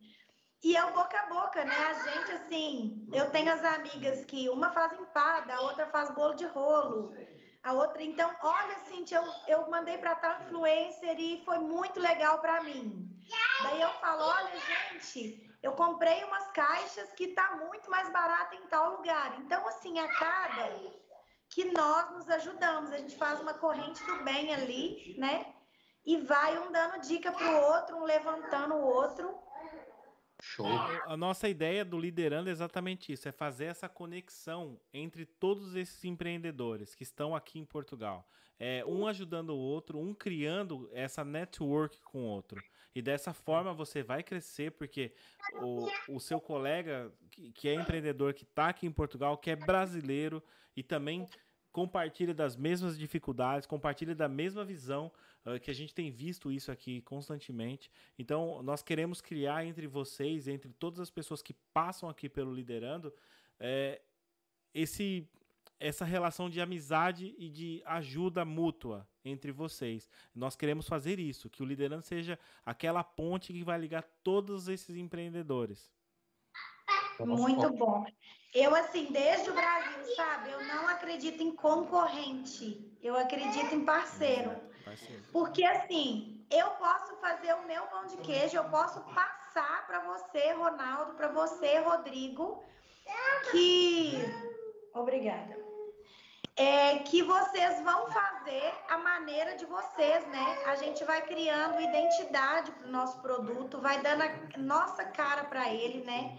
E é o boca a boca, né? A gente, assim, eu tenho as amigas que uma faz empada, a outra faz bolo de rolo, a outra. Então, olha, Cintia, eu, eu mandei para tal influencer e foi muito legal para mim. Daí eu falo: olha, gente, eu comprei umas caixas que tá muito mais barata em tal lugar. Então, assim, a cada que nós nos ajudamos. A gente faz uma corrente do bem ali, né? E vai um dando dica para o outro, um levantando o outro. Show. A nossa ideia do Liderando é exatamente isso: é fazer essa conexão entre todos esses empreendedores que estão aqui em Portugal. É, um ajudando o outro, um criando essa network com o outro. E dessa forma você vai crescer, porque o, o seu colega que, que é empreendedor, que está aqui em Portugal, que é brasileiro e também compartilha das mesmas dificuldades, compartilha da mesma visão uh, que a gente tem visto isso aqui constantemente. Então, nós queremos criar entre vocês, entre todas as pessoas que passam aqui pelo Liderando, é, esse, essa relação de amizade e de ajuda mútua entre vocês. Nós queremos fazer isso, que o Liderando seja aquela ponte que vai ligar todos esses empreendedores. Muito bom. Eu, assim, desde o Brasil, sabe? Eu não acredito em concorrente. Eu acredito em parceiro. Porque, assim, eu posso fazer o meu pão de queijo, eu posso passar para você, Ronaldo, para você, Rodrigo, que. Obrigada. É, que vocês vão fazer a maneira de vocês, né? A gente vai criando identidade para o nosso produto, vai dando a nossa cara para ele, né?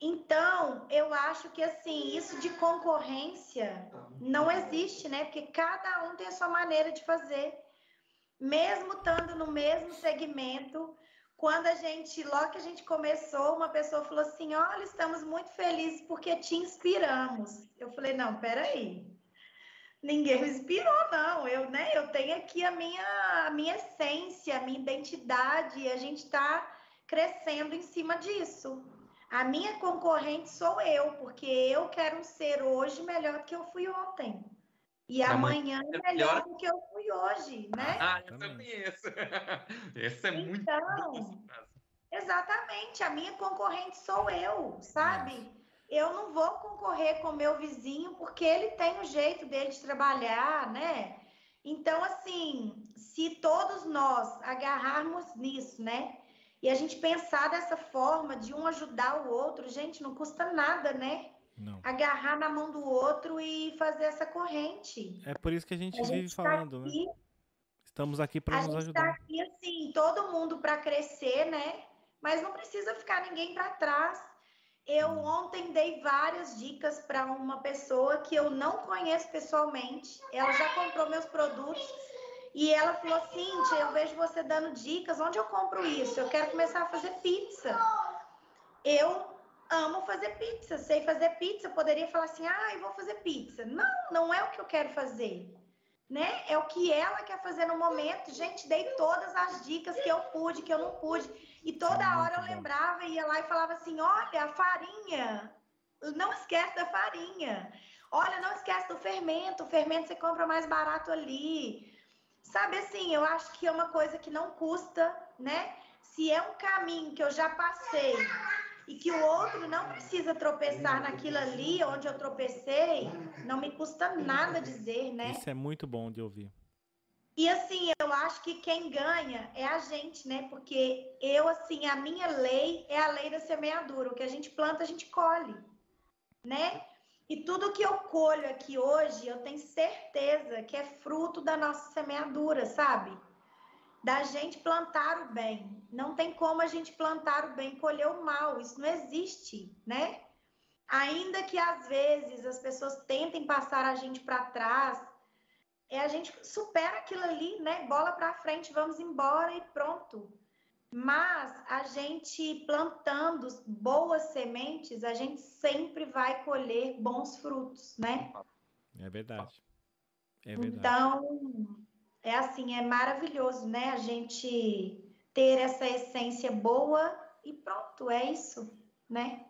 Então, eu acho que assim, isso de concorrência não existe, né? Porque cada um tem a sua maneira de fazer. Mesmo estando no mesmo segmento, quando a gente, logo que a gente começou, uma pessoa falou assim: Olha, estamos muito felizes porque te inspiramos. Eu falei: Não, peraí. Ninguém me inspirou, não. Eu, né, eu tenho aqui a minha, a minha essência, a minha identidade, e a gente está crescendo em cima disso. A minha concorrente sou eu, porque eu quero ser hoje melhor do que eu fui ontem. E amanhã é melhor do que eu hoje, né? Ah, essa eu conheço. Essa é então, muito boa. Exatamente, a minha concorrente sou eu, sabe? Eu não vou concorrer com meu vizinho porque ele tem o jeito dele de trabalhar, né? Então, assim, se todos nós agarrarmos nisso, né? E a gente pensar dessa forma, de um ajudar o outro, gente, não custa nada, né? Não. Agarrar na mão do outro e fazer essa corrente. É por isso que a gente a vive gente tá falando, tá aqui, né? Estamos aqui para nos tá ajudar. A gente está aqui, assim, todo mundo para crescer, né? mas não precisa ficar ninguém para trás. Eu ontem dei várias dicas para uma pessoa que eu não conheço pessoalmente. Ela já comprou meus produtos e ela falou: Cíntia, eu vejo você dando dicas. Onde eu compro isso? Eu quero começar a fazer pizza. Eu amo fazer pizza, sei fazer pizza. Poderia falar assim: ah, eu vou fazer pizza. Não, não é o que eu quero fazer. Né? É o que ela quer fazer no momento. Gente, dei todas as dicas que eu pude, que eu não pude. E toda hora eu lembrava, ia lá e falava assim: olha, a farinha, não esquece da farinha. Olha, não esquece do fermento, o fermento você compra mais barato ali. Sabe assim, eu acho que é uma coisa que não custa, né? Se é um caminho que eu já passei e que o outro não precisa tropeçar naquilo ali onde eu tropecei, não me custa nada dizer, né? Isso é muito bom de ouvir. E assim, eu acho que quem ganha é a gente, né? Porque eu, assim, a minha lei é a lei da semeadura. O que a gente planta, a gente colhe, né? E tudo que eu colho aqui hoje, eu tenho certeza que é fruto da nossa semeadura, sabe? Da gente plantar o bem. Não tem como a gente plantar o bem e colher o mal. Isso não existe, né? Ainda que às vezes as pessoas tentem passar a gente para trás, é a gente supera aquilo ali, né? Bola para frente, vamos embora e pronto. Mas a gente plantando boas sementes, a gente sempre vai colher bons frutos, né? É verdade. É verdade. Então, é assim, é maravilhoso, né? A gente ter essa essência boa e pronto, é isso, né?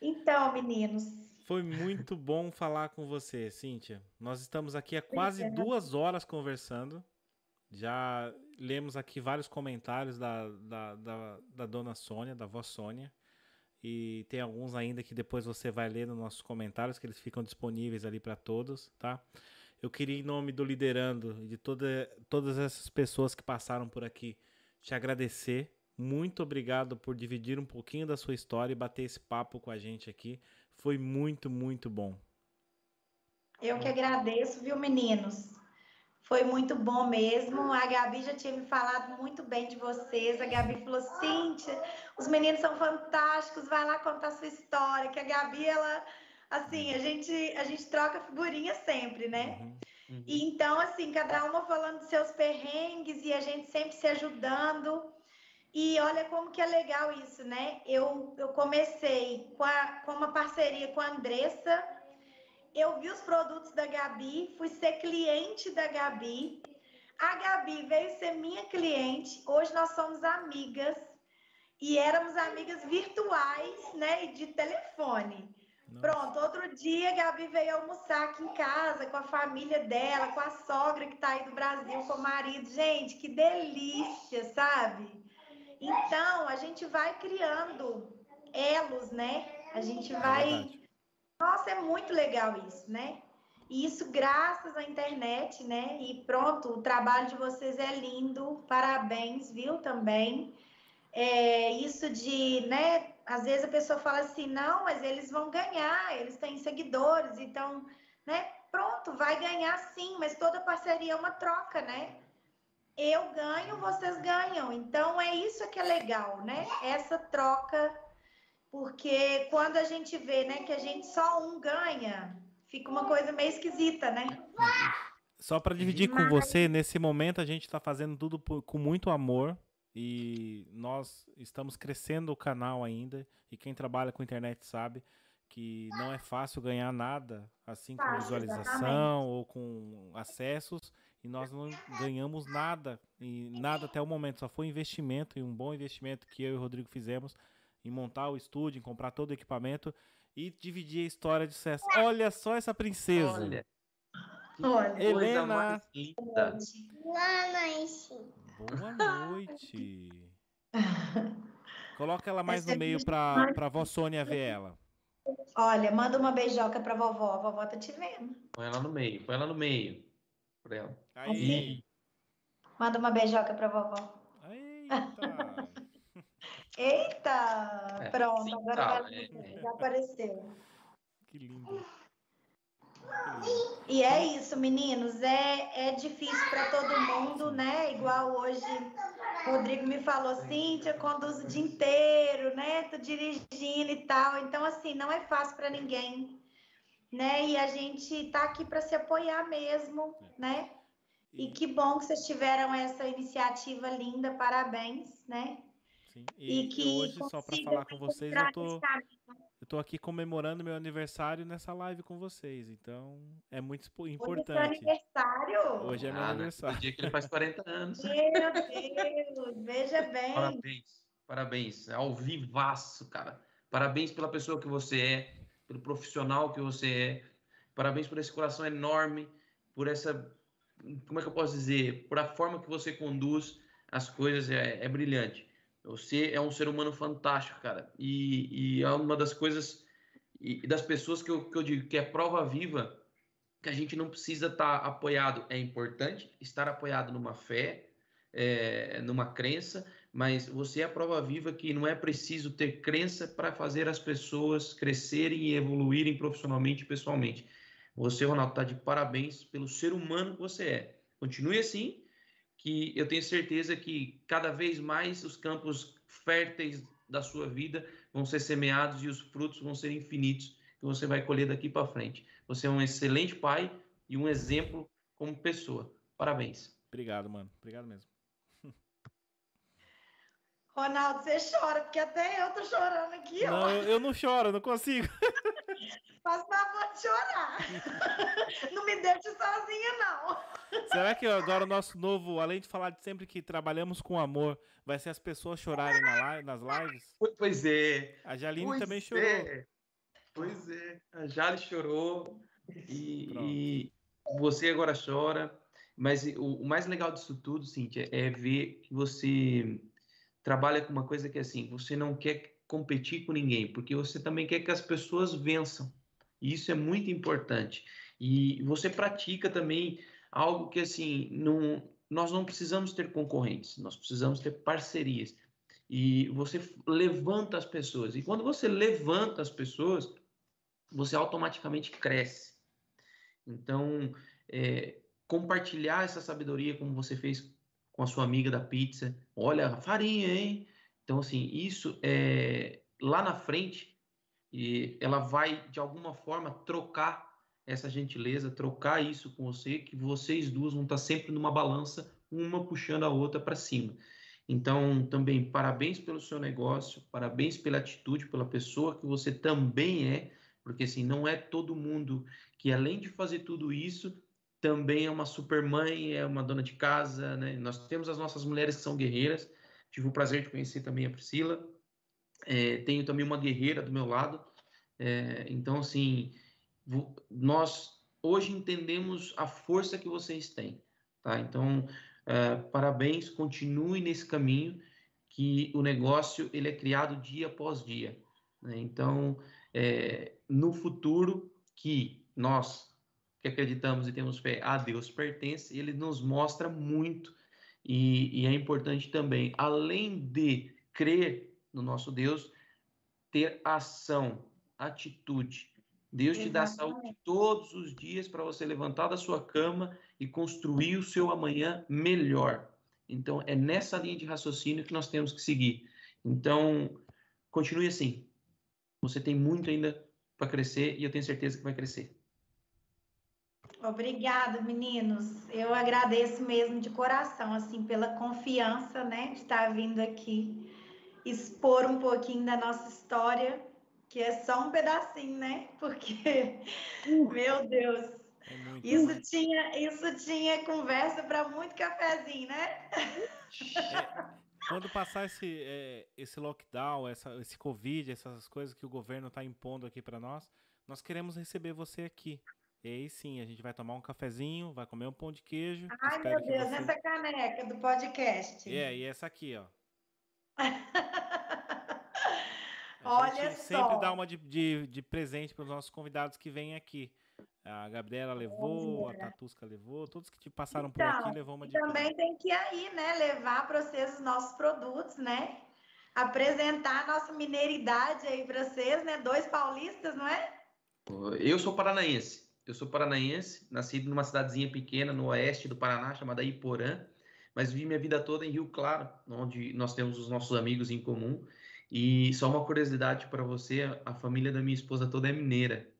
Então, meninos. Foi muito bom falar com você, Cíntia. Nós estamos aqui há quase duas horas conversando. Já lemos aqui vários comentários da, da, da, da dona Sônia, da vó Sônia. E tem alguns ainda que depois você vai ler nos nossos comentários, que eles ficam disponíveis ali para todos, tá? Eu queria, em nome do Liderando e de toda, todas essas pessoas que passaram por aqui, te agradecer. Muito obrigado por dividir um pouquinho da sua história e bater esse papo com a gente aqui. Foi muito, muito bom. Eu que agradeço, viu, meninos? Foi muito bom mesmo. A Gabi já tinha me falado muito bem de vocês. A Gabi falou: Cíntia, os meninos são fantásticos, vai lá contar sua história. Que a Gabi, ela, assim, a gente, a gente troca figurinha sempre, né? Uhum, uhum. E então, assim, cada uma falando dos seus perrengues e a gente sempre se ajudando. E olha como que é legal isso, né? Eu, eu comecei com, a, com uma parceria com a Andressa eu vi os produtos da Gabi, fui ser cliente da Gabi. A Gabi veio ser minha cliente. Hoje nós somos amigas e éramos amigas virtuais, né, e de telefone. Nossa. Pronto, outro dia a Gabi veio almoçar aqui em casa com a família dela, com a sogra que está aí do Brasil, com o marido. Gente, que delícia, sabe? Então, a gente vai criando elos, né? A gente é vai nossa, é muito legal isso, né? E isso graças à internet, né? E pronto, o trabalho de vocês é lindo, parabéns, viu? Também. É, isso de, né? Às vezes a pessoa fala assim, não, mas eles vão ganhar, eles têm seguidores, então, né? Pronto, vai ganhar sim, mas toda parceria é uma troca, né? Eu ganho, vocês ganham. Então é isso que é legal, né? Essa troca porque quando a gente vê, né, que a gente só um ganha, fica uma coisa meio esquisita, né? Só para dividir Mas... com você, nesse momento a gente está fazendo tudo por, com muito amor e nós estamos crescendo o canal ainda e quem trabalha com internet sabe que não é fácil ganhar nada assim com visualização exatamente. ou com acessos e nós não ganhamos nada e nada até o momento só foi investimento e um bom investimento que eu e o Rodrigo fizemos em montar o estúdio, em comprar todo o equipamento e dividir a história de sucesso. Olha só essa princesa. Olha. Olha. Helena. Boa noite. Boa noite. Coloca ela mais no meio para pra vó Sônia ver ela. Olha, manda uma beijoca pra vovó. A vovó tá te vendo. Põe ela no meio, põe ela no meio. Pra ela. Aí. Assim? Manda uma beijoca pra vovó. Eita. Eita! É, Pronto, sim, agora tá, é, já apareceu. Que lindo. E é isso, meninos. É, é difícil para todo mundo, né? Igual hoje O Rodrigo me falou, Cíntia, conduzo o dia inteiro, né? Tô dirigindo e tal. Então, assim, não é fácil para ninguém, né? E a gente tá aqui para se apoiar mesmo, né? E que bom que vocês tiveram essa iniciativa linda, parabéns, né? Sim. E, e que hoje, só para falar com vocês, eu tô, tô aqui comemorando meu aniversário nessa live com vocês. Então, é muito importante. Hoje é aniversário? Hoje é meu ah, aniversário. O dia que ele faz 40 anos. Meu Deus, veja bem. Parabéns, parabéns. Ao vivaço, cara. Parabéns pela pessoa que você é, pelo profissional que você é. Parabéns por esse coração enorme, por essa como é que eu posso dizer, por a forma que você conduz as coisas é, é brilhante. Você é um ser humano fantástico, cara. E, e é uma das coisas e das pessoas que eu, que eu digo que é prova viva que a gente não precisa estar tá apoiado. É importante estar apoiado numa fé, é, numa crença, mas você é a prova viva que não é preciso ter crença para fazer as pessoas crescerem e evoluírem profissionalmente e pessoalmente. Você, Ronaldo, está de parabéns pelo ser humano que você é. Continue assim, que eu tenho certeza que cada vez mais os campos férteis da sua vida vão ser semeados e os frutos vão ser infinitos que você vai colher daqui para frente. Você é um excelente pai e um exemplo como pessoa. Parabéns. Obrigado, mano. Obrigado mesmo. Ronaldo, você chora, porque até eu tô chorando aqui, não, ó. Eu, eu não choro, não consigo. Faz favor de chorar. não me deixe sozinha, não. Será que agora o nosso novo, além de falar de sempre que trabalhamos com amor, vai ser as pessoas chorarem na nas lives? Pois é. A Jaline pois também chorou. É. Pois é. A Jale chorou. E, e, você agora chora. Mas o, o mais legal disso tudo, Cíntia, é ver que você trabalha com uma coisa que é assim, você não quer competir com ninguém, porque você também quer que as pessoas vençam. E isso é muito importante. E você pratica também algo que assim, não, nós não precisamos ter concorrentes, nós precisamos ter parcerias. E você levanta as pessoas. E quando você levanta as pessoas, você automaticamente cresce. Então, é, compartilhar essa sabedoria, como você fez com a sua amiga da pizza. Olha, farinha, hein? Então, assim, isso é lá na frente, e ela vai de alguma forma trocar essa gentileza, trocar isso com você, que vocês duas vão estar sempre numa balança, uma puxando a outra para cima. Então, também parabéns pelo seu negócio, parabéns pela atitude, pela pessoa que você também é, porque assim, não é todo mundo que além de fazer tudo isso, também é uma super mãe, é uma dona de casa, né? Nós temos as nossas mulheres que são guerreiras. Tive o prazer de conhecer também a Priscila. É, tenho também uma guerreira do meu lado. É, então, assim, nós hoje entendemos a força que vocês têm, tá? Então, é, parabéns, continue nesse caminho que o negócio ele é criado dia após dia. Né? Então, é, no futuro que nós que acreditamos e temos fé a Deus pertence, ele nos mostra muito e, e, é importante também, além de crer no nosso Deus, ter ação, atitude. Deus Exatamente. te dá saúde todos os dias para você levantar da sua cama e construir o seu amanhã melhor. Então, é nessa linha de raciocínio que nós temos que seguir. Então, continue assim. Você tem muito ainda para crescer e eu tenho certeza que vai crescer. Obrigada, meninos. Eu agradeço mesmo de coração, assim, pela confiança, né, de estar vindo aqui expor um pouquinho da nossa história, que é só um pedacinho, né? Porque, uh, meu Deus, é isso tinha, isso tinha conversa para muito cafezinho, né? É, quando passar esse, é, esse lockdown, essa, esse Covid, essas coisas que o governo está impondo aqui para nós, nós queremos receber você aqui. E aí sim, a gente vai tomar um cafezinho, vai comer um pão de queijo. Ai, meu Deus, você... essa caneca do podcast. É, e essa aqui, ó. Olha só. sempre dá uma de, de, de presente para os nossos convidados que vêm aqui. A Gabriela levou, a Tatusca levou, todos que te passaram então, por aqui levou uma de Também tem que ir aí, né? Levar para vocês os nossos produtos, né? Apresentar a nossa mineiridade aí para vocês, né? Dois paulistas, não é? Eu sou paranaense. Eu sou paranaense, nascido numa cidadezinha pequena no oeste do Paraná, chamada Iporã, mas vivi minha vida toda em Rio Claro, onde nós temos os nossos amigos em comum. E só uma curiosidade para você, a família da minha esposa toda é mineira.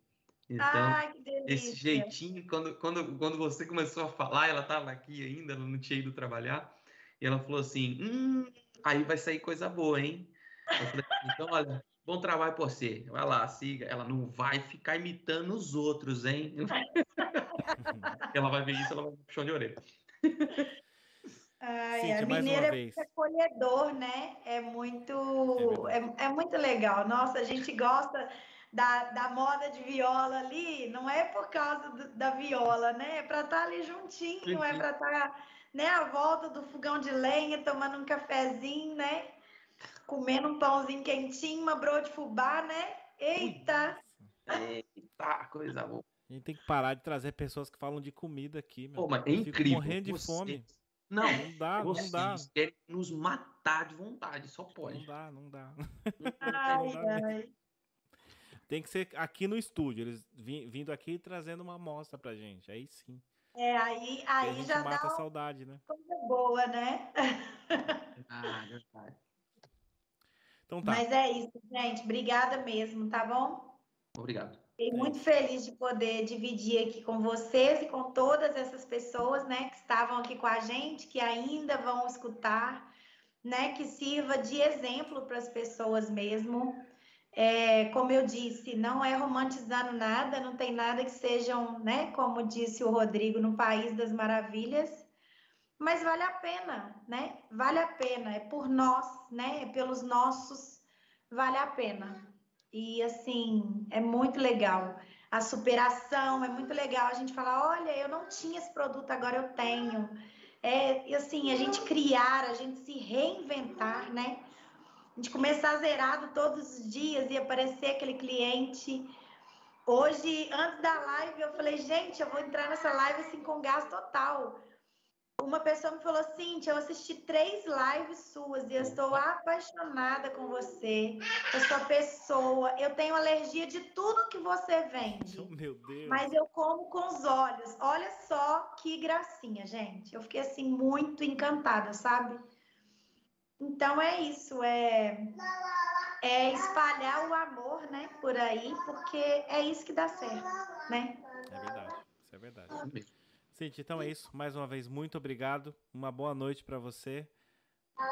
Então, Ai, que delícia. esse jeitinho, quando, quando, quando você começou a falar, ela estava aqui ainda, ela não tinha ido trabalhar, e ela falou assim: hum, aí vai sair coisa boa, hein? Falei, então, olha, bom trabalho por você. Vai lá, siga. Ela não vai ficar imitando os outros, hein? ela vai ver isso, ela vai puxar de orelha. Ai, Cíntia, a mineira é vez. muito acolhedor, né? É muito, é, é muito legal. Nossa, a gente gosta da, da moda de viola ali, não é por causa do- da viola, né? É para estar ali juntinho, é Juntinho. para estar, né, à volta do fogão de lenha, tomando um cafezinho, né? Comendo um pãozinho quentinho, uma broa de fubá, né? Eita! Eita, coisa boa. A gente tem que parar de trazer pessoas que falam de comida aqui, meu. Pô, mas é incrível. morrendo de vocês- fome. Não, Não dá, não vocês dá. querem nos matar de vontade, só Não pode. dá, não dá. Ai, dá mesmo. ai. Tem que ser aqui no estúdio, eles vindo aqui e trazendo uma amostra pra gente. Aí sim. É, aí, aí gente já mata dá a saudade, né? coisa boa, né? Ah, verdade. Então tá. Mas é isso, gente. Obrigada mesmo, tá bom? Obrigado. Fiquei É muito feliz de poder dividir aqui com vocês e com todas essas pessoas, né, que estavam aqui com a gente, que ainda vão escutar, né, que sirva de exemplo para as pessoas mesmo. É, como eu disse, não é romantizando nada, não tem nada que sejam, né, como disse o Rodrigo, no País das Maravilhas, mas vale a pena, né? Vale a pena, é por nós, né? É pelos nossos, vale a pena. E assim, é muito legal. A superação, é muito legal a gente falar, olha, eu não tinha esse produto, agora eu tenho. É, e assim, a gente criar, a gente se reinventar, né? A gente começar zerado todos os dias e aparecer aquele cliente. Hoje, antes da live, eu falei, gente, eu vou entrar nessa live assim com gás total. Uma pessoa me falou, Cintia, eu assisti três lives suas e eu estou apaixonada com você, com sua pessoa. Eu tenho alergia de tudo que você vende, Oh, meu Deus. mas eu como com os olhos. Olha só que gracinha, gente. Eu fiquei assim muito encantada, sabe? Então é isso, é é espalhar o amor, né, por aí, porque é isso que dá certo, né? É verdade. Isso é verdade. Mesmo. Cintia, então é isso. Mais uma vez, muito obrigado. Uma boa noite pra você.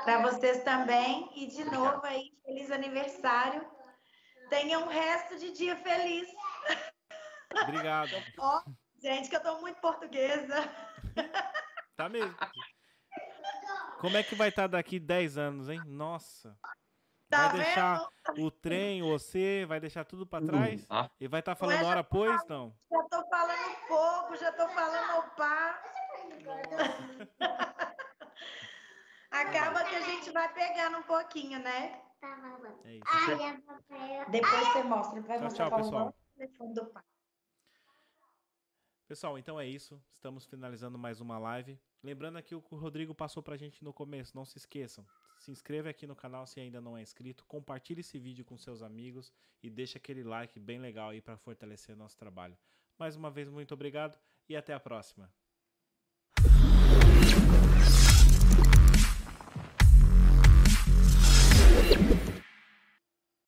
Para vocês também. E de novo aí, feliz aniversário. Tenha um resto de dia feliz. Obrigado. Ó, gente, que eu tô muito portuguesa. Tá mesmo. Como é que vai estar daqui 10 anos, hein? Nossa. Tá vai deixar o trem, você, vai deixar tudo pra trás? Ah, E vai estar Ué, falando já hora pois? Não. Já tô falando fogo, já tô falando opá. Acaba que a gente vai pegando um pouquinho, né? É isso. Depois você mostra. Vai Tchau, mostrar tchau, pessoal. o telefone do pai. Pessoal, então é isso. Estamos finalizando mais uma live. Lembrando aqui o que o Rodrigo passou pra gente no começo. Não se esqueçam. Se inscreve aqui no canal se ainda não é inscrito. Compartilhe esse vídeo com seus amigos e deixa aquele like bem legal aí para fortalecer nosso trabalho. Mais uma vez, muito obrigado e até a próxima.